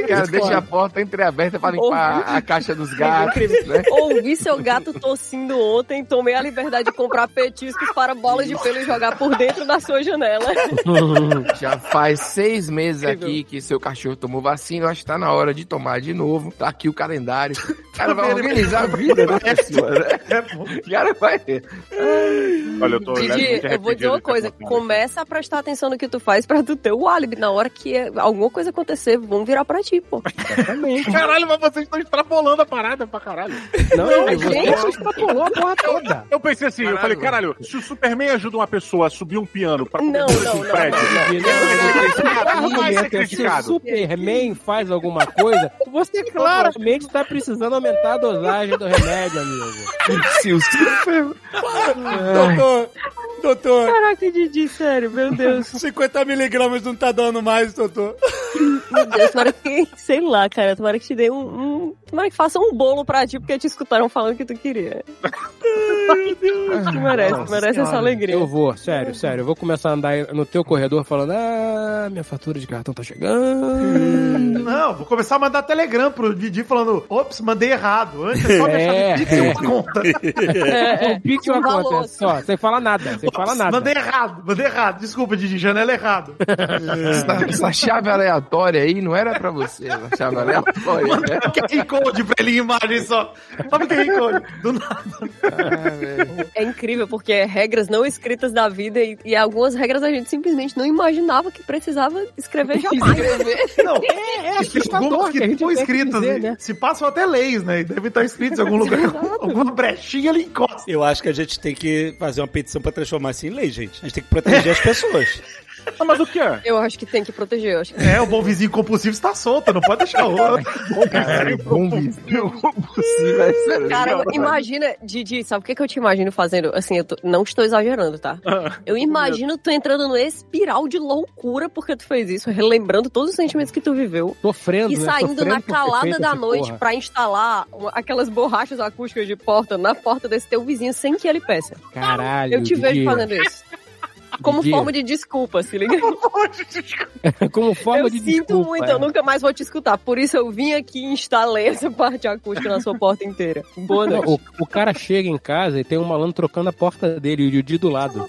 Cara, deixa a porta entreaberta pra limpar a caixa dos gatos, né? Ouvi seu gato tossindo ontem, tomei a liberdade de comprar petiscos para bola de pelo e jogar por dentro da sua janela. Já faz seis meses aqui que seu cachorro tomou vacina, eu acho que tá na hora de tomar de novo. Tá aqui o calendário. O cara vai organizar a vida da pessoa, né? O cara vai. Olha, eu tô Didi, eu vou dizer uma coisa, ter começa a prestar atenção no que tu faz pra tu ter o álibi. Na hora que alguma coisa acontecer, vão virar pra ti, pô. Exatamente. Caralho, mas vocês estão extrapolando a parada pra caralho. Não, Não, você gente. extrapolou a porra toda. Eu pensei assim, eu Caralho. falei, caralho, se o Superman ajuda uma pessoa a subir um piano pra Não, não, um não, prédio, não ser argumento é se o. Superman faz alguma coisa, você claramente está precisando aumentar a dosagem do remédio, amigo. Se o super... Doutor, doutor, Caraca, Didi, sério, meu Deus. 50 miligramas não tá dando mais, doutor. Meu Deus, tomara que, sei lá, cara, tomara que te dê um, um tomara que faça um bolo pra ti, porque te escutaram falando que tu queria. Tu merece, tu merece essa alegria. Eu vou, sério, sério, eu vou começar a andar no teu corredor falando, ah, minha fatura de cartão tá chegando. Não, vou começar a mandar telegram pro Didi falando, ops, mandei errado. É só deixar É, Pix é. uma conta. É, O Pix um uma conta, é só, sem falar nada, sem falar nada. Mandei errado, mandei errado. Desculpa, Didi, janela errado. Essa, essa chave aleatória aí não era pra você, essa chave aleatória, né? Que é code pra ele em imagem só. Sabe o que é code? Do nada. Ah. É incrível, porque é regras não escritas da vida e, e algumas regras a gente simplesmente não imaginava que precisava escrever jamais. Não, É, é e tem assustador algumas que a que gente ficam tem que escritas, dizer, e né? se passam até leis, né? E devem estar algum lugar. alguma brechinha ele encosta. Eu acho que a gente tem que fazer uma petição pra transformar isso em lei, gente. A gente tem que proteger as pessoas. Ah, mas o que é? Eu acho que tem que proteger. Eu acho que... É, o bom vizinho compulsivo está solto, não pode deixar o outro. Cara, bom vizinho compulsivo é excelente. Cara, imagina, Didi, sabe o que, que eu te imagino fazendo? Assim, eu tô- não estou exagerando, tá? Eu imagino tu entrando no espiral de loucura porque tu fez isso, relembrando todos os sentimentos que tu viveu. Sofrendo, E né? saindo Sofrendo na calada da noite porra. pra instalar aquelas borrachas acústicas de porta na porta desse teu vizinho sem que ele peça. Caralho, Eu te vejo Didi. fazendo isso. Como Didi. forma de desculpa, se liga? Como forma eu de sinto desculpa, muito, é. eu nunca mais vou te escutar. Por isso eu vim aqui e instalei essa parte acústica na sua porta inteira. Boa noite. O, o cara chega em casa e tem um malandro trocando a porta dele e o Didi do lado.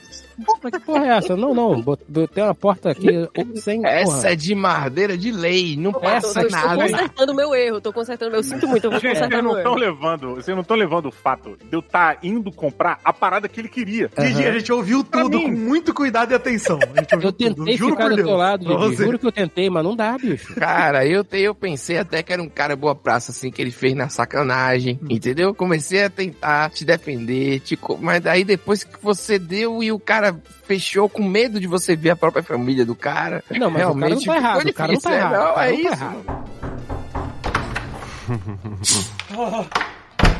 Mas que porra é essa? Não, não, bot- tem uma porta aqui sem porra. Essa é de mardeira de lei, não passa tô, eu tô nada. consertando o meu erro, tô consertando meu. Eu sinto muito, eu vou Gente, consertar vocês não meu estão erro. levando, vocês não estão levando o fato de eu estar indo comprar a parada que ele queria. Didi, a gente ouviu tudo com muito cuidado e atenção. A gente ouviu Eu tentei tudo, juro ficar por do Deus. teu lado. Juro que eu tentei, mas não dá, bicho. Cara, eu, te- eu pensei até que era um cara boa praça, assim, que ele fez na sacanagem, entendeu? Comecei a tentar te defender, te mas daí depois que você deu e o cara fechou com medo de você ver a própria família do cara. Não, mas o cara não realmente tá errado, ficou o cara não tá difícil, errado, né? o cara é não tá isso. errado.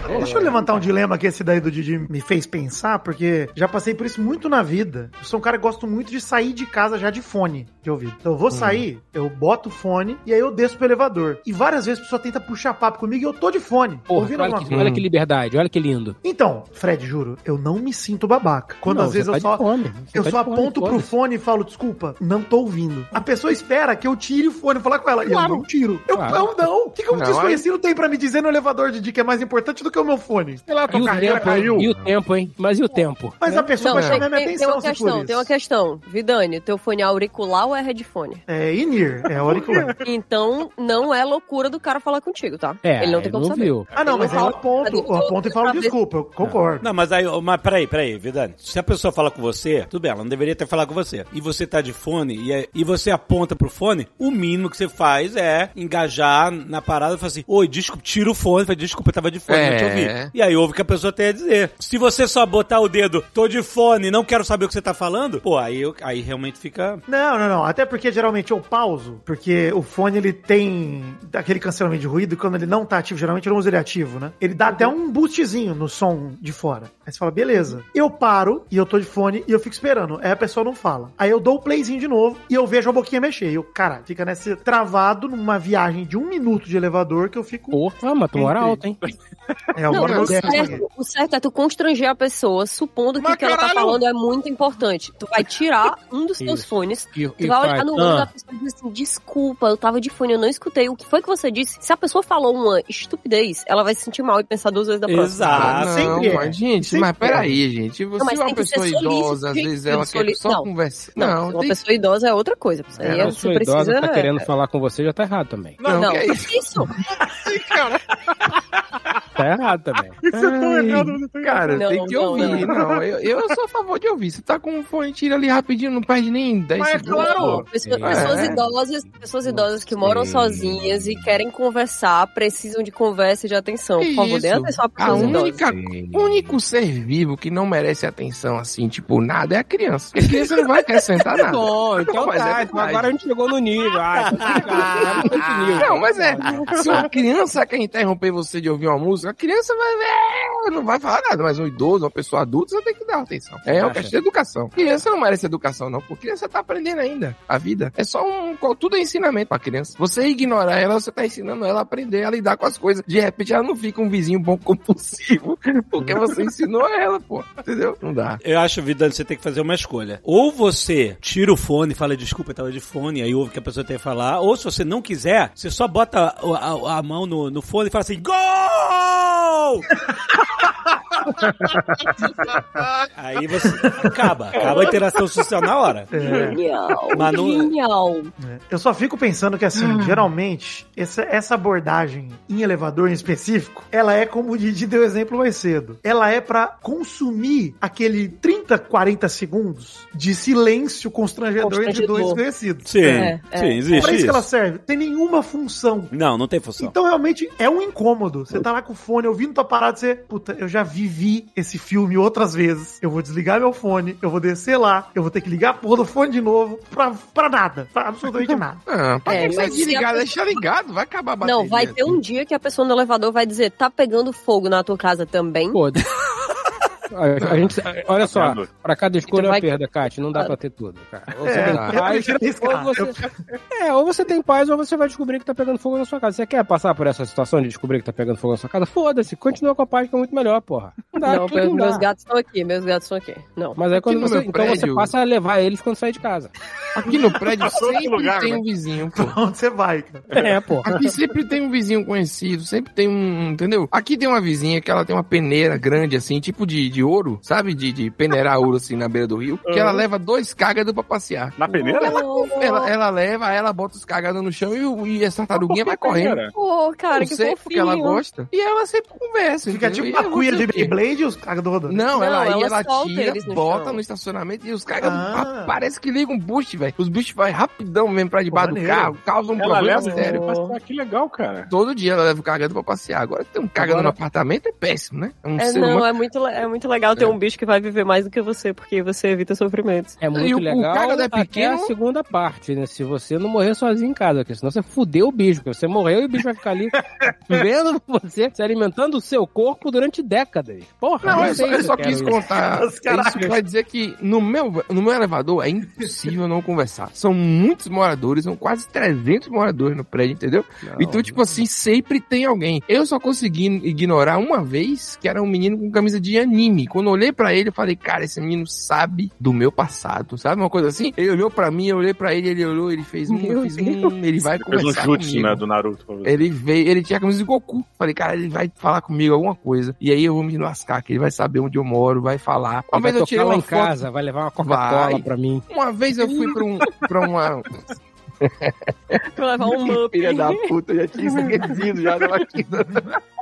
Deixa eu levantar um dilema que esse daí do Didi me fez pensar, porque já passei por isso muito na vida. Eu sou um cara que gosto muito de sair de casa já de fone de ouvido. Então eu vou sair, eu boto o fone e aí eu desço pro elevador. E várias vezes a pessoa tenta puxar papo comigo e eu tô de fone, Porra, ouvindo olha, alguma que, coisa. olha que liberdade, olha que lindo. Então, Fred, juro, eu não me sinto babaca. Quando Não, às vezes você eu tá só. fone, Eu tá só de fone, aponto pro fone e falo, desculpa, não tô ouvindo. A pessoa espera que eu tire o fone e falar com ela. E eu não tiro. Eu Claro. não, não. O que, que um Não, desconhecido tem pra me dizer no elevador de que é mais importante do que o meu fone? Sei lá, tua carreira tempo, hein? caiu. E o tempo, hein? Mas e o tempo? Mas a pessoa Não, vai tem, chamar minha tem- tem atenção uma se for questão, tem uma questão. Vidani, teu fone é auricular ou é headphone? É in-ear, é auricular. Então, não é loucura do cara falar contigo, tá? É, Ele não tem como saber. viu. Ah, não, Ele mas não eu fala- aponto, eu aponto e falo desculpa, eu concordo. Não, mas aí, mas peraí, peraí, Vidani. Se a pessoa fala com você, tudo bem, ela não deveria ter falado com você. E você tá de fone e, é- e você aponta pro fone, o mínimo que você faz é engajar na parada e falar assim: Oi, desculpa, tira o fone, fala, desculpa, eu tava de fone, não te É. ouvi. E aí ouve o que a pessoa tem a dizer. Se você só botar o dedo, tô de fone, não quero saber o que você tá falando, pô, aí, aí realmente fica. Não, não, não. Até porque geralmente eu pauso, porque o fone ele tem aquele cancelamento de ruído, e quando ele não tá ativo, geralmente eu não uso ele ativo, né? Ele dá até um boostzinho no som de fora. Aí você fala, beleza. Eu paro e eu tô de fone e eu fico esperando. Aí a pessoa não fala. Aí eu dou o playzinho de novo e eu vejo a boquinha mexer. E eu, caralho, fica nesse travado numa viagem de um minuto de elevador que eu fico. Porra, mas tu mora alto, hein? É, Não, o, certo, o certo é tu constranger a pessoa, supondo que o que ela tá falando é muito importante. Tu vai tirar um dos teus fones, E, tu vai olhar no olho da pessoa e dizer assim, desculpa, eu tava de fone, eu não escutei. O que foi que você disse? Se a pessoa falou uma estupidez, ela vai se sentir mal e pensar duas vezes da próxima. Exato. Ah, não, sempre é. mas, gente, Sempre mas peraí, gente. Você Não, mas é uma pessoa idosa, às vezes ela que quer só não. conversar. Não, Não, uma tem... pessoa idosa é outra coisa. Isso aí É, é, a você pessoa precisa... idosa tá é- querendo falar com você, já tá errado também. Não, Não, que é isso. isso? Tá errado também. Ai, Cara, Não, tem que não, ouvir. não. Não, eu, eu sou a favor de ouvir. Você tá com um fone, tira ali rapidinho, não perde nem 10 Mas é segundos. claro. Pessoas, É. idosas, pessoas idosas que moram Sim. sozinhas e querem conversar, precisam de conversa e de atenção. Por favor, dê Isso. atenção A única, o único ser vivo que não merece atenção, assim, tipo, nada, é a criança. Porque a criança não vai acrescentar nada. Bom, então Não, mas tá, é então agora a gente chegou no nível. Ah, então tá ligado, tá. Não, mas é. Se uma criança quer interromper você de ouvir uma música, a criança vai ver, não vai falar nada. Mas um idoso, uma pessoa adulta, você tem que dar atenção. É uma questão de educação. Criança não merece educação, não, porque criança tá aprendendo ainda a vida. É só um. Tudo é ensinamento pra criança. Você ignorar ela, você tá ensinando ela a aprender a lidar com as coisas. De repente ela não fica um vizinho bom compulsivo, porque você ensinou ela, pô. Entendeu? Não dá. Eu acho, Vidani, você tem que fazer uma escolha. Ou você tira o fone e fala, desculpa, eu tava de fone, aí ouve o que a pessoa tem a falar. Ou se você não quiser, você só bota a, a- a mão no, no fone e fala assim, GOL! aí você acaba, acaba a interação social na hora. Genial, Mas não- genial. É. Eu só fico pensando que, assim, geralmente, essa, essa abordagem em elevador em específico, ela é como o Didi deu exemplo mais cedo. Ela é pra consumir aquele 30, 40 segundos de silêncio constrangedor, entre Constrangedor. dois conhecidos. Sim, É, é. sim, existe Pra isso, isso. que ela serve. Tem nenhuma função. Não, não tem função. Então, realmente, é um incômodo. Você tá lá com o fone, ouvindo tua parada, você... Puta, eu já vi vi esse filme outras vezes, eu vou desligar meu fone, eu vou descer lá, eu vou ter que ligar a porra do fone de novo pra, pra nada, pra absolutamente nada. Ah, pra É, que se desligar, pessoa- deixar ligado, vai acabar a bateria. Não, vai ter um dia que a pessoa no elevador vai dizer, tá pegando fogo na tua casa também? Pô, a, a gente, olha só, pra cada escolha Tu vai- é uma perda, Kátia. Não dá pra ter tudo, cara. Ou você É, tem paz, ou você... É, ou você tem paz, ou você vai descobrir que tá pegando fogo na sua casa. Você quer passar por essa situação de descobrir que tá pegando fogo na sua casa? Foda-se, continua com a paz que é muito melhor, porra. Não dá, não, tudo não meus dá. gatos estão aqui, meus gatos estão aqui. Não. Mas aí quando você, então você prédio- passa a levar eles quando sair de casa. Aqui no prédio sempre lugar, tem né? um vizinho, pô. Pra onde você vai, cara? É, porra. Aqui sempre tem um vizinho conhecido, sempre tem um, entendeu? Aqui tem uma vizinha que ela tem uma peneira grande, assim, tipo de, de ouro, sabe? De, de peneirar ouro, assim, na beira do rio, que ela leva dois cágados pra passear. Na peneira? Ela, ela leva, aí ela bota os cagados no chão e, o- e essa tartaruguinha vai correndo. Pô, cara, não que sei porque ela gosta. E ela sempre conversa. Fica entendeu? tipo uma eu cuia de quê? Beyblade e os rodando. Não, ela Não, aí ela ela solta tira, no bota chão. no estacionamento e os caras Ah. parece que ligam um boost, velho. Os bichos vai rapidão mesmo pra debaixo do carro, causam um Ela problema leva sério. passear, que legal, cara. Todo dia ela leva o cagado pra passear. Agora tem um cagado no Agora- apartamento é péssimo, né? É um É, não, humano. é muito, é muito legal ter um bicho que vai viver mais do que você, porque você evita sofrimentos. É muito E o- o legal cara é até pequeno- a segunda parte, né? Se você não morrer sozinho em casa, porque senão você fudeu o bicho, porque você morreu e o bicho vai ficar ali vendo você, se alimentando o seu corpo durante décadas. Porra, Não, eu só, sei eu só quis isso. contar caralho. isso vai dizer que no meu, no meu elevador é impossível não conversar. São muitos moradores, são quase 300 moradores no prédio, entendeu? então, tipo assim, sempre tem alguém. Eu só consegui ignorar uma vez que era um menino com camisa de anime. Quando eu olhei pra ele, eu falei, cara, esse menino sabe do meu passado, sabe? Uma coisa assim. Ele olhou pra mim, eu olhei pra ele, ele olhou, ele fez um, eu fiz um, ele vai Fez um conversar jutsu, comigo. né, do Naruto. Ele veio, ele tinha a camisa de Goku. Falei, cara, ele vai falar comigo alguma coisa. E aí eu vou me lascar, que ele vai saber onde eu moro, vai falar. Uma Vai vez eu tirei lá uma em foto. casa, vai levar uma Coca-Cola pra mim. Uma vez eu fui pra, um, pra uma. Pra levar um mup. Filha da puta, eu já tinha esquecido já tava aqui.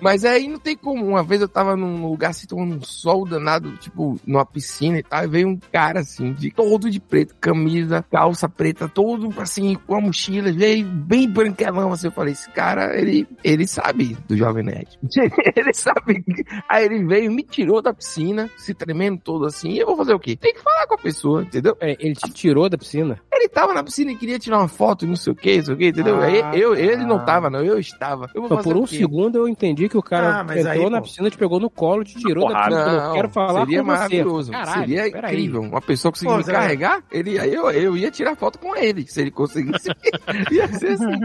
Mas aí não tem como. Uma vez eu tava num lugar assim, tomando um sol danado, tipo, numa piscina e tal, e veio um cara assim, de todo de preto, camisa, calça preta, todo assim, com a mochila, veio bem branquelão, assim. Eu falei, esse cara, ele, ele sabe do Jovem Nerd. ele sabe. Aí ele veio, me tirou da piscina, se tremendo todo assim, e eu vou fazer o quê? Tem que falar com a pessoa, entendeu? É, ele te tirou da piscina? Ele tava na piscina e queria tirar uma foto, não sei o que, não sei o que, entendeu? Ah, eu, ele não tá. tava, não, eu estava. Eu vou Só fazer por um o quê? Segundo eu entendi que o cara Ah, entrou aí, na pô. piscina, te pegou no colo, te tirou da piscina. Eu Não, quero falar seria com você. maravilhoso. Caralho, seria incrível. Uma pessoa conseguir Pô, me carregar, ele, aí eu, eu ia tirar foto com ele, se ele conseguisse. ia ser assim.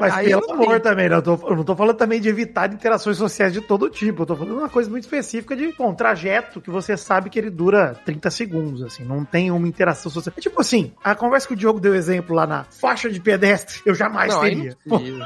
Mas Aí pelo eu amor tenho. também, né? Eu, tô- eu não tô falando também de evitar interações sociais de todo tipo. Eu tô falando uma coisa muito específica de pô, um trajeto que você sabe que ele dura 30 segundos, assim. Não tem uma interação social. É tipo assim, a conversa que o Diogo deu exemplo lá na faixa de pedestre, eu jamais Não, aí teria. não precisa.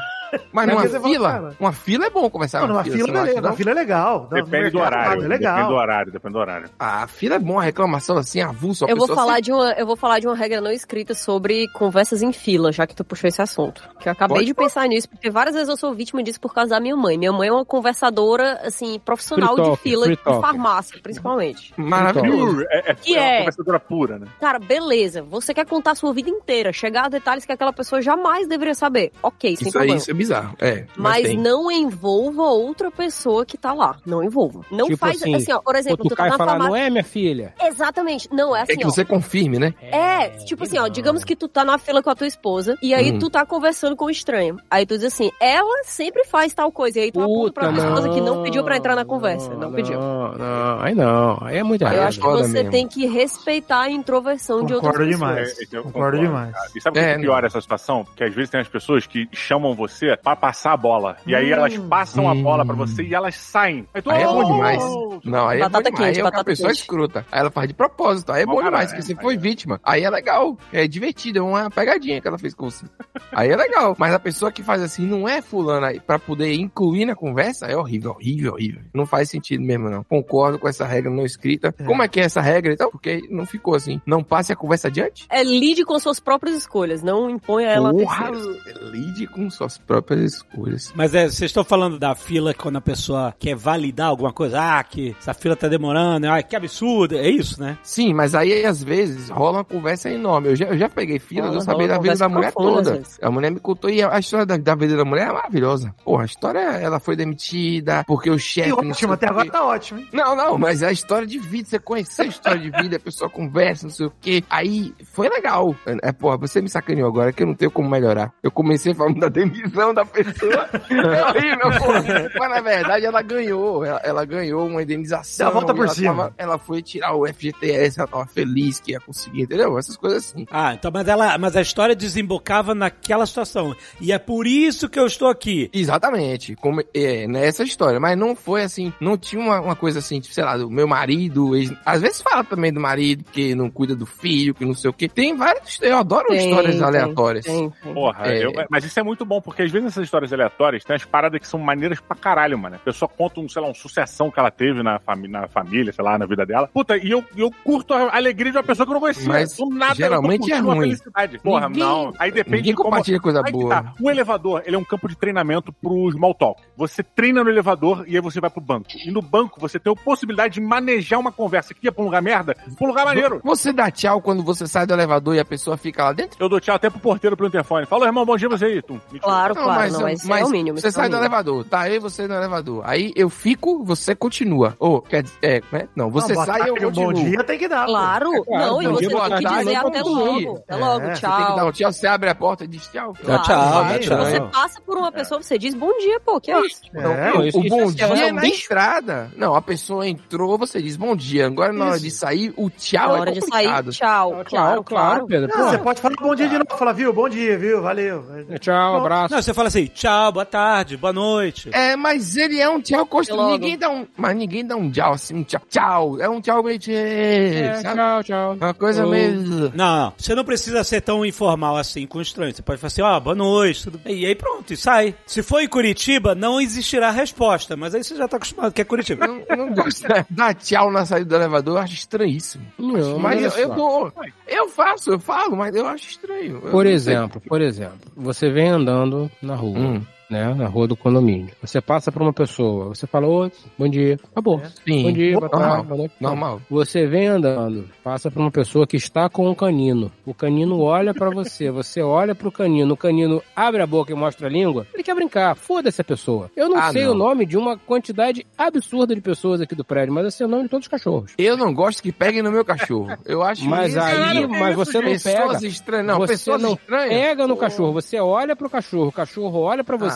Mas numa fala, fila, cara. uma fila é bom conversar Não, numa fila, fila, beleza, acha, numa fila é legal. No Depende do horário. É Depende do legal. horário, depende do horário. A fila é bom, a reclamação assim, avulso. a Eu vou, falar sempre- de uma, eu vou falar de uma regra não escrita sobre conversas em fila, já que tu puxou esse assunto. Que eu acabei Pode de pensar nisso, porque várias vezes eu sou vítima disso por causa da minha mãe. Minha mãe é uma conversadora, assim, profissional Free de talk, fila de talk. farmácia, principalmente. Maravilhoso. É, é, Que é uma é? conversadora pura, né? Cara, beleza. Você quer contar a sua vida inteira, chegar a detalhes que aquela pessoa jamais deveria saber. Ok, sem Isso aí, problema. é bizarro. É, mas, Mas tem. não envolva outra pessoa que tá lá. Não envolva. Não Tipo faz assim, assim, ó, por exemplo, tu tá na falar, farmácia. não é, minha filha? Exatamente. Não, é assim, É que ó. você confirme, né? É, tipo assim, ó, digamos que tu tá na fila com a tua esposa e aí Hum. tu tá conversando com um estranho. Aí tu diz assim, ela sempre faz tal coisa. E aí tu aponta pra tua esposa que não pediu pra entrar na conversa. Não, pediu. Não, não, aí não. Aí é muito Aí Eu é errado. acho que você mesmo. tem que respeitar a introversão de outras Concordo pessoas. demais. É, então eu Concordo demais. cara. E sabe o que É, é pior essa situação? Porque às vezes tem as pessoas que chamam você pra passar a bola. E aí elas passam a Hum. bola pra você e elas saem. Aí, tu, Aí é bom "Oh!" demais. Não, aí Batata é bom demais. quente, aí é uma pessoa quente. escrota. Aí ela faz de propósito. Aí é Bom demais, que é, você aí foi é. vítima. Aí é legal. É divertido. É uma pegadinha que ela fez com você. Aí é legal. Mas a pessoa que faz assim não é fulana pra poder incluir na conversa é horrível, horrível, horrível. Não faz sentido mesmo, não. Concordo com essa regra não escrita. Como é que é essa regra então? Porque não ficou assim. Não passe a conversa adiante? É lide com suas próprias escolhas, não imponha ela a Porra, terceiros. lide com suas Não, próprias escolhas. Mas é, vocês estão falando da fila quando a pessoa quer validar alguma coisa. Ah, que essa fila tá demorando, ah, que absurdo. É isso, né? Sim, mas aí às vezes rola uma conversa enorme. Eu já, eu já peguei fila, Rola, eu sabia da vida da mulher toda. vezes. A mulher me contou e a história da, da vida da mulher é maravilhosa. Porra, a história, ela foi demitida porque o chefe... Ótimo, até agora tá ótimo, hein? Não, não, mas a história de vida, você conhecer a história de vida, a pessoa conversa, não sei o quê. Aí foi legal. É, porra, você me sacaneou agora que eu não tenho como melhorar. Eu comecei falando da demissão da pessoa. É horrível. Mas na verdade ela ganhou. Ela, ela ganhou uma indenização. Dá a volta por ela cima. tava- ela foi tirar o FGTS, ela tava feliz que ia conseguir, entendeu? Essas coisas assim. Ah, então, mas ela, mas a história desembocava naquela situação. E é por isso que eu estou aqui. Exatamente, como é, nessa história, mas não foi assim, não tinha uma, uma coisa assim, tipo, sei lá, do meu marido, ex- às vezes fala também do marido que não cuida do filho, que não sei o que. Tem várias, eu adoro Tem, histórias tem, aleatórias. tem, tem. Porra, É. eu- mas isso é muito bom, porque às vezes nessas histórias aleatórias tem as paradas que são maneiras pra caralho, mano. A pessoa conta, um, sei lá, uma sucessão que ela teve na, fami na família, sei lá, na vida dela. Puta, e eu, eu curto a alegria de uma pessoa que eu não conhecia. Mas Do nada, geralmente eu é a ruim. felicidade. Porra, Ninguém- não. Aí depende Ninguém de como... compartilha coisa Aí boa. tá. O elevador, ele é um campo de treinamento pro small talk. Você treina no elevador e aí você vai pro banco. E no banco você tem a possibilidade de manejar uma conversa que ia pra um lugar merda, pra um lugar maneiro. Você dá tchau quando você sai do elevador e a pessoa fica lá dentro? Eu dou tchau até pro porteiro pelo interfone. Fala, irmão, bom dia você aí. Tum. Mentira. Claro, claro, não, mas, é o mínimo. Você é sai do mínimo. elevador, tá eu e você no elevador. Aí eu fico, você continua. Ou, quer dizer, é, né? Não, você Não, sai e eu um continuo. bom dia tem que dar. Claro, claro, não, e você dia, tem que tarde, dizer até logo. dia. Até logo, É, Você tem que dar tchau. um tchau, você abre a porta e diz tchau. Dá tchau, dá tchau. Você passa por uma pessoa, você diz bom dia, pô, que é isso? É, Não, isso o bom isso dia é é na estrada. Não, a pessoa entrou, você diz bom dia. Agora na hora de sair, o tchau Na é hora de sair, tchau, Tchau, claro, claro. Pedro. Você pode falar bom dia de novo, falar, viu? Bom dia, viu? Valeu. tchau, abraço. Não, você fala assim, tchau, boa tarde, boa noite. É, mas ele é um tchau construído. Ninguém dá um. Mas ninguém dá um tchau assim, um tchau, tchau. É um tchau meio. É, tchau, tchau. Uma coisa Eu- meio. Não, não, você não precisa ser tão informal assim com o estranho. Você pode falar assim, ó, boa noite, tudo bem. E aí pronto, e sai. Se for em Curitiba, não existirá resposta, mas aí você já tá acostumado, que é Curitiba. Eu não, eu não gosto de dar tchau na saída do elevador, eu acho estranhíssimo. Não, mas eu, eu dou. Eu faço, eu falo, mas eu acho estranho. Eu Por sei. exemplo, por exemplo, você vem andando na rua, Hum. Né, na rua do condomínio. Você passa por uma pessoa, você fala, oi, bom dia, acabou. Sim. Bom dia, boa Normal. tarde, boa noite. Normal. Você vem andando, passa por uma pessoa que está com um canino. O canino olha pra você, você olha pro canino, o canino abre a boca e mostra a língua. Ele quer brincar, foda-se a pessoa. Eu não Ah, sei não. o nome de uma quantidade absurda de pessoas aqui do prédio, mas eu sei o nome de todos os cachorros. Eu não gosto que peguem no meu cachorro. Eu acho Mas isso- aí, Caralho, mas você não pessoas pega. estranhas. Não, você pessoas não estranhas. pega no cachorro, você olha pro cachorro, o cachorro olha pra você Ah.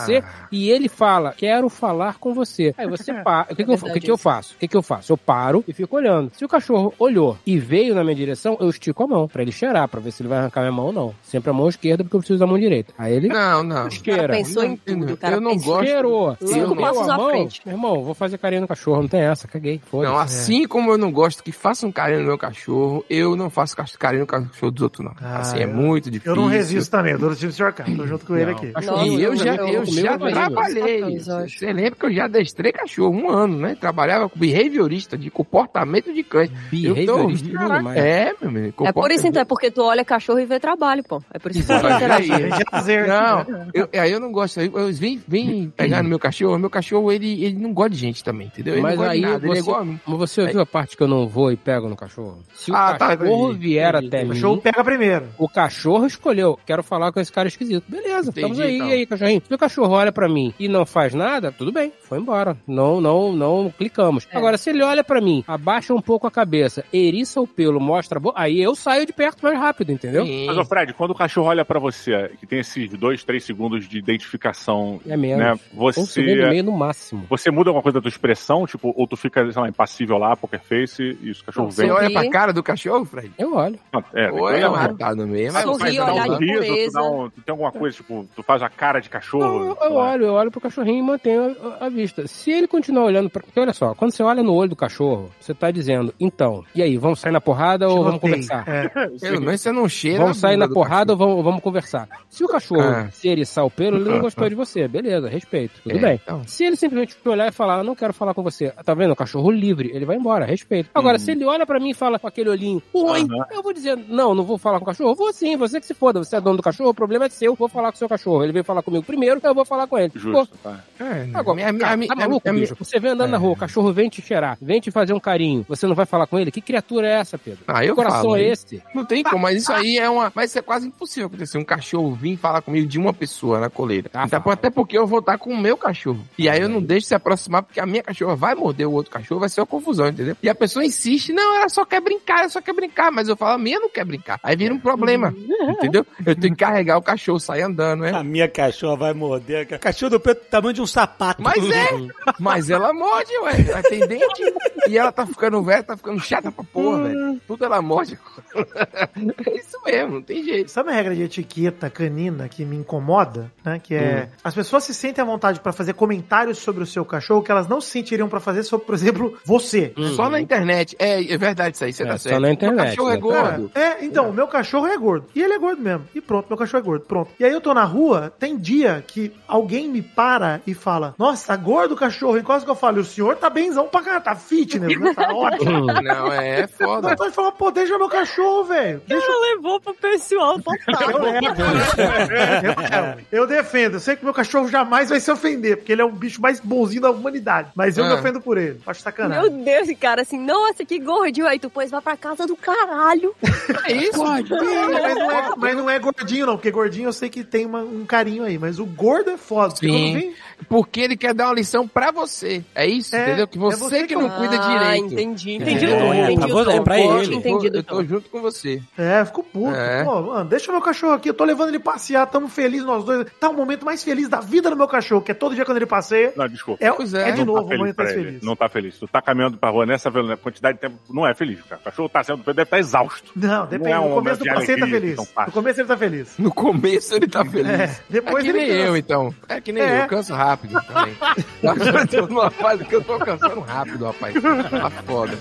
E ele fala: Quero falar com você. Aí você para. O que, que, eu, o que, que eu faço? O que, que eu faço? Eu paro e fico olhando. Se o cachorro olhou e veio na minha direção, eu estico a mão pra ele cheirar, pra ver se ele vai arrancar minha mão ou não. Sempre a mão esquerda, porque eu preciso da mão direita. Aí ele Não, não. Cara pensou em tudo, cara Eu não pensou- gosto. Cheirou. Cinco passos à frente. Meu irmão, vou fazer carinho no cachorro, não tem essa, caguei. Não, assim como eu não gosto que façam carinho no meu cachorro, eu não faço ca- carinho no cachorro dos outros, não. Ah, assim, é eu- muito difícil. Eu não resisto também, eu dou o time do Sr. K. Tô junto com ele Não. aqui. Cachorro- E eu Não, já, eu- eu eu- já eu- trabalhei. eu. Você lembra que eu já adestrei cachorro um ano, né? Trabalhava com behaviorista de comportamento de cães. Eu tô- Behaviorista, não Caraca, mais. É, meu amigo. É por isso então, é porque tu olha cachorro e vê trabalho, pô. É por isso que lazer. Não, eu, aí eu não gosto. Eu, eu vim, vim pegar no meu cachorro. Meu cachorro, ele, ele não gosta de gente também, entendeu? Ele Mas não gosta aí de nada. Ele é você- igual a mim. Mas você ouviu a parte que eu não vou e pego no cachorro? Se o Ah, tá, cachorro entendi. vier Entendi. até O mim, cachorro pega primeiro. o cachorro escolheu, quero falar com esse cara esquisito. Beleza, estamos Entendi, aí, então. e aí, cachorrinho. Se o cachorro olha pra mim e não faz nada, tudo bem, foi embora. Não, não, não clicamos. É. Agora, se ele olha pra mim, abaixa um pouco a cabeça, eriça o pelo, mostra a boca, aí eu saio de perto mais rápido, entendeu? Sim. Mas, ô Fred, quando o cachorro olha pra você, que tem esses dois, três segundos de identificação, É menos. né? Um segundo e Você, meio no máximo. você muda alguma coisa da tua expressão, tipo, ou tu fica, sei lá, impassível lá, poker face, e o cachorro vem. Você olha pra cara do cachorro, Fred? Eu olho. Não, É, tem que Ou é olhar, um né? retado mesmo? Sorrir, Mas tu dá olhar um de sorriso, tu, pureza. dá um- tu tem alguma coisa, tipo, tu faz a cara de cachorro. Não, eu, sei eu olho, eu olho pro cachorrinho e mantenho a, a vista. Se ele continuar olhando pra. Porque olha só, quando você olha no olho do cachorro, você tá dizendo, então, e aí, vamos sair na porrada ou vamos Tiroteio. conversar? É. Pelo menos você não cheira. Vamos sair na porrada ou vamos, vamos conversar? Se o cachorro Ah. se eriçar o pelo, ele não gostou de você. Beleza, respeito. Tudo É, bem. então. Se ele simplesmente olhar e falar, "Eu não quero falar com você, tá vendo? O cachorro livre, ele vai embora, respeito. Agora, se ele olha pra mim e fala com aquele olhinho, oi, Aham. eu vou dizer, não, não vou falar com o cachorro. Vou sim, você que se foda, você é dono do cachorro, o problema é seu, vou falar com o seu cachorro. Ele veio falar comigo primeiro, eu vou vou falar com ele. Pô, Justo, tá. Agora, minha- minha- cara, minha- tá maluco, minha- bicho? Você vem andando na rua, o cachorro vem te cheirar, vem te fazer um carinho, você não vai falar com ele? Que criatura é essa, Pedro? Ah, eu que coração falo, é esse? Não tem como, mas isso aí é uma. Mas isso é quase impossível acontecer. Um cachorro vir falar comigo de uma pessoa na coleira. Ah, Até, fala. até porque eu vou estar com o meu cachorro. E aí eu não deixo se aproximar, porque a minha cachorra vai morder o outro cachorro, vai ser uma confusão, entendeu? E a pessoa insiste, não, ela só quer brincar, ela só quer brincar. Mas eu falo, a minha não quer brincar. Aí vira um problema, entendeu? Eu tenho que carregar o cachorro, sair andando, né? A minha cachorra vai morder. A cachorro do Pedro, tamanho de um sapato. Mas é, mas ela morde, ué. Ela tem dente e ela tá ficando velha, tá ficando chata pra porra, velho. Tudo ela morde. É isso mesmo, não tem jeito. Sabe a regra de etiqueta canina que me incomoda, né? Que é as pessoas se sentem à vontade pra fazer comentários sobre o seu cachorro que elas não se sentiriam pra fazer sobre, por exemplo, você. Só na internet. É, é verdade isso aí, você É, tá só certo. na internet, O cachorro é né? gordo. É, então, o meu cachorro é gordo. E ele é gordo mesmo. E pronto, meu cachorro é gordo. Pronto. E aí eu tô na rua, tem dia que alguém me para e fala: Nossa, tá gordo o cachorro. E quase que eu falo, o senhor tá benzão pra cá, tá fitness, né? Tá ótimo. Não, é, é foda. Mas pode falar, pô, deixa meu cachorro, velho. Deixa Ela levou pro pessoal total. eu, eu defendo. Eu sei que meu cachorro jamais vai se ofender, porque ele é o bicho mais bonzinho da humanidade. Mas eu me Ah. ofendo por ele. Acho sacanagem. Meu Deus, cara, assim, nossa, que gordinho. Aí tu pôs, vai pra casa do caralho. É isso? mas, não é, mas não é gordinho, não, porque gordinho eu sei que tem uma- um carinho aí, mas o gordo é foda. Sim. Porque ele quer dar uma lição pra você. É isso, É, entendeu? Que você, é você que não cuida Ah, direito. entendi, entendi É, o tom, é, entendi o você- tom. é pra ele. Entendido, Eu tô então. junto com você. É, fico puto. É. Pô, mano, deixa meu cachorro aqui, eu tô levando ele passear, tamo felizes nós dois. Tá o momento mais feliz da vida do meu cachorro, que é todo dia quando ele passeia. Não, desculpa. É, Pois é, é. de Não novo tá o momento mais feliz. Não tá feliz. Tu tá caminhando pra rua nessa quantidade de tempo, não é feliz, cara. O cachorro tá sendo, deve estar exausto. Não, depende. é no um começo do passeio ele tá feliz. No começo ele tá feliz. No começo ele tá feliz. É, É, depois que ele nem cansa. eu, então. É que nem É. eu, eu canso rápido também. Eu tô numa fase que eu tô cansando rápido, rapaz. Tá foda.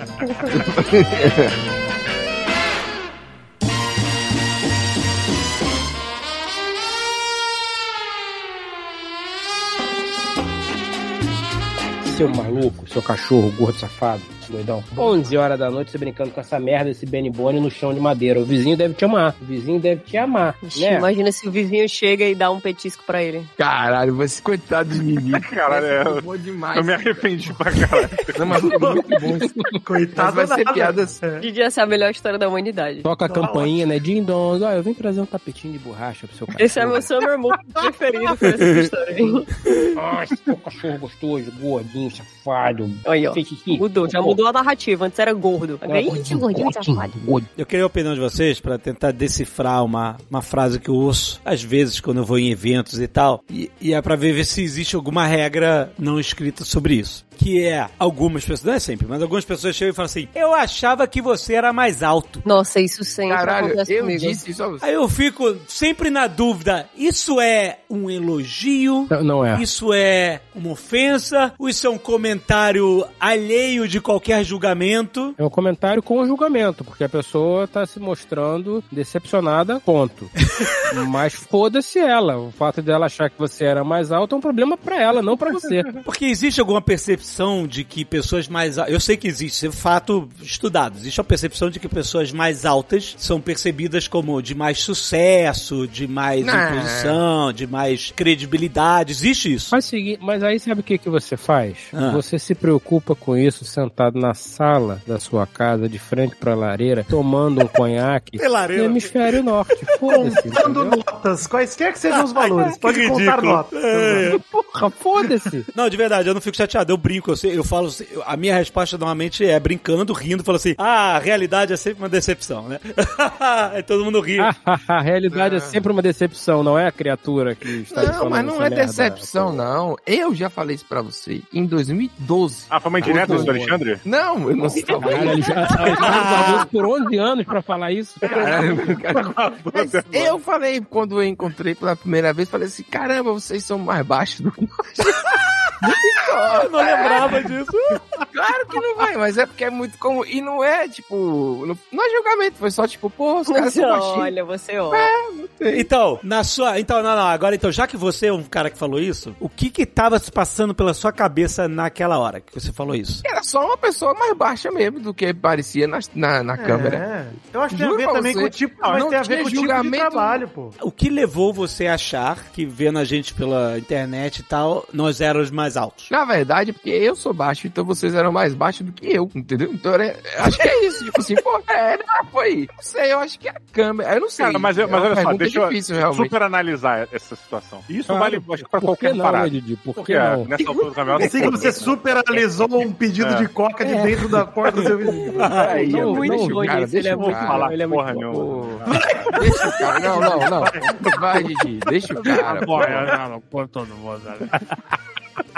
Seu maluco, seu cachorro gordo safado, doidão. 11 horas da noite você brincando com essa merda, esse Benny Bone no chão de madeira. O vizinho deve te amar. O vizinho deve te amar, Ixi, né? Imagina se o vizinho chega e dá um petisco pra ele. Caralho, você coitado de mim. Caralho, é- Essa demais. Eu me arrependi pra caralho. Não, mas foi muito bom. Mas Coitado vai ser nada. piadas. É. Devia ser a melhor história da humanidade. Toca a campainha, né? Ding dong. Ah, eu vim trazer um tapetinho de borracha pro seu cachorro. Esse é meu summer movie preferido com essa história. Nossa, seu cachorro gostoso, gordinho, safado. Aí, ó. Mudou, já mudou a narrativa. Antes era gordo. Agora, Ih, esse gordinho safado. gordo. Eu queria a opinião de vocês pra tentar decifrar uma, uma frase que eu ouço, às vezes, quando eu vou em eventos e tal, e, e é pra ver se existe alguma regra não escrita sobre isso. Que é, algumas pessoas, não é sempre, mas algumas pessoas chegam e falam assim, eu achava que você era mais alto. Nossa, isso sempre Caralho, acontece eu comigo. disse isso a você. Aí eu fico sempre na dúvida, isso é um elogio? Não, não é. Isso é uma ofensa? Ou isso é um comentário alheio de qualquer julgamento? É um comentário com julgamento, porque a pessoa tá se mostrando decepcionada, ponto. Mas foda-se ela. O fato dela achar que você era mais alto é um problema pra ela, não pra você. Porque existe alguma percepção de que pessoas mais eu sei que existe, isso é fato estudado. Existe a percepção de que pessoas mais altas são percebidas como de mais sucesso, de mais Não. imposição, de mais credibilidade. Existe isso? Mas, mas aí sabe o que, que você faz? Ah. Você se preocupa com isso sentado na sala da sua casa, de frente pra lareira, tomando um conhaque no hemisfério norte. Foda-se. Contando notas, quaisquer que sejam os valores. Pode contar notas. É. Porra, foda-se. Não, de verdade, eu não fico chateado, eu brinco, eu, sei- eu falo, assim, a minha resposta normalmente é brincando, rindo, falo assim, ah, a realidade é sempre uma decepção, né? Aí todo mundo ri. a realidade é sempre uma decepção, não é a criatura que está Não, mas não é merda. decepção, não. Eu já falei isso pra você em 2012. Ah, foi uma indireta Muito do. Alexandre? Não, eu não estava Caralho, ele já ele já guardou por 11 anos pra falar isso. Eu falei, quando eu encontrei pela primeira vez, falei assim, caramba, vocês são mais baixos do que nós. Eu não lembrava disso. Claro que não vai, mas é porque é muito comum. E não é, tipo, não, não é julgamento, foi só tipo, pô, os caras são baixinhos. Olha, você olha. Então, na sua. Então, não, não. Agora, então, já que você é um cara que falou isso, o que que tava se passando pela sua cabeça naquela hora que você falou isso? Era só uma pessoa mais baixa mesmo do que parecia na, na, na câmera. É. Eu acho que tem a ver também você, com o tipo, não, mas tem a ver com o tipo de trabalho, pô. O que levou você a achar que vendo a gente pela internet e tal, nós éramos mais altos? Na verdade, porque eu sou baixo, então vocês eram mais baixos do que eu, entendeu? Então, era- acho que é isso, tipo assim, pô, é, não, foi. Não sei, eu acho que é a câmera, eu não sei. Cara, mas, eu- É mas uma olha só, deixa eu difícil, realmente. super analisar essa situação. Isso Claro, vale, acho que pra qualquer que não, parada. Né, Didi? Por que Porque não? nessa altura do campeonato... Assim que você superanalisou um pedido É. de coca de dentro da porta do seu vizinho. Aí, Não, não, deixa o não, cara, deixa ele é o Não vou cara. falar ele é muito porra nenhuma. Deixa o cara. Não, não, não. Vai, Didi, deixa o cara. pô.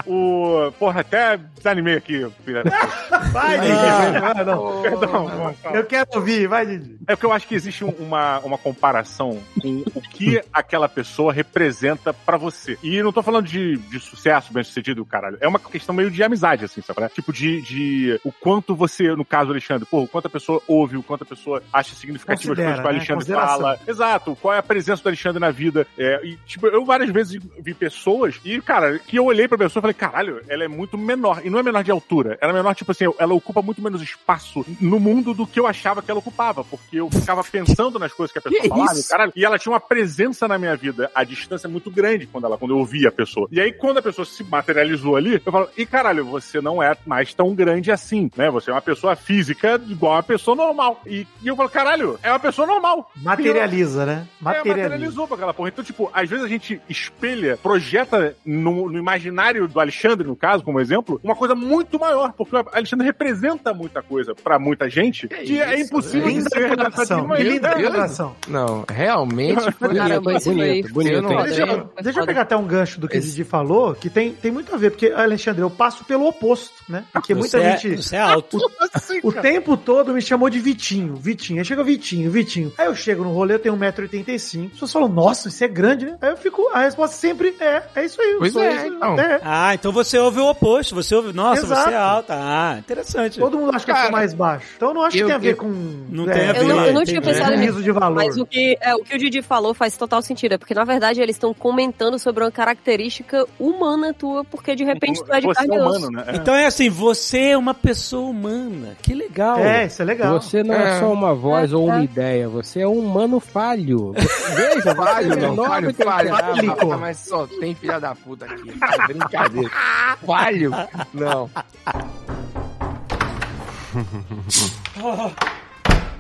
O... Porra, até desanimei aqui, filha. Vai, Didi. Não. Perdão, vamos. Eu quero ouvir, vai, Didi. É porque eu acho que existe um- uma, uma comparação com o que aquela pessoa representa pra você. E não tô falando de, de sucesso, bem sucedido, caralho. É uma questão meio de amizade, assim, sabe? Tipo, de, de o quanto você, no caso do Alexandre, pô, o quanto a pessoa ouve, o quanto a pessoa acha significativo as coisas que o né? Alexandre Consideração. fala. Exato, qual é a presença do Alexandre na vida. É, e, tipo, eu várias vezes vi pessoas e, cara, que eu olhei pra pessoa e falei, caralho, ela é muito menor. E não é menor de altura. Ela é menor, tipo assim, ela ocupa muito menos espaço no mundo do que eu achava que ela ocupava. Porque eu ficava pensando nas coisas que a pessoa Que falava, isso? caralho. E ela tinha uma presença na minha vida. A distância é muito grande quando, ela, quando eu ouvia a pessoa. E aí, quando a pessoa se materializou ali, eu falo, e caralho, você não é mais tão grande assim, né? Você é uma pessoa física igual a uma pessoa normal. E, e eu falo, caralho, é uma pessoa normal. Materializa, né? É, Materializa. materializou pra aquela porra. Então, tipo, às vezes a gente espelha, projeta no, no imaginário do Alexandre, no caso, como exemplo, uma coisa muito maior, porque o Alexandre representa muita coisa pra muita gente que, é isso, impossível de ser Que linda maneira- declaração. Não, realmente Caramba, bonito, bonito, foi hein? foda, Deixa, eu- deixa eu pegar até um gancho do que Esse- o Didi falou, que tem, tem muito a ver, porque, Alexandre, eu passo pelo oposto, né? Porque muita você, gente. é, você é alto. O tempo todo me chamou de Vitinho, Vitinho. Aí chega Vitinho, Vitinho. Aí eu chego no rolê, eu tenho 1,85m. As pessoas falam, nossa, isso é grande, né? Aí eu fico, a resposta sempre é, é isso aí. eu Pois sou é, isso, então. é. Ah, então você ouve o oposto. Você ouve, nossa, Exato. você é alta. Ah, interessante. Todo mundo acha que eu sou Cara, mais baixo. Então eu não acho que eu- tem a ver eu- com. Não tem a ver. Eu não, eu não tinha pensado nisso. de valor. Mas o que, é, o que o Didi falou faz total sentido. É porque, na verdade, eles estão comentando sobre uma característica humana tua, porque de repente tu é de Você carne é humano, né? Então é assim, você é uma pessoa humana. Que legal. É, isso é legal. Você não é, É. só uma voz ou uma É. ideia, você é um humano falho. Veja, Falho, é não, falho, falho. que- Falho. Ah, mas só tem filha da puta aqui. É brincadeira. Falho? Não.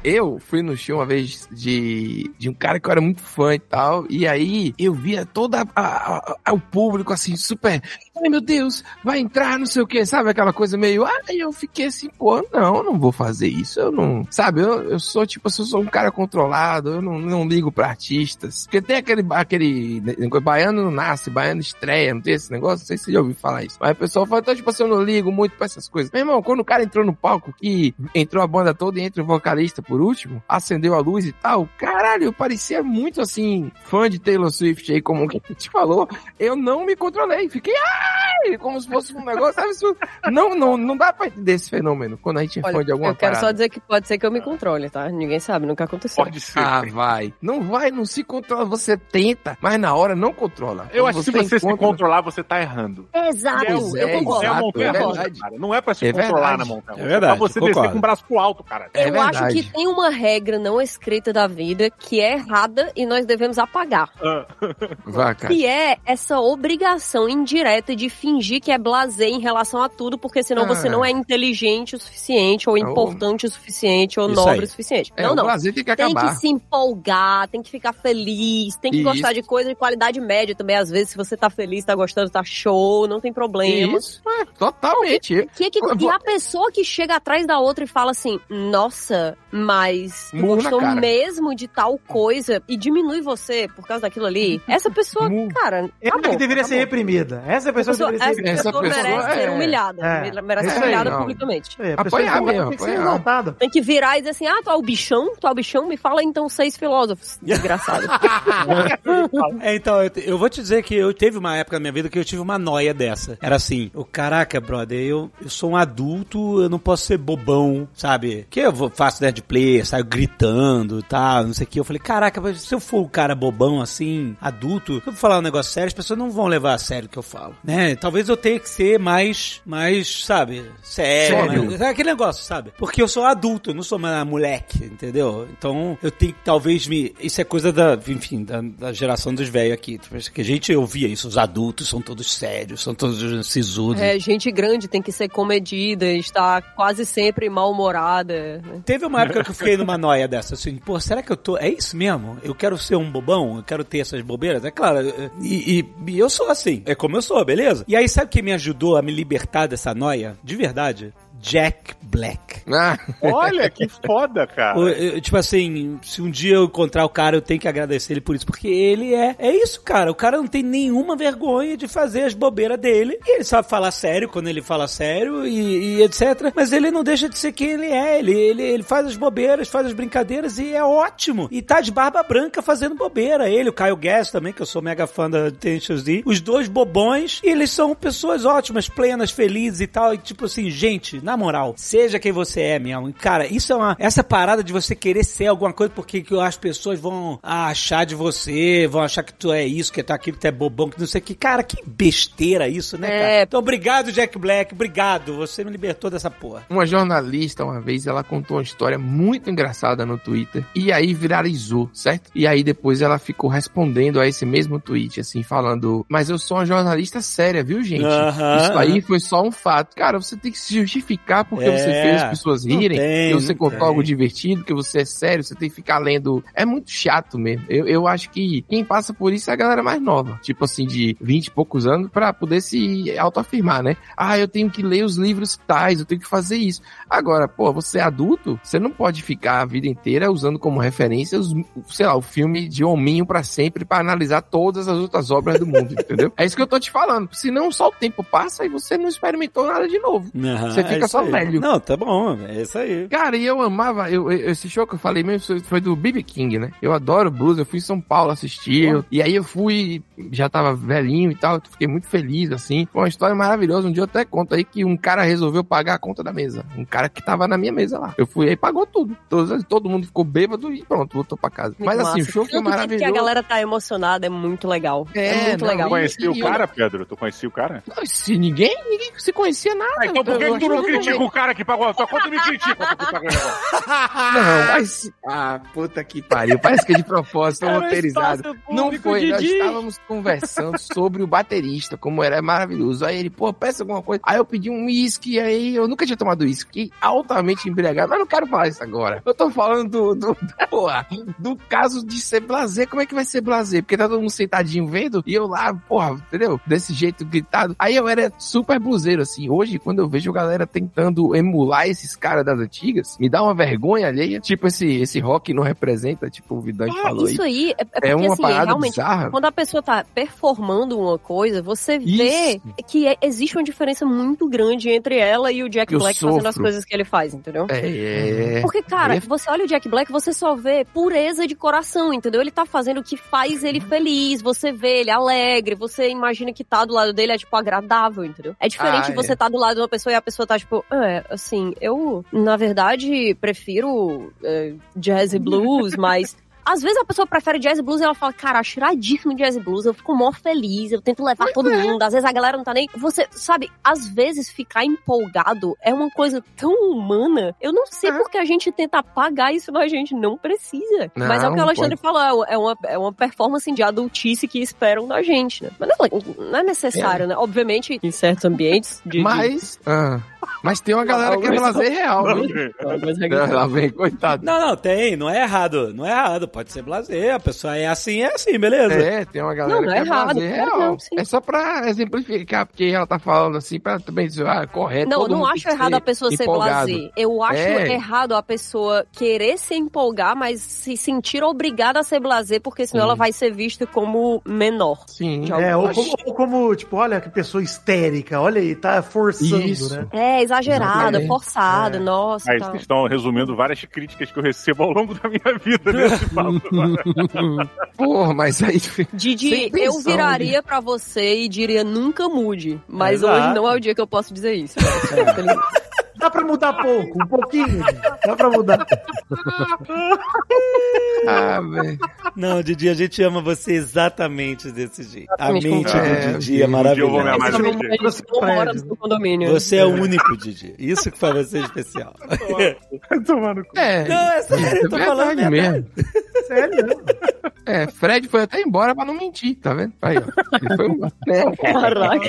Eu fui no show uma vez de, de um cara que eu era muito fã e tal, e aí eu via todo a, a- a- o público assim, super. Ai meu Deus, vai entrar, não sei o que, sabe? Aquela coisa meio. Aí eu fiquei assim, pô, não, não vou fazer isso, eu não. Sabe, eu, eu sou tipo, eu sou um cara controlado, eu não, não ligo pra artistas. Porque tem aquele, aquele. Baiano não nasce, baiano estreia, não tem esse negócio? Não sei se você já ouviu falar isso. Mas o pessoal fala, então, tipo assim, eu não ligo muito pra essas coisas. Meu irmão, quando o cara entrou no palco e entrou a banda toda e entra o vocalista por último, acendeu a luz e tal, caralho, eu parecia muito assim, fã de Taylor Swift aí, como que te falou. Eu não me controlei, fiquei, ai, como se fosse um negócio, sabe? Isso, não, não, não dá pra entender esse fenômeno quando a gente é fã de alguma eu quero parada. só dizer que pode ser que eu me controle, tá? Ninguém sabe, nunca aconteceu. Pode ser. Ah, vai. Não vai, não se controla. Você tenta, mas na hora não controla. Eu Quando acho que se você se encontra- controlar, você tá errando. Exato, é, eu concordo. É a Exato, montanha é russa, verdade. cara. Não é pra se É controlar verdade. na montanha russa. É verdade, É pra você descer concordo. com o braço pro alto, cara. É eu acho verdade. que tem uma regra não escrita da vida que é errada e nós devemos apagar. Ah, Vai, cara. Que é essa obrigação indireta de fingir que é blasé em relação a tudo, porque senão Ah. você não é inteligente o suficiente, ou Oh. importante o suficiente, ou Isso nobre aí. o suficiente. É, não, não. tem que Tem que se empolgar, tem que ficar feliz, tem que Isso. gostar de coisa de qualidade média também. Às vezes, se você tá feliz, tá gostando, tá show, não tem problema. Isso, é, totalmente. Que, que, Eu e a pessoa que chega atrás da outra e fala assim, nossa, mas tu Murro na gostou mesmo de tal coisa e diminui você por causa daquilo ali, essa pessoa, cara, Ela tá bom, que deveria tá ser reprimida. Essa é a pessoa, Pessoa- ser essa Essa pessoa merece ser é- humilhada, é. merece ser aí, humilhada não. publicamente. É, a pessoa Apoiar tem que- mesmo, tem que ser apoiar. exaltada. Tem que virar e dizer assim, ah, tu é o bichão? Tu é o bichão? Me fala então seis filósofos. Desgraçado. É, então, eu, vou te dizer que eu teve uma época na minha vida que eu tive uma noia dessa. Era assim, o caraca, brother, eu, eu sou um adulto, eu não posso ser bobão, sabe? Que eu vou, faço nerd play, saio gritando e tal, não sei o que. Eu falei, caraca, mas se eu for um cara bobão assim, adulto, se eu falar um negócio sério, as pessoas não vão levar a sério o que eu falo, né? Talvez eu tenha que ser mais, mais, sabe, sério, Sério. mais- é aquele negócio, sabe? Porque eu sou adulto, eu não sou mais moleque, entendeu? Então eu tenho que talvez me. Isso é coisa da, enfim, da, da geração dos velhos aqui. Que a gente ouvia isso, os adultos são todos sérios, são todos sisudos. É, gente grande tem que ser comedida, está quase sempre mal-humorada. né? Teve uma época que eu fiquei numa noia dessa, assim, pô, será que eu tô. É isso mesmo? Eu quero ser um bobão? Eu quero ter essas bobeiras? É claro, e, e- e eu sou assim, é como eu sou, beleza? E aí, sabe o que me ajudou a me libertar dessa noia? De verdade? Jack Black. Ah, Olha, que foda, cara. O- eu- tipo assim, se um dia eu encontrar o cara, eu tenho que agradecer ele por isso. Porque ele é. É isso, cara. O cara não tem nenhuma vergonha de fazer as bobeiras dele. E ele sabe falar sério quando ele fala sério e, e etc. Mas ele não deixa de ser quem ele é. Ele, ele, ele faz as bobeiras, faz as brincadeiras e é ótimo. E tá de barba branca fazendo bobeira. Ele, o Caio Guess também, que eu sou mega fã da Tenacious D. Os dois bobões. E eles são pessoas ótimas, plenas, felizes e tal. E tipo assim, gente, na moral, seja quem você é mesmo. Cara, isso é uma. Essa parada de você querer ser alguma coisa porque que as pessoas vão achar de você, vão achar que tu é isso, que tu é aquilo, que tu é bobão, que não sei o que. Cara, que besteira isso, né, É. cara? Então, obrigado, Jack Black. Obrigado. Você me libertou dessa porra. Uma jornalista, uma vez, ela contou uma história muito engraçada no Twitter. E aí viralizou, certo? E aí depois ela ficou respondendo a esse mesmo tweet, assim, falando: Mas eu sou uma jornalista séria, viu, gente? Aham, Isso aí aham. foi só um fato. Cara, você tem que se justificar porque É, você fez as pessoas rirem. tem, que você contou tem. algo divertido, que você é sério, você tem que ficar lendo. É muito chato mesmo. Eu, eu acho que quem passa por isso é a galera mais nova. Tipo assim, de 20 e poucos anos, pra poder se autoafirmar, né? Ah, eu tenho que ler os livros tais, eu tenho que fazer isso. Agora, pô, você é adulto, você não pode ficar a vida inteira usando como referência os, sei lá, o filme de Hominho pra sempre pra analisar todas as outras obras do mundo, entendeu? É isso que eu tô te falando. Senão só o tempo passa e você não experimentou nada de novo. Você é fica isso só aí. velho. Não, tá bom. É isso aí. Cara, e eu amava, eu, eu- esse show que eu falei mesmo foi do B.B. King, né? Eu adoro blues, eu fui em São Paulo assistir, eu- e aí eu fui, já tava velhinho e tal, eu fiquei muito feliz, assim. Foi uma história maravilhosa, um dia eu até conto aí que um cara resolveu pagar a conta da mesa, um cara que tava na minha mesa lá. Eu fui aí, pagou tudo. Todo, todo mundo ficou bêbado e pronto, voltou pra casa. Muito Mas assim, massa. o show foi maravilhoso. que a galera tá emocionada, é muito legal. É, É, muito não, legal. Tu conhecia o cara, Pedro? Tu conhecia o cara? Não, se ninguém, ninguém se conhecia nada. Ah, então por que tu não critica o cara que pagou a tua conta e me critica pra tu pagar o negócio? Não, mas. Ah, puta que pariu. Parece que é de propósito, um roteirizado. Não foi, nós estávamos conversando sobre o baterista, como era maravilhoso. Aí ele, pô, peça alguma coisa. Aí eu pedi um uísque, aí eu nunca tinha tomado uísque, fiquei altamente embriagado, mas não quero falar isso agora. Eu tô falando do, do, porra, do caso de ser blazer. Como é que vai ser blazer? Porque tá todo mundo sentadinho vendo e eu lá, porra, entendeu? Desse jeito gritado. Aí eu era super bluseiro, assim. Hoje, quando eu vejo a galera tentando emular esses caras das antigas, me dá uma vergonha alheia. Tipo, esse, esse rock não representa, tipo, o Vidante É, falou isso aí. é, é porque É uma assim, parada realmente, bizarra. quando a pessoa tá performando uma coisa, você vê Isso. que é- existe uma diferença muito grande entre ela e o Jack Eu Black fazendo as sofro. coisas que ele faz, entendeu? É, é. Porque, cara, É. você olha o Jack Black, você só vê pureza de coração, entendeu? Ele tá fazendo o que faz ele feliz, você vê ele alegre, você imagina que tá do lado dele é, tipo, agradável, entendeu? É diferente Ah, você é. tá do lado de uma pessoa e a pessoa tá, tipo, é, assim, eu, na verdade, prefiro é, jazz e blues, mas... Às vezes a pessoa prefere jazz e blues e ela fala, cara, acho iradíssimo jazz e blues, eu fico mó feliz, eu tento levar todo mundo, às vezes a galera não tá nem... Você, sabe, às vezes ficar empolgado é uma coisa tão humana, eu não sei porque a gente tenta apagar isso na gente, não precisa. Não, Mas é o que o Alexandre pode. falou, é uma, é uma performance de adultice que esperam da gente, né? Mas não, não é necessário, né? Obviamente, em certos ambientes de... de- Mas, ah, mas tem uma galera que é blazer real, Lá vem, coitado. Não, não, tem. Não é errado. Não é errado. Pode ser blazer. A pessoa é assim, é assim, beleza. É, tem uma galera Não, não que é errado, blazer real. não, sim. É só pra exemplificar, porque ela tá falando assim, pra também dizer, ah, correto. Não, todo não acho errado a pessoa ser blazer. Eu acho É. errado a pessoa querer se empolgar, mas se sentir obrigada a ser blazer, porque senão Sim. ela vai ser vista como menor. Sim. É, ou como, ou como, tipo, olha que pessoa histérica, olha aí, tá forçando, Isso. né? É, exagerado, Exatamente. forçado, É. nossa. Aí tá. vocês estão resumindo várias críticas que eu recebo ao longo da minha vida nesse papo. Porra, mas aí... Didi, eu viraria pra você e diria nunca mude. Mas Exato. hoje não é o dia que eu posso dizer isso. Dá pra mudar pouco, um pouquinho. Dá pra mudar. Ah, velho. Não, Didi, a gente ama você exatamente desse jeito. Exatamente a mente como- do É, Didi é maravilhosa. é eu. Você é o único, Didi. Isso que faz você especial. Tomar no cu. É, Não, é sério, eu tô é falando verdade. mesmo. Sério, né? É, Fred foi até embora pra não mentir, tá vendo? Aí, ó. Ele foi embora. É. Caraca.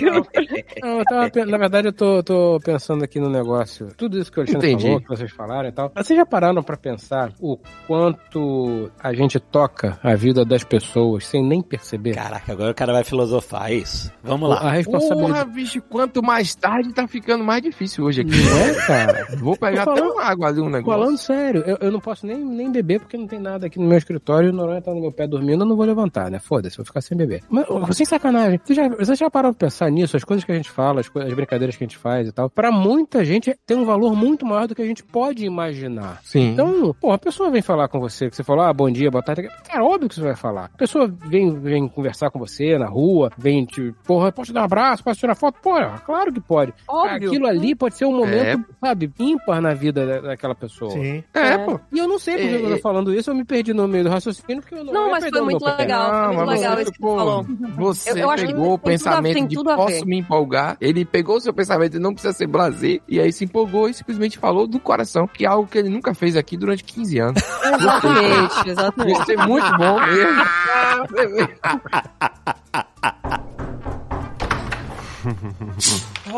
Não, tava na verdade, eu tô, tô pensando aqui no negócio. Tudo isso que o Alexandre Entendi. falou, que vocês falaram e tal. Mas Vocês já pararam pra pensar o quanto a gente toca a vida das pessoas sem nem perceber? Caraca, agora o cara vai filosofar, é isso. Vamos lá. A responsabilidade. Porra, bicho, quanto mais tarde tá ficando mais difícil hoje aqui. Não é, cara? Vou pegar Tô até falando- uma água ali, um negócio. Falando sério, eu, eu não posso nem, nem beber porque não tem nada aqui no meu escritório e o Noronha tá no meu pé dormindo, eu não vou levantar, né? Foda-se, vou ficar sem beber. Mas, sem sacanagem, vocês já, vocês já pararam pra pensar nisso, as coisas que a gente fala, as, coisas, as brincadeiras que a gente faz e tal? Pra muita gente tem um valor muito maior do que a gente pode imaginar. Sim. Então, pô, a pessoa vem falar com você, que você falou, ah, bom dia, boa tarde. Cara, óbvio que você vai falar. A pessoa vem, vem conversar com você na rua, vem te, porra, posso te dar um abraço, posso tirar foto? Porra, claro que pode. Óbvio. Aquilo ali pode ser um momento, sabe, ímpar na vida da- daquela pessoa. Sim. é, pô. E eu não sei porque É, eu tô é. falando isso, eu me perdi no meio do raciocínio, porque eu não Não, mas foi muito legal. foi muito legal você isso que você falou. Você Eu- eu pegou o tem tudo a- pensamento tem de posso ver. me empolgar. Ele pegou o seu pensamento e não precisa ser blazer. E aí se empolgou e simplesmente falou do coração, que é algo que ele nunca fez aqui durante 15 anos. Exatamente, exatamente. Isso é muito bom mesmo.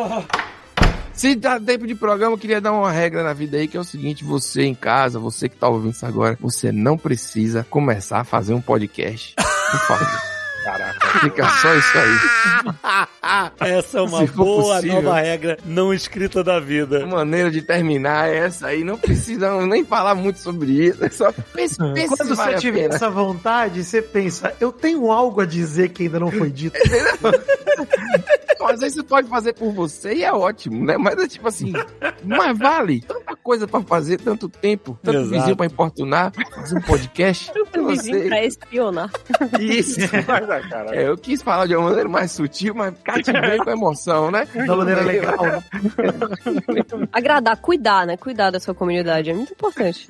Se dá tempo de programa, eu queria dar uma regra na vida aí, que é o seguinte, você em casa, você que tá ouvindo isso agora, você não precisa começar a fazer um podcast. Por favor. Caraca. Fica só isso aí. Essa é uma boa possível. nova regra não escrita da A vida. maneira de terminar é essa aí. Não precisa nem falar muito sobre isso. É só pense, pense Quando você tiver pena. essa vontade, você pensa, eu tenho algo a dizer que ainda não foi dito. Às vezes você pode fazer por você e é ótimo, né? Mas é tipo assim, mas vale. Tanta coisa pra fazer, tanto tempo, tanto Exato. vizinho pra importunar, fazer um podcast. Me vim pra espionar. Isso. Mas, ah, cara, É, eu quis falar de uma maneira mais sutil, mas cativei com emoção, né? Da maneira legal. né? Agradar, cuidar, né? Cuidar da sua comunidade é muito importante.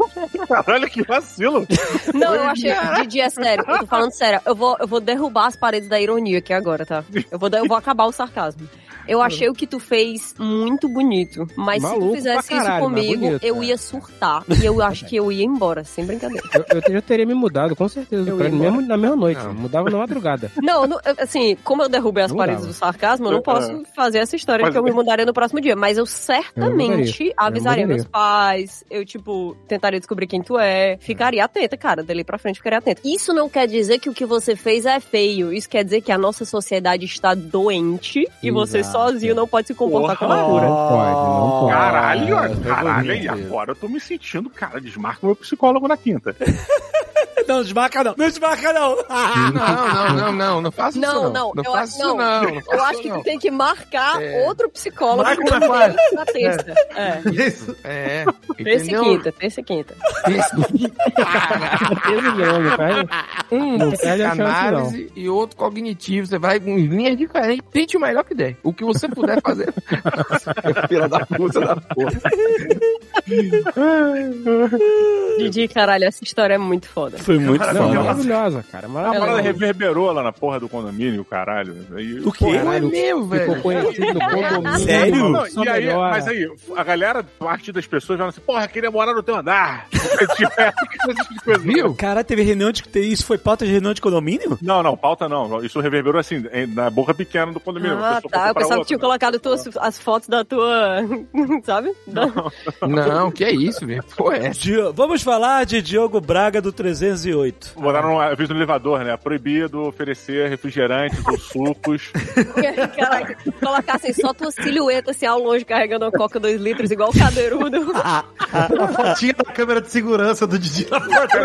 Caralho, que vacilo. Não, eu achei. Didi, é sério. Eu tô falando sério. Eu vou, eu vou derrubar as paredes da ironia aqui agora, tá? Eu vou, eu vou acabar o sarcasmo. entusiasmo. Eu achei o que tu fez muito bonito. Mas se Maluco tu fizesse caralho, isso mas comigo, bonito, eu cara. ia surtar. E eu acho que eu ia embora, sem brincadeira. Eu, eu já teria me mudado, com certeza, do Eu prédio, ia mesmo na mesma noite. Não. Mudava na madrugada. Não, não, eu- assim, como eu derrubei as Não paredes dava. do sarcasmo, eu não posso fazer essa história Mas- de que eu me mudaria no próximo dia. Mas eu certamente Eu avisaria mudaria. meus pais, eu, tipo, tentaria descobrir quem tu é. Ficaria atenta, cara, dali pra frente ficaria atenta. Isso não quer dizer que o que você fez é feio. Isso quer dizer que a nossa sociedade está doente e você Exato. Sozinho não pode se comportar com loucura. Não pode, não pode. Caralho, Ah, caralho, e bonito. agora eu tô me sentindo, cara, desmarca o meu psicólogo na quinta. Não, desmarca não. Não desmarca não. Não, não, não, não, não faça isso Não, não. não, eu isso não. não. não Eu acho que não. tu tem que marcar É. outro psicólogo Marca ele na terça. É. Isso. É, Terça e quinta, terça e quinta. Não, não perde. Um psicanálise e outro cognitivo. Você vai com linhas diferentes. Tente o melhor que der. O que você puder fazer. Filha da puta da porra. Didi, caralho, essa história é muito foda. Foi muito Não, foda. maravilhosa, cara. A Maravilhosa. parada reverberou lá na porra do condomínio, caralho. Aí, O quê? Não é mesmo, Ficou velho. conhecido no condomínio. Sério? Não, e aí, mas aí, a galera, parte das pessoas falam assim, porra, queria morar no teu andar. Esse tipo de coisa. Viu? Cara, teve reunião de que isso foi foi pauta de reunião de condomínio? Não, não, pauta não. Isso reverberou assim, na boca pequena do condomínio. Ah, A pessoa tá. Eu pensava que tinha colocado tuas, as fotos da tua. Sabe? Da- Não, que é isso, velho. Pô, é Vamos falar de Diogo Braga do 308. Botaram um aviso no elevador, né? Proibido oferecer refrigerantes ou sucos. Caraca, colocassem só tua silhueta assim ao longe carregando uma coca 2 litros, igual o cadeirudo. A fotinha da câmera de segurança do Didi na porta.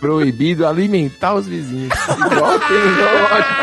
Proibido alimentar os vizinhos. Igual tem no zoológico.